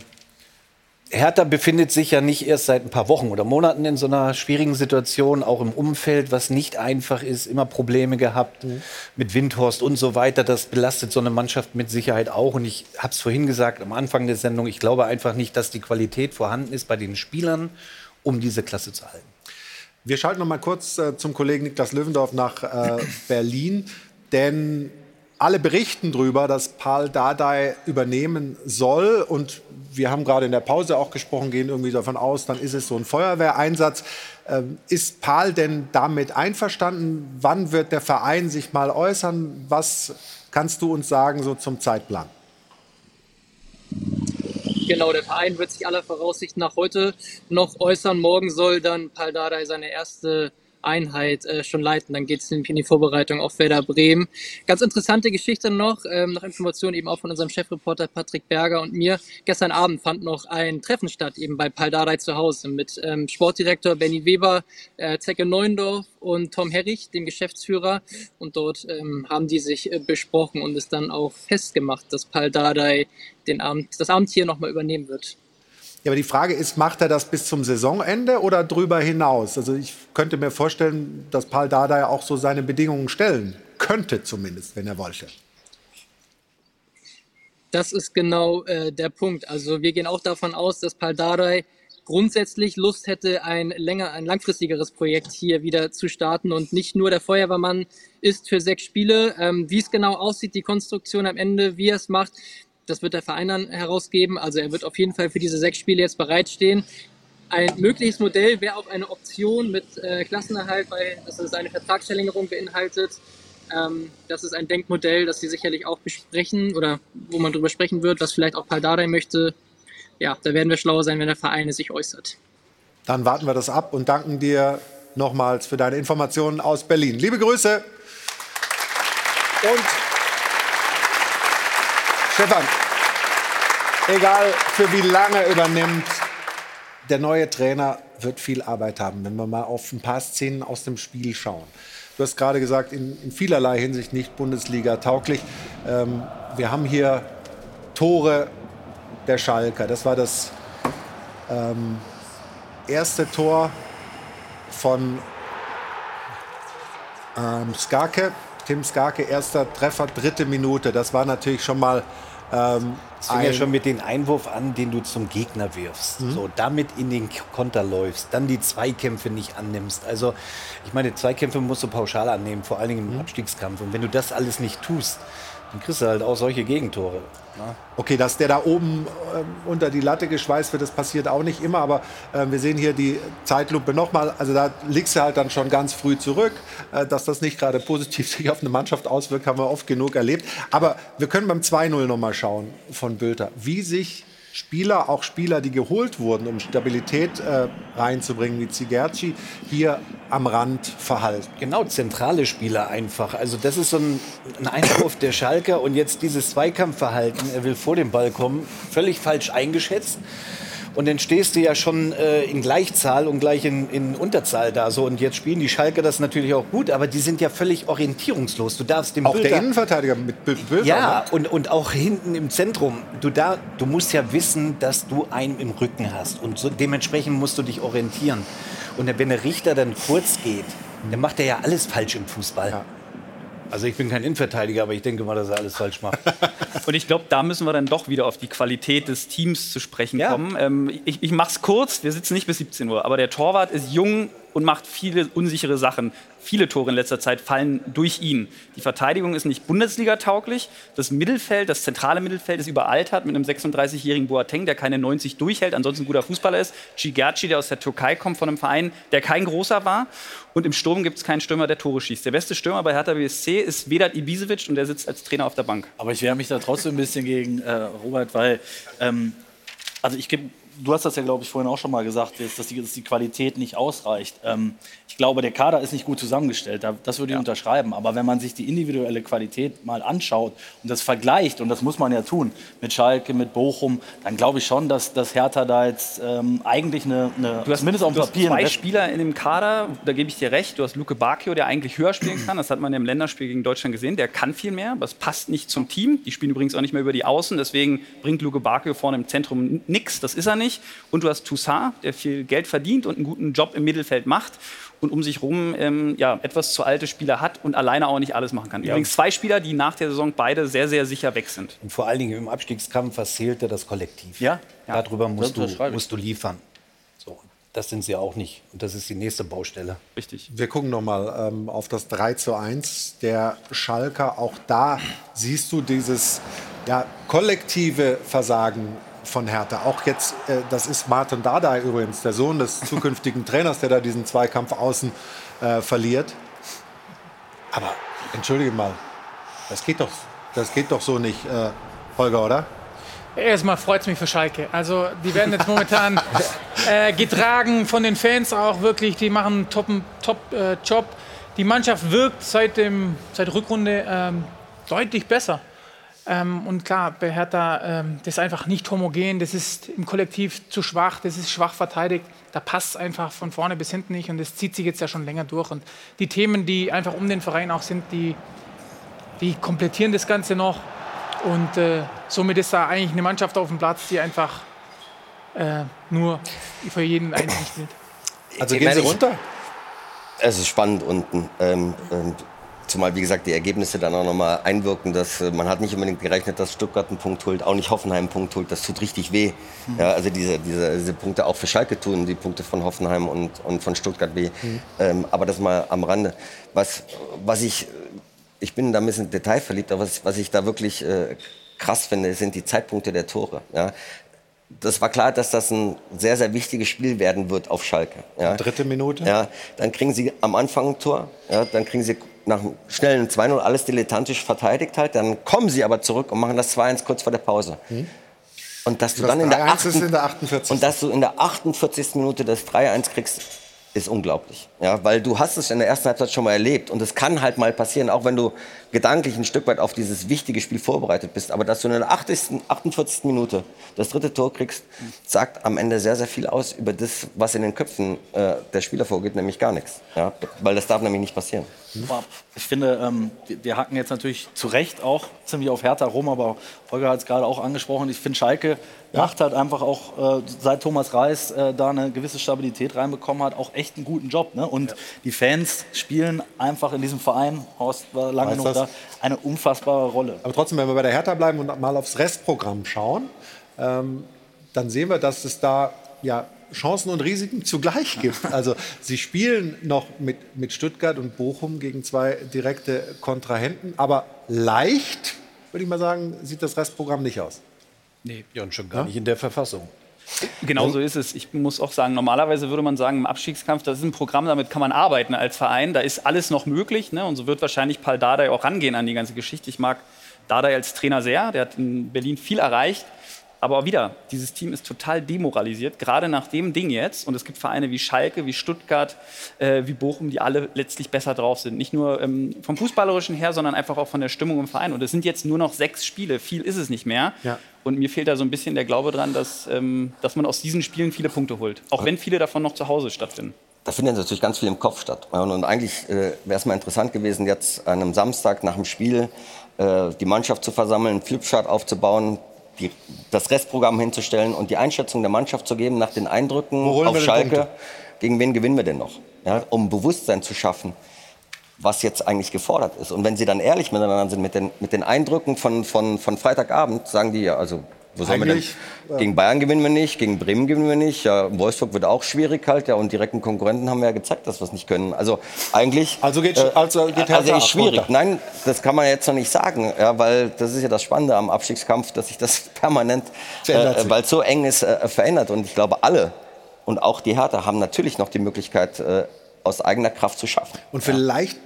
Hertha befindet sich ja nicht erst seit ein paar Wochen oder Monaten in so einer schwierigen Situation, auch im Umfeld, was nicht einfach ist, immer Probleme gehabt mit Windhorst und so weiter. Das belastet so eine Mannschaft mit Sicherheit auch. Und ich habe es vorhin gesagt am Anfang der Sendung, ich glaube einfach nicht, dass die Qualität vorhanden ist bei den Spielern, um diese Klasse zu halten. Wir schalten noch mal kurz äh, zum Kollegen Niklas Löwendorf nach äh, Berlin, denn alle berichten darüber, dass Paul Dardai übernehmen soll und wir haben gerade in der Pause auch gesprochen, gehen irgendwie davon aus, dann ist es so ein Feuerwehreinsatz. Ähm, ist Paul denn damit einverstanden? Wann wird der Verein sich mal äußern? Was kannst du uns sagen so zum Zeitplan? Genau, der Verein wird sich aller Voraussicht nach heute noch äußern. Morgen soll dann Pal Dardai seine erste Einheit äh, schon leiten. Dann geht es nämlich in die Vorbereitung auf Werder Bremen. Ganz interessante Geschichte noch, ähm, nach Informationen eben auch von unserem Chefreporter Patrick Berger und mir. Gestern Abend fand noch ein Treffen statt, eben bei Pal Dardai zu Hause mit ähm, Sportdirektor Benny Weber, äh, Zecke Neuendorf und Tom Herrich, dem Geschäftsführer. Und dort ähm, haben die sich äh, besprochen und es dann auch festgemacht, dass Pal Dardai den Amt, das Amt hier nochmal übernehmen wird. Ja, aber die Frage ist, macht er das bis zum Saisonende oder drüber hinaus? Also ich könnte mir vorstellen, dass Paul Dardai auch so seine Bedingungen stellen könnte, zumindest, wenn er wollte. Das ist genau äh, der Punkt. Also wir gehen auch davon aus, dass Paul Dardai grundsätzlich Lust hätte, ein länger, ein langfristigeres Projekt hier wieder zu starten und nicht nur der Feuerwehrmann ist für sechs Spiele. Ähm, wie es genau aussieht, die Konstruktion am Ende, wie er es macht, das wird der Verein dann herausgeben. Also er wird auf jeden Fall für diese sechs Spiele jetzt bereitstehen. Ein mögliches Modell wäre auch eine Option mit äh, Klassenerhalt, weil das ist eine Vertragsverlängerung beinhaltet. Ähm, das ist ein Denkmodell, das Sie sicherlich auch besprechen oder wo man darüber sprechen wird, was vielleicht auch Paldadei möchte. Ja, da werden wir schlauer sein, wenn der Verein sich äußert. Dann warten wir das ab und danken dir nochmals für deine Informationen aus Berlin. Liebe Grüße. Und Stefan, egal für wie lange übernimmt, der neue Trainer wird viel Arbeit haben, wenn wir mal auf ein paar Szenen aus dem Spiel schauen. Du hast gerade gesagt, in, in vielerlei Hinsicht nicht Bundesliga tauglich. Ähm, wir haben hier Tore der Schalker. Das war das ähm, erste Tor von ähm, Skarke. Tim Skarke, erster Treffer, dritte Minute. Das war natürlich schon mal ähm, Es fing ja schon mit dem Einwurf an, den du zum Gegner wirfst. Mhm. So, damit in den Konter läufst, dann die Zweikämpfe nicht annimmst. Also, ich meine, Zweikämpfe musst du pauschal annehmen, vor allen Dingen im Abstiegskampf. Und wenn du das alles nicht tust, dann kriegst du halt auch solche Gegentore. Ne? Okay, dass der da oben ähm, unter die Latte geschweißt wird, das passiert auch nicht immer. Aber äh, wir sehen hier die Zeitlupe nochmal. Also da liegst du halt dann schon ganz früh zurück. Äh, dass das nicht gerade positiv sich auf eine Mannschaft auswirkt, haben wir oft genug erlebt. Aber wir können beim 2-0 nochmal schauen von Bülter, wie sich Spieler, auch Spieler, die geholt wurden, um Stabilität äh, reinzubringen, wie Zigerci, hier am Rand verhalten. Genau, zentrale Spieler einfach. Also das ist so ein, ein Einwurf der Schalker und jetzt dieses Zweikampfverhalten, er will vor dem Ball kommen, völlig falsch eingeschätzt. Und dann stehst du ja schon äh, in Gleichzahl und gleich in, in Unterzahl da. So. Und jetzt spielen die Schalker das natürlich auch gut, aber die sind ja völlig orientierungslos. Du darfst dem Auch der Bülter- Innenverteidiger mit Bülter, Ja, ne? und, und auch hinten im Zentrum. Du, da, du musst ja wissen, dass du einen im Rücken hast. Und so, dementsprechend musst du dich orientieren. Und wenn der Richter dann kurz geht, dann macht er ja alles falsch im Fußball. Also ich bin kein Innenverteidiger, aber ich denke mal, dass er alles falsch macht. Und ich glaube, da müssen wir dann doch wieder auf die Qualität des Teams zu sprechen kommen. Ähm, ich ich mache es kurz, wir sitzen nicht bis 17 Uhr, aber der Torwart ist jung und macht viele unsichere Sachen. Viele Tore in letzter Zeit fallen durch ihn. Die Verteidigung ist nicht Bundesliga-tauglich. Das Mittelfeld, das zentrale Mittelfeld ist überaltert mit einem 36-jährigen Boateng, der keine 90 durchhält, ansonsten ein guter Fußballer ist. Cigerci, der aus der Türkei kommt, von einem Verein, der kein großer war. Und im Sturm gibt es keinen Stürmer, der Tore schießt. Der beste Stürmer bei Hertha BSC ist Vedat Ibisevic und der sitzt als Trainer auf der Bank. Aber ich wehre mich da trotzdem ein bisschen gegen äh, Robert, weil ähm, also ich gebe, du hast das ja glaube ich vorhin auch schon mal gesagt, jetzt, dass, die, dass die Qualität nicht ausreicht. Ähm, ich glaube, der Kader ist nicht gut zusammengestellt, da- das würde ich unterschreiben. Aber wenn man sich die individuelle Qualität mal anschaut und das vergleicht, und das muss man ja tun, mit Schalke, mit Bochum, dann glaube ich schon, dass, dass Hertha da jetzt ähm, eigentlich eine, eine Du hast, zumindest auf dem Papier zwei Spieler in dem Kader, da gebe ich dir recht. Du hast Luke Bacchio, der eigentlich höher spielen kann. Das hat man im Länderspiel gegen Deutschland gesehen. Der kann viel mehr, aber es passt nicht zum Team. Die spielen übrigens auch nicht mehr über die Außen. Deswegen bringt Luke Bacchio vorne im Zentrum nichts. Das ist er nicht. Und du hast Toussaint, der viel Geld verdient und einen guten Job im Mittelfeld macht. Und um sich rum ähm, ja, etwas zu alte Spieler hat und alleine auch nicht alles machen kann. Ja. Übrigens zwei Spieler, die nach der Saison beide sehr, sehr sicher weg sind. Und vor allen Dingen im Abstiegskampf, was zählte das Kollektiv. Ja, Darüber musst du, musst du liefern. So, das sind sie auch nicht. Und das ist die nächste Baustelle. Richtig. Wir gucken noch mal ähm, auf das 3 zu 1 der Schalker. Auch da siehst du dieses ja, kollektive Versagen von Hertha. Auch jetzt, äh, das ist Martin Dardai übrigens, der Sohn des zukünftigen Trainers, der da diesen Zweikampf außen äh, verliert. Aber entschuldige mal, das geht doch, das geht doch so nicht, äh, Holger, oder? Erstmal freut es mich für Schalke. Also die werden jetzt momentan äh, getragen von den Fans auch wirklich. Die machen einen top, top äh, Job. Die Mannschaft wirkt seit, dem, seit Rückrunde ähm, deutlich besser. Ähm, und klar, bei Hertha, ähm, das ist einfach nicht homogen. Das ist im Kollektiv zu schwach. Das ist schwach verteidigt. Da passt es einfach von vorne bis hinten nicht. Und das zieht sich jetzt ja schon länger durch. Und die Themen, die einfach um den Verein auch sind, die, die komplettieren das Ganze noch. Und äh, somit ist da eigentlich eine Mannschaft auf dem Platz, die einfach äh, nur für jeden Einzelnen spielt. Also gehen Sie runter? Es ist spannend unten. Ähm, ähm, zumal, wie gesagt, die Ergebnisse dann auch nochmal einwirken. Dass, äh, man hat nicht unbedingt gerechnet, dass Stuttgart einen Punkt holt, auch nicht Hoffenheim einen Punkt holt. Das tut richtig weh. Mhm. Ja, also diese, diese, diese Punkte auch für Schalke tun, die Punkte von Hoffenheim und, und von Stuttgart weh. Mhm. Ähm, aber das mal am Rande. Was, was ich, ich bin da ein bisschen detailverliebt, aber was, was ich da wirklich äh, krass finde, sind die Zeitpunkte der Tore. Ja. Das war klar, dass das ein sehr, sehr wichtiges Spiel werden wird auf Schalke. Ja. Dritte Minute. Ja, dann kriegen sie am Anfang ein Tor, ja, dann kriegen sie nach einem schnellen 2-0 alles dilettantisch verteidigt halt, dann kommen sie aber zurück und machen das 2-1 kurz vor der Pause. Hm. Und dass du Das dann in der, 3-1 ist 8. in der 48. Und dass du in der 48. Minute das 3-1 kriegst, ist unglaublich. Ja, weil du hast es in der ersten Halbzeit schon mal erlebt. Und es kann halt mal passieren, auch wenn du gedanklich ein Stück weit auf dieses wichtige Spiel vorbereitet bist. Aber dass du in der 80., 48. Minute das dritte Tor kriegst, sagt am Ende sehr, sehr viel aus über das, was in den Köpfen äh, der Spieler vorgeht, nämlich gar nichts. Ja, weil das darf nämlich nicht passieren. Ich finde, ähm, wir, wir hacken jetzt natürlich zu Recht auch ziemlich auf Hertha rum, aber Holger hat es gerade auch angesprochen. Ich finde, Schalke macht halt einfach auch, äh, seit Thomas Reis äh, da eine gewisse Stabilität reinbekommen hat, auch echt einen guten Job. Ne? Und die Fans spielen einfach in diesem Verein, Horst war lange genug da, eine unfassbare Rolle. Aber trotzdem, wenn wir bei der Hertha bleiben und mal aufs Restprogramm schauen, ähm, dann sehen wir, dass es da ja Chancen und Risiken zugleich gibt. Also sie spielen noch mit, mit Stuttgart und Bochum gegen zwei direkte Kontrahenten, aber leicht, würde ich mal sagen, sieht das Restprogramm nicht aus. Nee, ja, und schon gar nicht in der Verfassung. Genau so ist es. Ich muss auch sagen, normalerweise würde man sagen, im Abstiegskampf, das ist ein Programm, damit kann man arbeiten als Verein. Da ist alles noch möglich. Ne? Und so wird wahrscheinlich Paul Dardai auch rangehen an die ganze Geschichte. Ich mag Dardai als Trainer sehr. Der hat in Berlin viel erreicht. Aber auch wieder, dieses Team ist total demoralisiert, gerade nach dem Ding jetzt. Und es gibt Vereine wie Schalke, wie Stuttgart, äh, wie Bochum, die alle letztlich besser drauf sind. Nicht nur ähm, vom Fußballerischen her, sondern einfach auch von der Stimmung im Verein. Und es sind jetzt nur noch sechs Spiele. Viel ist es nicht mehr. Ja. Und mir fehlt da so ein bisschen der Glaube dran, dass, ähm, dass man aus diesen Spielen viele Punkte holt. Auch wenn viele davon noch zu Hause stattfinden. Da findet natürlich ganz viel im Kopf statt. Und eigentlich äh, wäre es mal interessant gewesen, jetzt an einem Samstag nach dem Spiel äh, die Mannschaft zu versammeln, einen Flipchart aufzubauen, die, das Restprogramm hinzustellen und die Einschätzung der Mannschaft zu geben nach den Eindrücken auf Schalke. Gegen wen gewinnen wir denn noch? Ja, um Bewusstsein zu schaffen, was jetzt eigentlich gefordert ist. Und wenn sie dann ehrlich miteinander sind mit den, mit den Eindrücken von, von, von Freitagabend, sagen die ja, also wo sollen wir denn? Eigentlich, ja. Gegen Bayern gewinnen wir nicht, gegen Bremen gewinnen wir nicht. Ja, Wolfsburg wird auch schwierig halt. Ja, und direkten Konkurrenten haben wir ja gezeigt, dass wir es nicht können. Also eigentlich. Also geht, also geht also ist schwierig. runter. Nein, das kann man jetzt noch nicht sagen, ja, weil das ist ja das Spannende am Abstiegskampf, dass sich das permanent, Verändert äh, weil es so eng ist, äh, verändert. Und ich glaube, alle und auch die Hertha haben natürlich noch die Möglichkeit, äh, aus eigener Kraft zu schaffen. Und vielleicht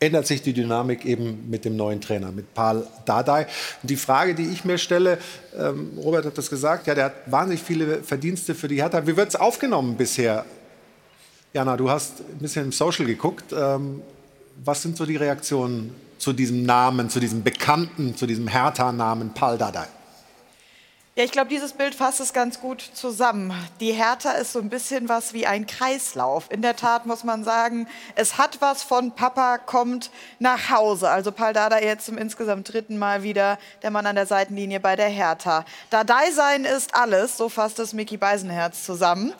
ändert sich die Dynamik eben mit dem neuen Trainer, mit Paul Dardai. Und die Frage, die ich mir stelle, ähm, Robert hat das gesagt, ja, der hat wahnsinnig viele Verdienste für die Hertha. Wie wird es aufgenommen bisher? Jana, du hast ein bisschen im Social geguckt. Ähm, was sind so die Reaktionen zu diesem Namen, zu diesem bekannten, zu diesem Hertha-Namen Paul Dardai? Ja, ich glaube, dieses Bild fasst es ganz gut zusammen. Die Hertha ist so ein bisschen was wie ein Kreislauf. In der Tat muss man sagen, es hat was von Papa kommt nach Hause. Also Paul Dardai jetzt zum insgesamt dritten Mal wieder der Mann an der Seitenlinie bei der Hertha. Dardai sein ist alles, so fasst es Mickey Beisenherz zusammen.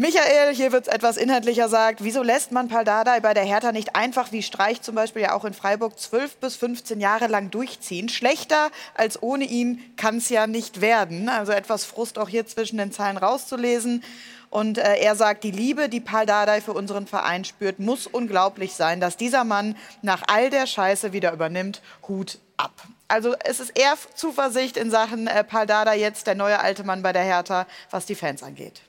Michael, hier wird es etwas inhaltlicher, sagt, wieso lässt man Paul Dardai bei der Hertha nicht einfach wie Streich zum Beispiel ja auch in Freiburg 12 bis 15 Jahre lang durchziehen? Schlechter als ohne ihn kann es ja nicht werden. Also etwas Frust auch hier zwischen den Zeilen rauszulesen. Und äh, er sagt, die Liebe, die Paul Dardai für unseren Verein spürt, muss unglaublich sein, dass dieser Mann nach all der Scheiße wieder übernimmt. Hut ab. Also es ist eher Zuversicht in Sachen äh, Paul Dardai jetzt, der neue alte Mann bei der Hertha, was die Fans angeht.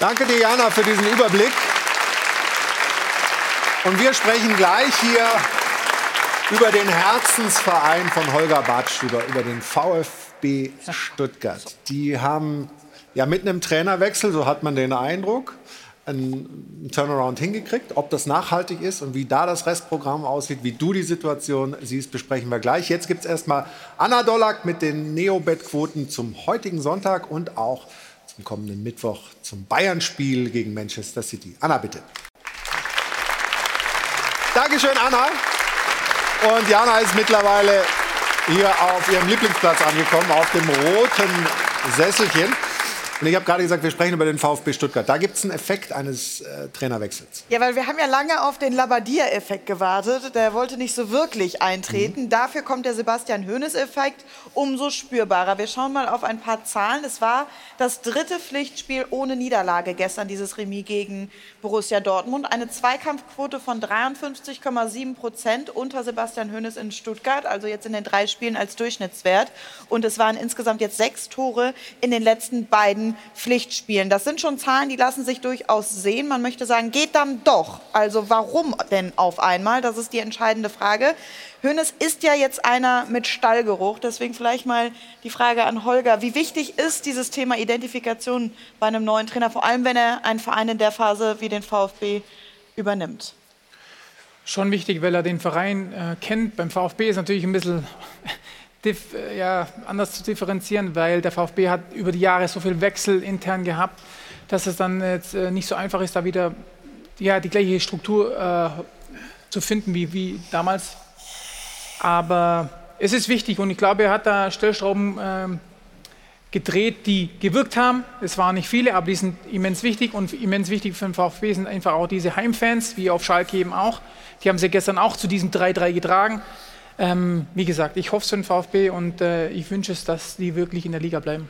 Danke, Diana, für diesen Überblick. Und wir sprechen gleich hier über den Herzensverein von Holger Badstüber, über den VfB Stuttgart. Die haben ja mit einem Trainerwechsel, so hat man den Eindruck, einen Turnaround hingekriegt. Ob das nachhaltig ist und wie da das Restprogramm aussieht, wie du die Situation siehst, besprechen wir gleich. Jetzt gibt es erstmal Anna Dollack mit den Neobet-Quoten zum heutigen Sonntag und auch zum kommenden Mittwoch zum Bayern-Spiel gegen Manchester City. Anna, bitte. Dankeschön, Anna. Und Jana ist mittlerweile hier auf ihrem Lieblingsplatz angekommen, auf dem roten Sesselchen. Und ich habe gerade gesagt, wir sprechen über den VfB Stuttgart. Da gibt es einen Effekt eines äh, Trainerwechsels. Ja, weil wir haben ja lange auf den Labbadia-Effekt gewartet. Der wollte nicht so wirklich eintreten. Mhm. Dafür kommt der Sebastian Hoeneß-Effekt umso spürbarer. Wir schauen mal auf ein paar Zahlen. Es war das dritte Pflichtspiel ohne Niederlage gestern, dieses Remis gegen Borussia Dortmund. Eine Zweikampfquote von 53,7 Prozent unter Sebastian Hoeneß in Stuttgart, also jetzt in den drei Spielen als Durchschnittswert. Und es waren insgesamt jetzt sechs Tore in den letzten beiden Pflichtspielen. Das sind schon Zahlen, die lassen sich durchaus sehen. Man möchte sagen, geht dann doch. Also warum denn auf einmal? Das ist die entscheidende Frage. Hönes ist ja jetzt einer mit Stallgeruch. Deswegen vielleicht mal die Frage an Holger. Wie wichtig ist dieses Thema Identifikation bei einem neuen Trainer, vor allem wenn er einen Verein in der Phase wie den VfB übernimmt? Schon wichtig, weil er den Verein äh, kennt. Beim VfB ist natürlich ein bisschen ja, anders zu differenzieren, weil der VfB hat über die Jahre so viel Wechsel intern gehabt, dass es dann jetzt äh, nicht so einfach ist, da wieder ja, die gleiche Struktur äh, zu finden wie, wie damals. Aber es ist wichtig und ich glaube, er hat da Stellschrauben äh, gedreht, die gewirkt haben. Es waren nicht viele, aber die sind immens wichtig und immens wichtig für den VfB sind einfach auch diese Heimfans, wie auf Schalke eben auch. Die haben sie gestern auch zu diesem 3-3 getragen. Ähm, wie gesagt, ich hoffe es für den VfB und äh, ich wünsche es, dass die wirklich in der Liga bleiben.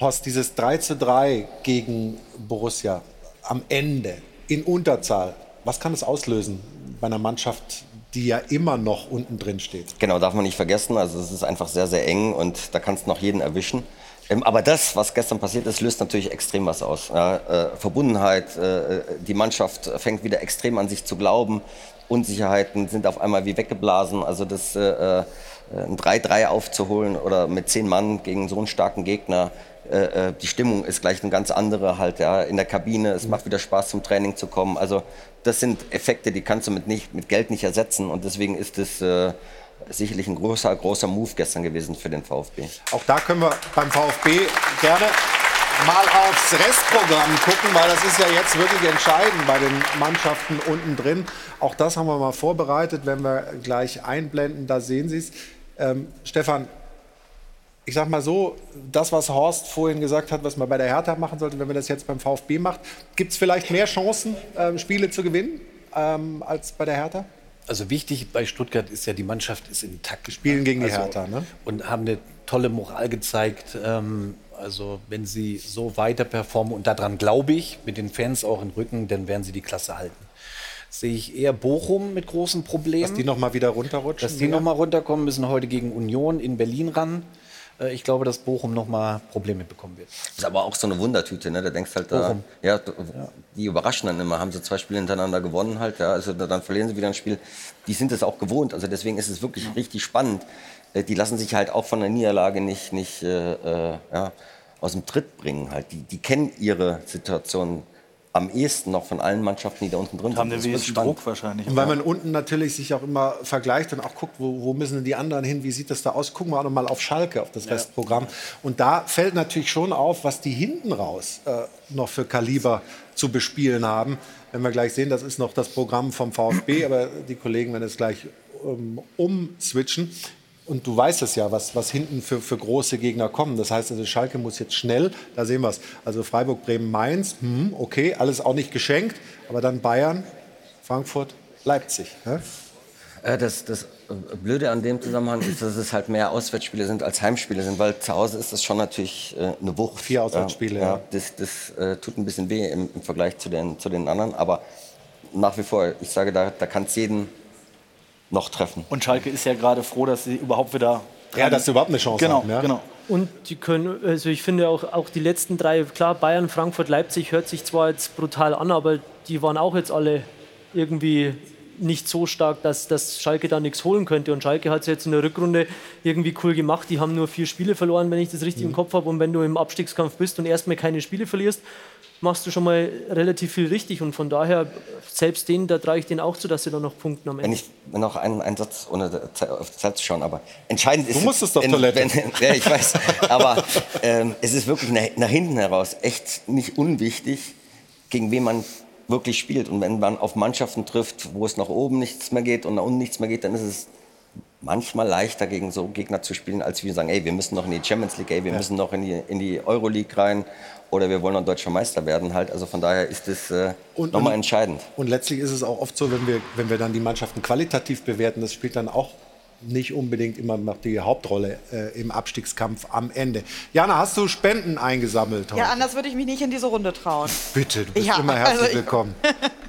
Horst, dieses 3 zu 3 gegen Borussia am Ende in Unterzahl, was kann es auslösen bei einer Mannschaft, die ja immer noch unten drin steht? Genau, darf man nicht vergessen. Also es ist einfach sehr, sehr eng und da kannst du noch jeden erwischen. Ähm, aber das, was gestern passiert ist, löst natürlich extrem was aus. Ja, äh, Verbundenheit, äh, die Mannschaft fängt wieder extrem an sich zu glauben. Unsicherheiten sind auf einmal wie weggeblasen. Also das äh, äh ein 3-3 aufzuholen oder mit zehn Mann gegen so einen starken Gegner, äh, äh, die Stimmung ist gleich eine ganz andere halt ja in der Kabine. Es macht wieder Spaß zum Training zu kommen. Also das sind Effekte, die kannst du mit, nicht, mit Geld nicht ersetzen und deswegen ist es äh, sicherlich ein großer, großer Move gestern gewesen für den VfB. Auch da können wir beim VfB gerne mal aufs Restprogramm gucken, weil das ist ja jetzt wirklich entscheidend bei den Mannschaften unten drin. Auch das haben wir mal vorbereitet, wenn wir gleich einblenden, da sehen Sie es. Ähm, Stefan, ich sag mal so, das, was Horst vorhin gesagt hat, was man bei der Hertha machen sollte, wenn man das jetzt beim VfB macht, gibt es vielleicht mehr Chancen, ähm, Spiele zu gewinnen ähm, als bei der Hertha? Also wichtig bei Stuttgart ist ja, die Mannschaft ist intakt. Spielen gegen die also, Hertha, ne? Und haben eine tolle Moral gezeigt. Ähm, also wenn sie so weiter performen und daran glaube ich, mit den Fans auch im Rücken, dann werden sie die Klasse halten. Sehe ich eher Bochum mit großen Problemen. Dass die noch mal wieder runterrutschen? Dass die noch mal runterkommen, müssen heute gegen Union in Berlin ran. Äh, ich glaube, dass Bochum noch mal Probleme bekommen wird. Das ist aber auch so eine Wundertüte, ne? Da denkst halt, da, ja, die überraschen dann immer. Haben sie zwei Spiele hintereinander gewonnen halt, ja, also dann verlieren sie wieder ein Spiel. Die sind es auch gewohnt, also deswegen ist es wirklich ja. richtig spannend. Äh, die lassen sich halt auch von der Niederlage nicht, nicht äh, äh, ja, aus dem Tritt bringen. Halt. Die, die kennen ihre Situation am ehesten noch von allen Mannschaften, die da unten drin sind. Haben den wenigsten Druck wahrscheinlich. Und weil man unten natürlich sich auch immer vergleicht und auch guckt, wo, wo müssen denn die anderen hin, wie sieht das da aus? Gucken wir auch noch mal auf Schalke, auf das ja. Restprogramm. Und da fällt natürlich schon auf, was die hinten raus äh, noch für Kaliber zu bespielen haben. Wenn wir gleich sehen, das ist noch das Programm vom VfB, aber die Kollegen werden es gleich ähm, umswitchen. Und du weißt es ja, was, was hinten für, für große Gegner kommen. Das heißt also, Schalke muss jetzt schnell, da sehen wir es. Also Freiburg, Bremen, Mainz, hm, okay, alles auch nicht geschenkt. Aber dann Bayern, Frankfurt, Leipzig. Ne? Das, das Blöde an dem Zusammenhang ist, dass es halt mehr Auswärtsspiele sind als Heimspiele sind, weil zu Hause ist das schon natürlich äh, eine Wucht. Vier Auswärtsspiele, ja. Das, das äh, tut ein bisschen weh im, im Vergleich zu den, zu den anderen. Aber nach wie vor, ich sage, da, da kann es jeden noch treffen. Und Schalke ist ja gerade froh, dass sie überhaupt wieder. Ja, dass sie überhaupt eine Chance genau, haben. Ja? Genau. Und die können, also ich finde auch, auch die letzten drei, klar, Bayern, Frankfurt, Leipzig hört sich zwar jetzt brutal an, aber die waren auch jetzt alle irgendwie nicht so stark, dass, dass Schalke da nichts holen könnte. Und Schalke hat es jetzt in der Rückrunde irgendwie cool gemacht. Die haben nur vier Spiele verloren, wenn ich das richtig mhm. im Kopf habe. Und wenn du im Abstiegskampf bist und erstmal keine Spiele verlierst, machst du schon mal relativ viel richtig. Und von daher, selbst denen, da trage ich denen auch zu, dass sie da noch punkten am Ende. Wenn ich noch einen, einen Satz, ohne auf die Zeit zu schauen, aber entscheidend ist. Du musstest doch Toilette. Wenn, ja, ich weiß. aber ähm, es ist wirklich nach, nach hinten heraus echt nicht unwichtig, gegen wen man wirklich spielt. Und wenn man auf Mannschaften trifft, wo es nach oben nichts mehr geht und nach unten nichts mehr geht, dann ist es manchmal leichter gegen so Gegner zu spielen, als wir sagen, ey, wir müssen noch in die Champions League, ey, wir Ja. müssen noch in die, in die Euroleague rein oder wir wollen noch deutscher Meister werden halt. Also von daher ist das äh, nochmal entscheidend. Und letztlich ist es auch oft so, wenn wir, wenn wir dann die Mannschaften qualitativ bewerten, das spielt dann auch nicht unbedingt immer noch die Hauptrolle äh, im Abstiegskampf am Ende. Jana, hast du Spenden eingesammelt heute? Ja, anders würde ich mich nicht in diese Runde trauen. Bitte, du bist Ja, immer herzlich also willkommen.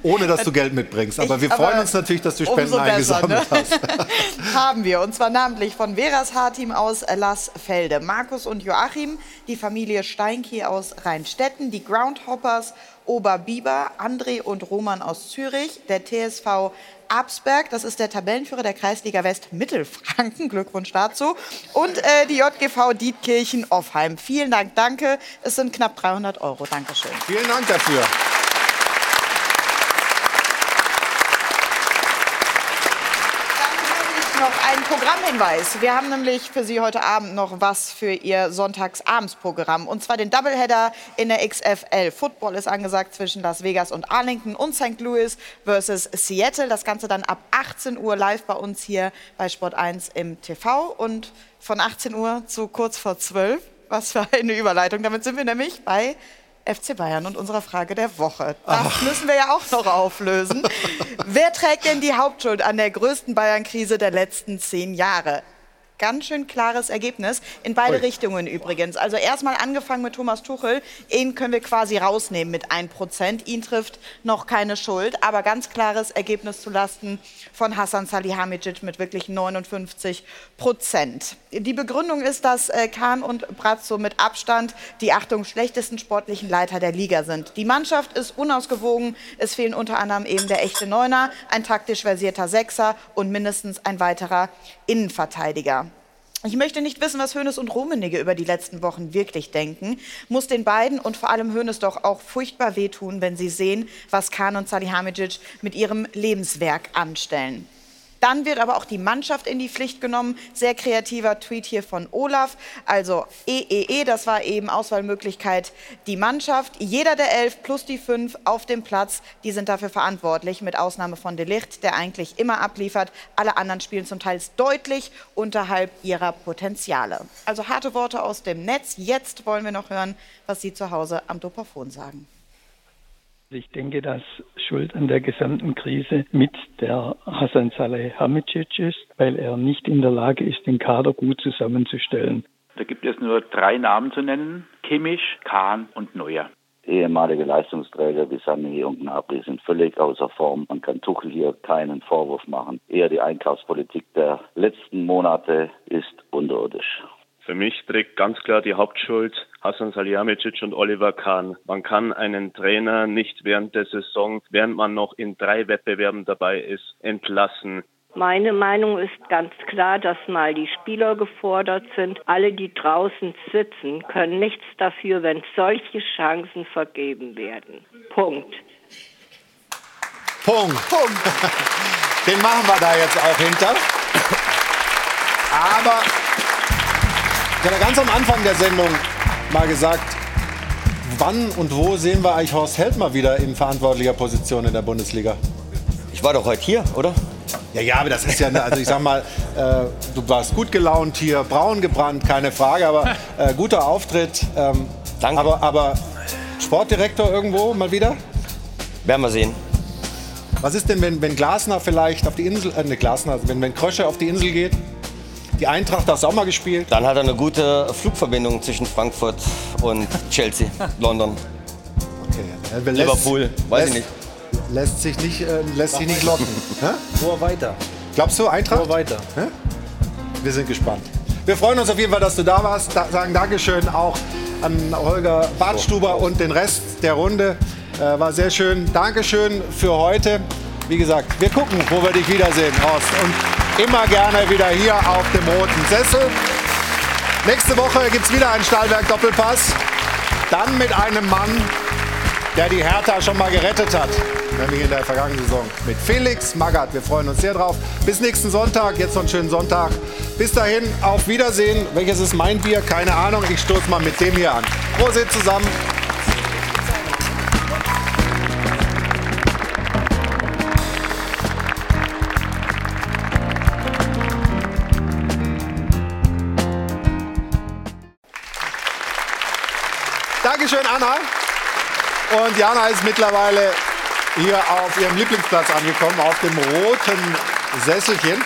Ohne dass du Geld mitbringst. Aber Ich- wir aber freuen uns natürlich, dass du Spenden besser, eingesammelt ne? hast. Haben wir. Und zwar namentlich von Veras Haarteam aus Lassfelde, Markus und Joachim, die Familie Steinki aus Rheinstetten, die Groundhoppers Oberbiber, André und Roman aus Zürich, der TSV Absberg, das ist der Tabellenführer der Kreisliga West Mittelfranken, Glückwunsch dazu, und äh, die JGV Dietkirchen Offheim. Vielen Dank, danke. Es sind knapp 300 Euro. Dankeschön. Vielen Dank dafür. Noch einen Programmhinweis. Wir haben nämlich für Sie heute Abend noch was für Ihr Sonntagsabendsprogramm. Und zwar den Doubleheader in der XFL. Football ist angesagt zwischen Las Vegas und Arlington und St. Louis versus Seattle. Das Ganze dann ab 18 Uhr live bei uns hier bei Sport 1 im TV. Und von 18 Uhr zu kurz vor 12. Was für eine Überleitung. Damit sind wir nämlich bei FC Bayern und unserer Frage der Woche. Das müssen wir ja auch noch auflösen. Wer trägt denn die Hauptschuld an der größten Bayern-Krise der letzten zehn Jahre? Ganz schön klares Ergebnis. In beide Ui. Richtungen übrigens. Also erstmal angefangen mit Thomas Tuchel. Ihn können wir quasi rausnehmen mit 1%. Ihn trifft noch keine Schuld. Aber ganz klares Ergebnis zulasten von Hassan Salihamidzic mit wirklich 59 Prozent. Die Begründung ist, dass äh, Kahn und Brazzo mit Abstand die Achtung schlechtesten sportlichen Leiter der Liga sind. Die Mannschaft ist unausgewogen. Es fehlen unter anderem eben der echte Neuner, ein taktisch versierter Sechser und mindestens ein weiterer Innenverteidiger. Ich möchte nicht wissen, was Hoeneß und Rummenigge über die letzten Wochen wirklich denken. Muss den beiden und vor allem Hoeneß doch auch furchtbar wehtun, wenn sie sehen, was Kahn und Salihamidzic mit ihrem Lebenswerk anstellen. Dann wird aber auch die Mannschaft in die Pflicht genommen. Sehr kreativer Tweet hier von Olaf. Also EEE, das war eben Auswahlmöglichkeit die Mannschaft. Jeder der elf plus die fünf auf dem Platz, die sind dafür verantwortlich, mit Ausnahme von Delicht, der eigentlich immer abliefert. Alle anderen spielen zum Teil deutlich unterhalb ihrer Potenziale. Also harte Worte aus dem Netz. Jetzt wollen wir noch hören, was Sie zu Hause am Dopafon sagen. Ich denke, dass Schuld an der gesamten Krise mit der Hasan Salihamidzic ist, weil er nicht in der Lage ist, den Kader gut zusammenzustellen. Da gibt es nur drei Namen zu nennen: Kimmich, Kahn und Neuer. ehemalige Leistungsträger wie Sami und Gnabry sind völlig außer Form. Man kann Tuchel hier keinen Vorwurf machen. Eher die Einkaufspolitik der letzten Monate ist unterirdisch. Für mich trägt ganz klar die Hauptschuld Hasan Salihamidzic und Oliver Kahn. Man kann einen Trainer nicht während der Saison, während man noch in drei Wettbewerben dabei ist, entlassen. Meine Meinung ist ganz klar, dass mal die Spieler gefordert sind. Alle, die draußen sitzen, können nichts dafür, wenn solche Chancen vergeben werden. Punkt. Punkt. Den machen wir da jetzt auch hinter. Aber ich habe ganz am Anfang der Sendung mal gesagt, wann und wo sehen wir eigentlich Horst Held mal wieder in verantwortlicher Position in der Bundesliga? Ich war doch heute hier, oder? Ja, ja, aber das ist ja, also ich sag mal, äh, du warst gut gelaunt hier, braun gebrannt, keine Frage, aber äh, guter Auftritt. Ähm, Danke. Aber, aber Sportdirektor irgendwo mal wieder? Werden wir sehen. Was ist denn, wenn, wenn Glasner vielleicht auf die Insel, äh, ne, Glasner, wenn, wenn Krösche auf die Insel geht? Die Eintracht hat auch mal gespielt. Dann hat er eine gute Flugverbindung zwischen Frankfurt und Chelsea, London. Okay. Äh, Liverpool, weiß lässt, ich nicht. Lässt sich nicht, äh, lässt sich nicht locken. Nur weiter. Glaubst du, Eintracht? Nur weiter. Hä? Wir sind gespannt. Wir freuen uns auf jeden Fall, dass du da warst. Da, sagen Dankeschön auch an Holger Badstuber und den Rest der Runde. Äh, war sehr schön. Dankeschön für heute. Wie gesagt, wir gucken, wo wir dich wiedersehen, Horst. Und immer gerne wieder hier auf dem roten Sessel. Nächste Woche gibt es wieder einen Stahlwerk-Doppelpass. Dann mit einem Mann, der die Hertha schon mal gerettet hat. Nämlich in der vergangenen Saison. Mit Felix Magath. Wir freuen uns sehr drauf. Bis nächsten Sonntag. Jetzt noch einen schönen Sonntag. Bis dahin, auf Wiedersehen. Welches ist mein Bier? Keine Ahnung. Ich stoße mal mit dem hier an. Prosit zusammen. Dankeschön, Anna. Und Jana ist mittlerweile hier auf ihrem Lieblingsplatz angekommen, auf dem roten Sesselchen.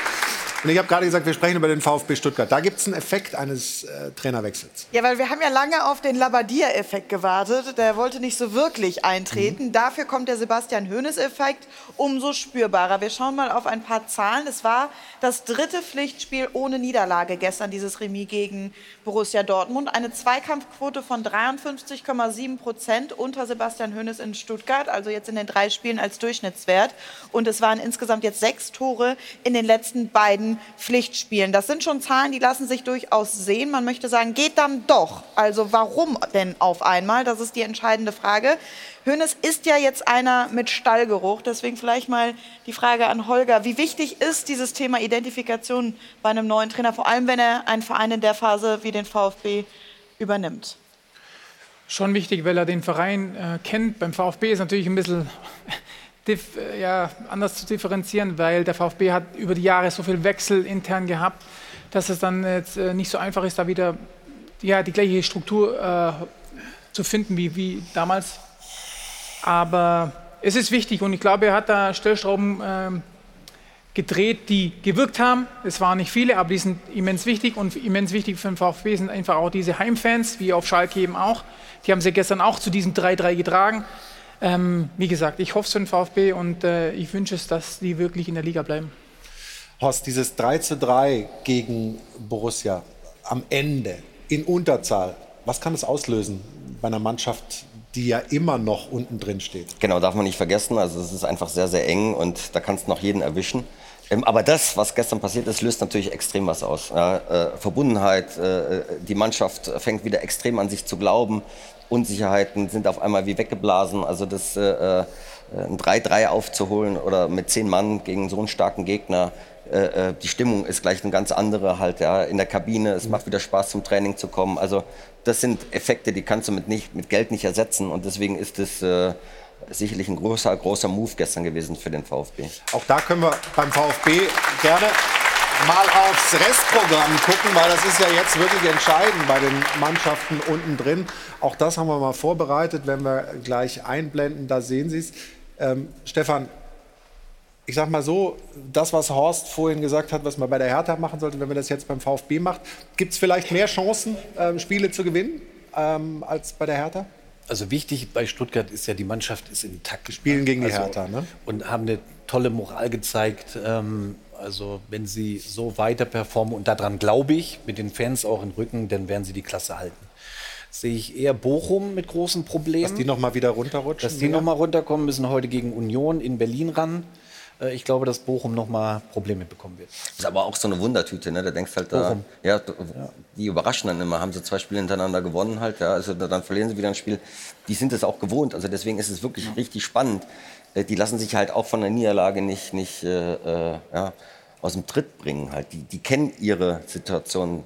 Und ich habe gerade gesagt, wir sprechen über den VfB Stuttgart. Da gibt es einen Effekt eines äh, Trainerwechsels. Ja, weil wir haben ja lange auf den Labbadia-Effekt gewartet. Der wollte nicht so wirklich eintreten. Mhm. Dafür kommt der Sebastian Hoeneß-Effekt umso spürbarer. Wir schauen mal auf ein paar Zahlen. Es war das dritte Pflichtspiel ohne Niederlage gestern, dieses Remis gegen Borussia Dortmund. Eine Zweikampfquote von 53,7 Prozent unter Sebastian Hoeneß in Stuttgart, also jetzt in den drei Spielen als Durchschnittswert. Und es waren insgesamt jetzt sechs Tore in den letzten beiden Pflichtspielen. Das sind schon Zahlen, die lassen sich durchaus sehen. Man möchte sagen, geht dann doch. Also warum denn auf einmal? Das ist die entscheidende Frage. Hönes ist ja jetzt einer mit Stallgeruch. Deswegen vielleicht mal die Frage an Holger. Wie wichtig ist dieses Thema Identifikation bei einem neuen Trainer, vor allem wenn er einen Verein in der Phase wie den VfB übernimmt? Schon wichtig, weil er den Verein äh, kennt. Beim VfB ist natürlich ein bisschen ja, anders zu differenzieren, weil der VfB hat über die Jahre so viel Wechsel intern gehabt, dass es dann jetzt äh, nicht so einfach ist, da wieder ja, die gleiche Struktur äh, zu finden wie, wie damals. Aber es ist wichtig und ich glaube, er hat da Stellschrauben ähm, gedreht, die gewirkt haben. Es waren nicht viele, aber die sind immens wichtig und immens wichtig für den VfB sind einfach auch diese Heimfans, wie auf Schalke eben auch. Die haben sie gestern auch zu diesem 3-3 getragen. Ähm, wie gesagt, ich hoffe es für den VfB und äh, ich wünsche es, dass die wirklich in der Liga bleiben. Horst, dieses 3 zu 3 gegen Borussia am Ende in Unterzahl, was kann es auslösen bei einer Mannschaft, die ja immer noch unten drin steht? Genau, darf man nicht vergessen. Also es ist einfach sehr, sehr eng und da kannst du noch jeden erwischen. Ähm, aber das, was gestern passiert ist, löst natürlich extrem was aus. Ja, äh, Verbundenheit, äh, die Mannschaft fängt wieder extrem an sich zu glauben. Unsicherheiten sind auf einmal wie weggeblasen. Also das äh, äh, ein 3-3 aufzuholen oder mit zehn Mann gegen so einen starken Gegner, äh, äh, die Stimmung ist gleich eine ganz andere halt ja, in der Kabine. Es macht wieder Spaß zum Training zu kommen. Also das sind Effekte, die kannst du mit, nicht, mit Geld nicht ersetzen und deswegen ist es äh, sicherlich ein großer, großer Move gestern gewesen für den VfB. Auch da können wir beim VfB gerne mal aufs Restprogramm gucken, weil das ist ja jetzt wirklich entscheidend bei den Mannschaften unten drin. Auch das haben wir mal vorbereitet, wenn wir gleich einblenden, da sehen Sie es. Ähm, Stefan, ich sag mal so, das, was Horst vorhin gesagt hat, was man bei der Hertha machen sollte, wenn man das jetzt beim VfB macht, gibt es vielleicht mehr Chancen, ähm, Spiele zu gewinnen ähm, als bei der Hertha? Also wichtig bei Stuttgart ist ja, die Mannschaft ist intakt. Spielen gegen die also, Hertha, ne? Und haben eine tolle Moral gezeigt. Ähm, also wenn sie so weiter performen und daran glaube ich, mit den Fans auch im Rücken, dann werden sie die Klasse halten. Sehe ich eher Bochum mit großen Problemen. Dass die noch mal wieder runterrutschen? Dass die noch mal runterkommen, müssen heute gegen Union in Berlin ran. Äh, Ich glaube, dass Bochum noch mal Probleme bekommen wird. Das ist aber auch so eine Wundertüte, ne? Da denkst halt da, ja, die überraschen dann immer, haben sie zwei Spiele hintereinander gewonnen halt, ja, also dann verlieren sie wieder ein Spiel. Die sind es auch gewohnt, also deswegen ist es wirklich richtig spannend. Äh, Die lassen sich halt auch von der Niederlage nicht, nicht äh, äh, ja, aus dem Tritt bringen halt. Die, die kennen ihre Situation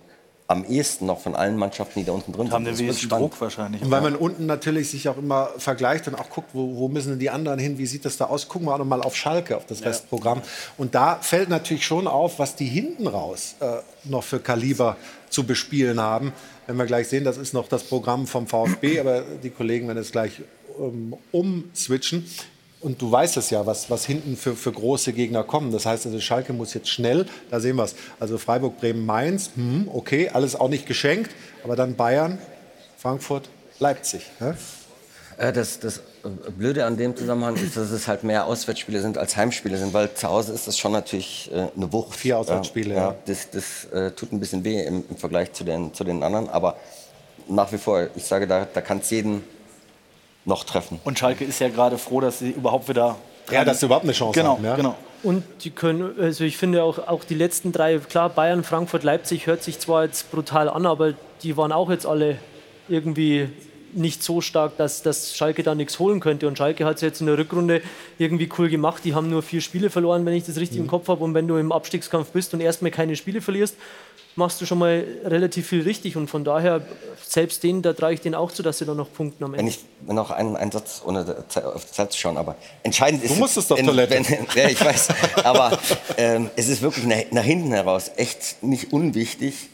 am ehesten noch von allen Mannschaften, die da unten drin Haben sind. den Das wird wenigsten. Druck wahrscheinlich. Und weil man unten natürlich sich auch immer vergleicht und auch guckt, wo, wo müssen denn die anderen hin, wie sieht das da aus, gucken wir auch noch mal auf Schalke, auf das Restprogramm. Und da fällt natürlich schon auf, was die hinten raus äh, noch für Kaliber zu bespielen haben. Wenn wir gleich sehen, das ist noch das Programm vom VfB, aber die Kollegen werden es gleich ähm, umswitchen. Und du weißt es ja, was, was hinten für, für große Gegner kommen. Das heißt, also Schalke muss jetzt schnell, da sehen wir es. Also Freiburg, Bremen, Mainz, hm, okay, alles auch nicht geschenkt. Aber dann Bayern, Frankfurt, Leipzig. Ne? Äh, Das, das äh, Blöde an dem Zusammenhang ist, dass es halt mehr Auswärtsspiele sind als Heimspiele sind, weil zu Hause ist das schon natürlich äh, eine Wucht. Vier Auswärtsspiele, ja. Das, das äh, tut ein bisschen weh im, im Vergleich zu den, zu den anderen, aber nach wie vor, ich sage, da, da kann es jeden noch treffen. Und Schalke ist ja gerade froh, dass sie überhaupt wieder. Ja, dass sie überhaupt eine Chance genau, haben, ja. Genau. Und die können, also ich finde auch, auch die letzten drei, klar, Bayern, Frankfurt, Leipzig hört sich zwar jetzt brutal an, aber die waren auch jetzt alle irgendwie nicht so stark, dass, dass Schalke da nichts holen könnte. Und Schalke hat es jetzt in der Rückrunde irgendwie cool gemacht. Die haben nur vier Spiele verloren, wenn ich das richtig im Kopf habe. Und wenn du im Abstiegskampf bist und erstmal keine Spiele verlierst, machst du schon mal relativ viel richtig. Und von daher, selbst denen, da trage ich denen auch zu, dass sie da noch punkten am Wenn Ende. ich noch einen, einen Satz, ohne auf die Zeit zu schauen, aber entscheidend ist. Du musstest doch in- Toilette. Wenn, ja, ich weiß. Aber ähm, es ist wirklich nach, nach hinten heraus echt nicht unwichtig,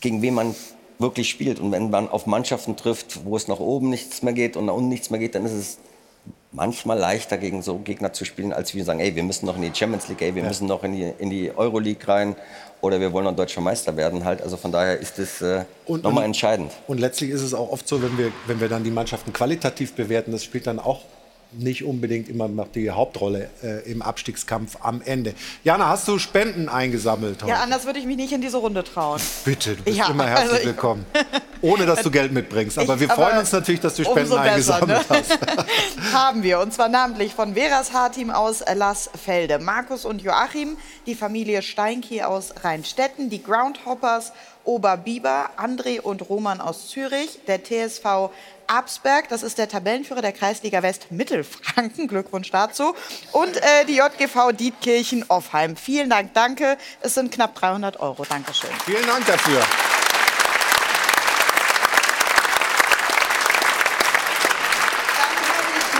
gegen wen man wirklich spielt. Und wenn man auf Mannschaften trifft, wo es nach oben nichts mehr geht und nach unten nichts mehr geht, dann ist es manchmal leichter gegen so Gegner zu spielen, als wir sagen, ey, wir müssen noch in die Champions League, ey, wir ja. müssen noch in die, in die Euroleague rein oder wir wollen noch deutscher Meister werden halt. Also von daher ist es äh, nochmal entscheidend. Und letztlich ist es auch oft so, wenn wir, wenn wir dann die Mannschaften qualitativ bewerten, das spielt dann auch nicht unbedingt immer noch die Hauptrolle äh, im Abstiegskampf am Ende. Jana, hast du Spenden eingesammelt? Heute? Ja, anders würde ich mich nicht in diese Runde trauen. Bitte, du bist ja, immer herzlich also willkommen. Ohne dass du Geld mitbringst. Aber ich, wir freuen uns natürlich, dass du Spenden besser, eingesammelt ne? hast. Haben wir. Und zwar namentlich von Veras Haarteam aus Lassfelde, Markus und Joachim, die Familie Steinki aus Rheinstetten, die Groundhoppers Oberbiber, André und Roman aus Zürich, der TSV Absberg, das ist der Tabellenführer der Kreisliga West Mittelfranken, Glückwunsch dazu, und äh, die JGV Dietkirchen Offheim. Vielen Dank, danke. Es sind knapp 300 Euro. Dankeschön. Vielen Dank dafür.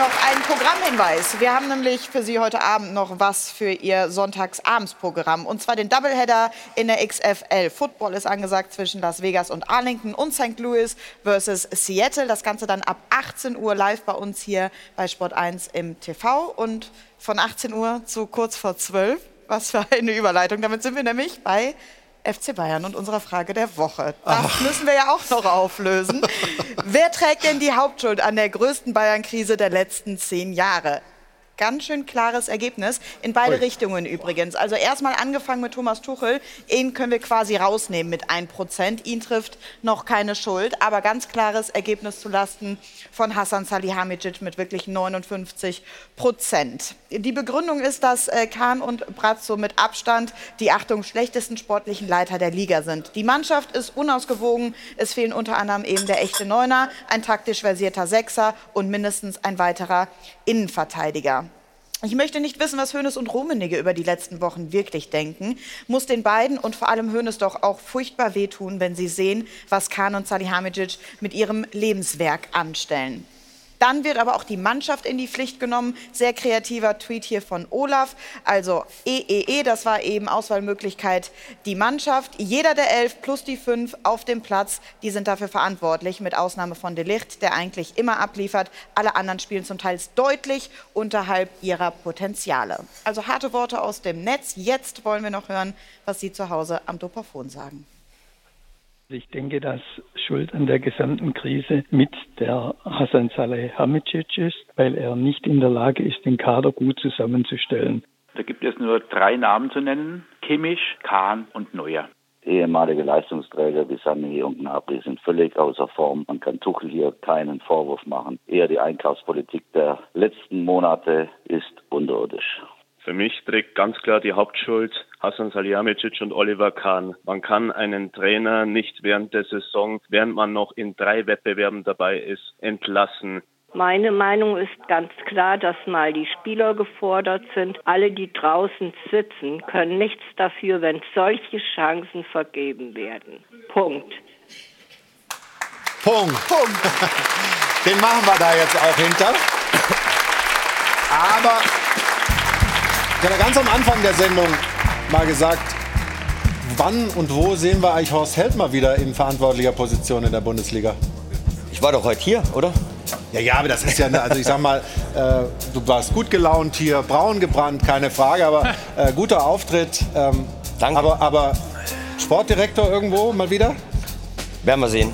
Noch einen Programmhinweis. Wir haben nämlich für Sie heute Abend noch was für Ihr Sonntagsabendsprogramm. Und zwar den Doubleheader in der XFL. Football ist angesagt zwischen Las Vegas und Arlington und St. Louis versus Seattle. Das Ganze dann ab 18 Uhr live bei uns hier bei Sport 1 im TV. Und von 18 Uhr zu kurz vor 12. Was für eine Überleitung. Damit sind wir nämlich bei FC Bayern und unserer Frage der Woche. Das Ach. müssen wir ja auch noch auflösen. Wer trägt denn die Hauptschuld an der größten Bayern-Krise der letzten zehn Jahre? Ganz schön klares Ergebnis. In beide Ui. Richtungen übrigens. Also erstmal angefangen mit Thomas Tuchel. Ihn können wir quasi rausnehmen mit 1%. Ihn trifft noch keine Schuld. Aber ganz klares Ergebnis zulasten von Hassan Salihamidzic mit wirklich 59 Prozent. Die Begründung ist, dass äh, Kahn und Brazzo mit Abstand die Achtung schlechtesten sportlichen Leiter der Liga sind. Die Mannschaft ist unausgewogen. Es fehlen unter anderem eben der echte Neuner, ein taktisch versierter Sechser und mindestens ein weiterer Innenverteidiger. Ich möchte nicht wissen, was Hoeneß und Rummenigge über die letzten Wochen wirklich denken. Muss den beiden und vor allem Hoeneß doch auch furchtbar wehtun, wenn sie sehen, was Kahn und Salihamidzic mit ihrem Lebenswerk anstellen. Dann wird aber auch die Mannschaft in die Pflicht genommen. Sehr kreativer Tweet hier von Olaf. Also EEE, e, das war eben Auswahlmöglichkeit die Mannschaft. Jeder der elf plus die fünf auf dem Platz, die sind dafür verantwortlich, mit Ausnahme von Delicht, der eigentlich immer abliefert. Alle anderen spielen zum Teil deutlich unterhalb ihrer Potenziale. Also harte Worte aus dem Netz. Jetzt wollen wir noch hören, was Sie zu Hause am Dopafon sagen. Ich denke, dass Schuld an der gesamten Krise mit der Hasan Saleh-Hamicic ist, weil er nicht in der Lage ist, den Kader gut zusammenzustellen. Da gibt es nur drei Namen zu nennen: Kimmich, Kahn und Neuer. Ehemalige Leistungsträger wie Sami und Gnabry sind völlig außer Form. Man kann Tuchel hier keinen Vorwurf machen. Eher die Einkaufspolitik der letzten Monate ist unterirdisch. Für mich trägt ganz klar die Hauptschuld Hasan Salihamidzic und Oliver Kahn. Man kann einen Trainer nicht während der Saison, während man noch in drei Wettbewerben dabei ist, entlassen. Meine Meinung ist ganz klar, dass mal die Spieler gefordert sind. Alle, die draußen sitzen, können nichts dafür, wenn solche Chancen vergeben werden. Punkt. Punkt. Punkt. Den machen wir da jetzt auch hinter. Aber ich habe ganz am Anfang der Sendung mal gesagt, wann und wo sehen wir eigentlich Horst Held mal wieder in verantwortlicher Position in der Bundesliga? Ich war doch heute hier, oder? Ja, ja, aber das ist ja, also ich sag mal, äh, du warst gut gelaunt hier, braun gebrannt, keine Frage, aber äh, guter Auftritt. Ähm, Danke. Aber, aber Sportdirektor irgendwo mal wieder? Werden wir sehen.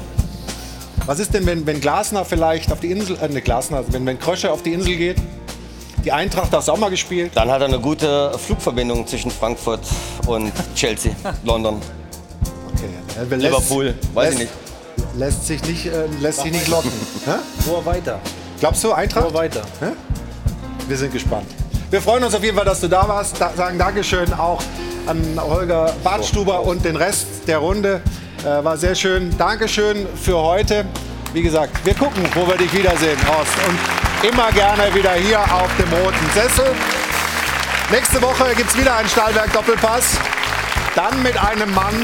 Was ist denn, wenn, wenn Glasner vielleicht auf die Insel, äh, ne, Glasner, wenn, wenn Krösche auf die Insel geht? Die Eintracht hat auch mal gespielt. Dann hat er eine gute Flugverbindung zwischen Frankfurt und Chelsea, London. Okay. Liverpool, weiß ich nicht. Lässt sich nicht, äh, lässt sich nicht locken. Vor weiter. Glaubst du, Eintracht? Vor weiter. Hä? Wir sind gespannt. Wir freuen uns auf jeden Fall, dass du da warst. Da sagen Dankeschön auch an Holger Bartstuber und den Rest der Runde. Äh, war sehr schön. Dankeschön für heute. Wie gesagt, wir gucken, wo wir dich wiedersehen, Horst. Und immer gerne wieder hier auf dem roten Sessel. Nächste Woche gibt es wieder einen Stahlwerk-Doppelpass. Dann mit einem Mann,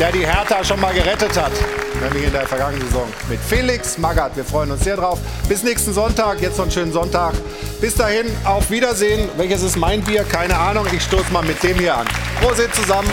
der die Hertha schon mal gerettet hat. Nämlich in der vergangenen Saison. Mit Felix Magath. Wir freuen uns sehr drauf. Bis nächsten Sonntag. Jetzt noch einen schönen Sonntag. Bis dahin, auf Wiedersehen. Welches ist mein Bier? Keine Ahnung. Ich stoße mal mit dem hier an. Prosit zusammen.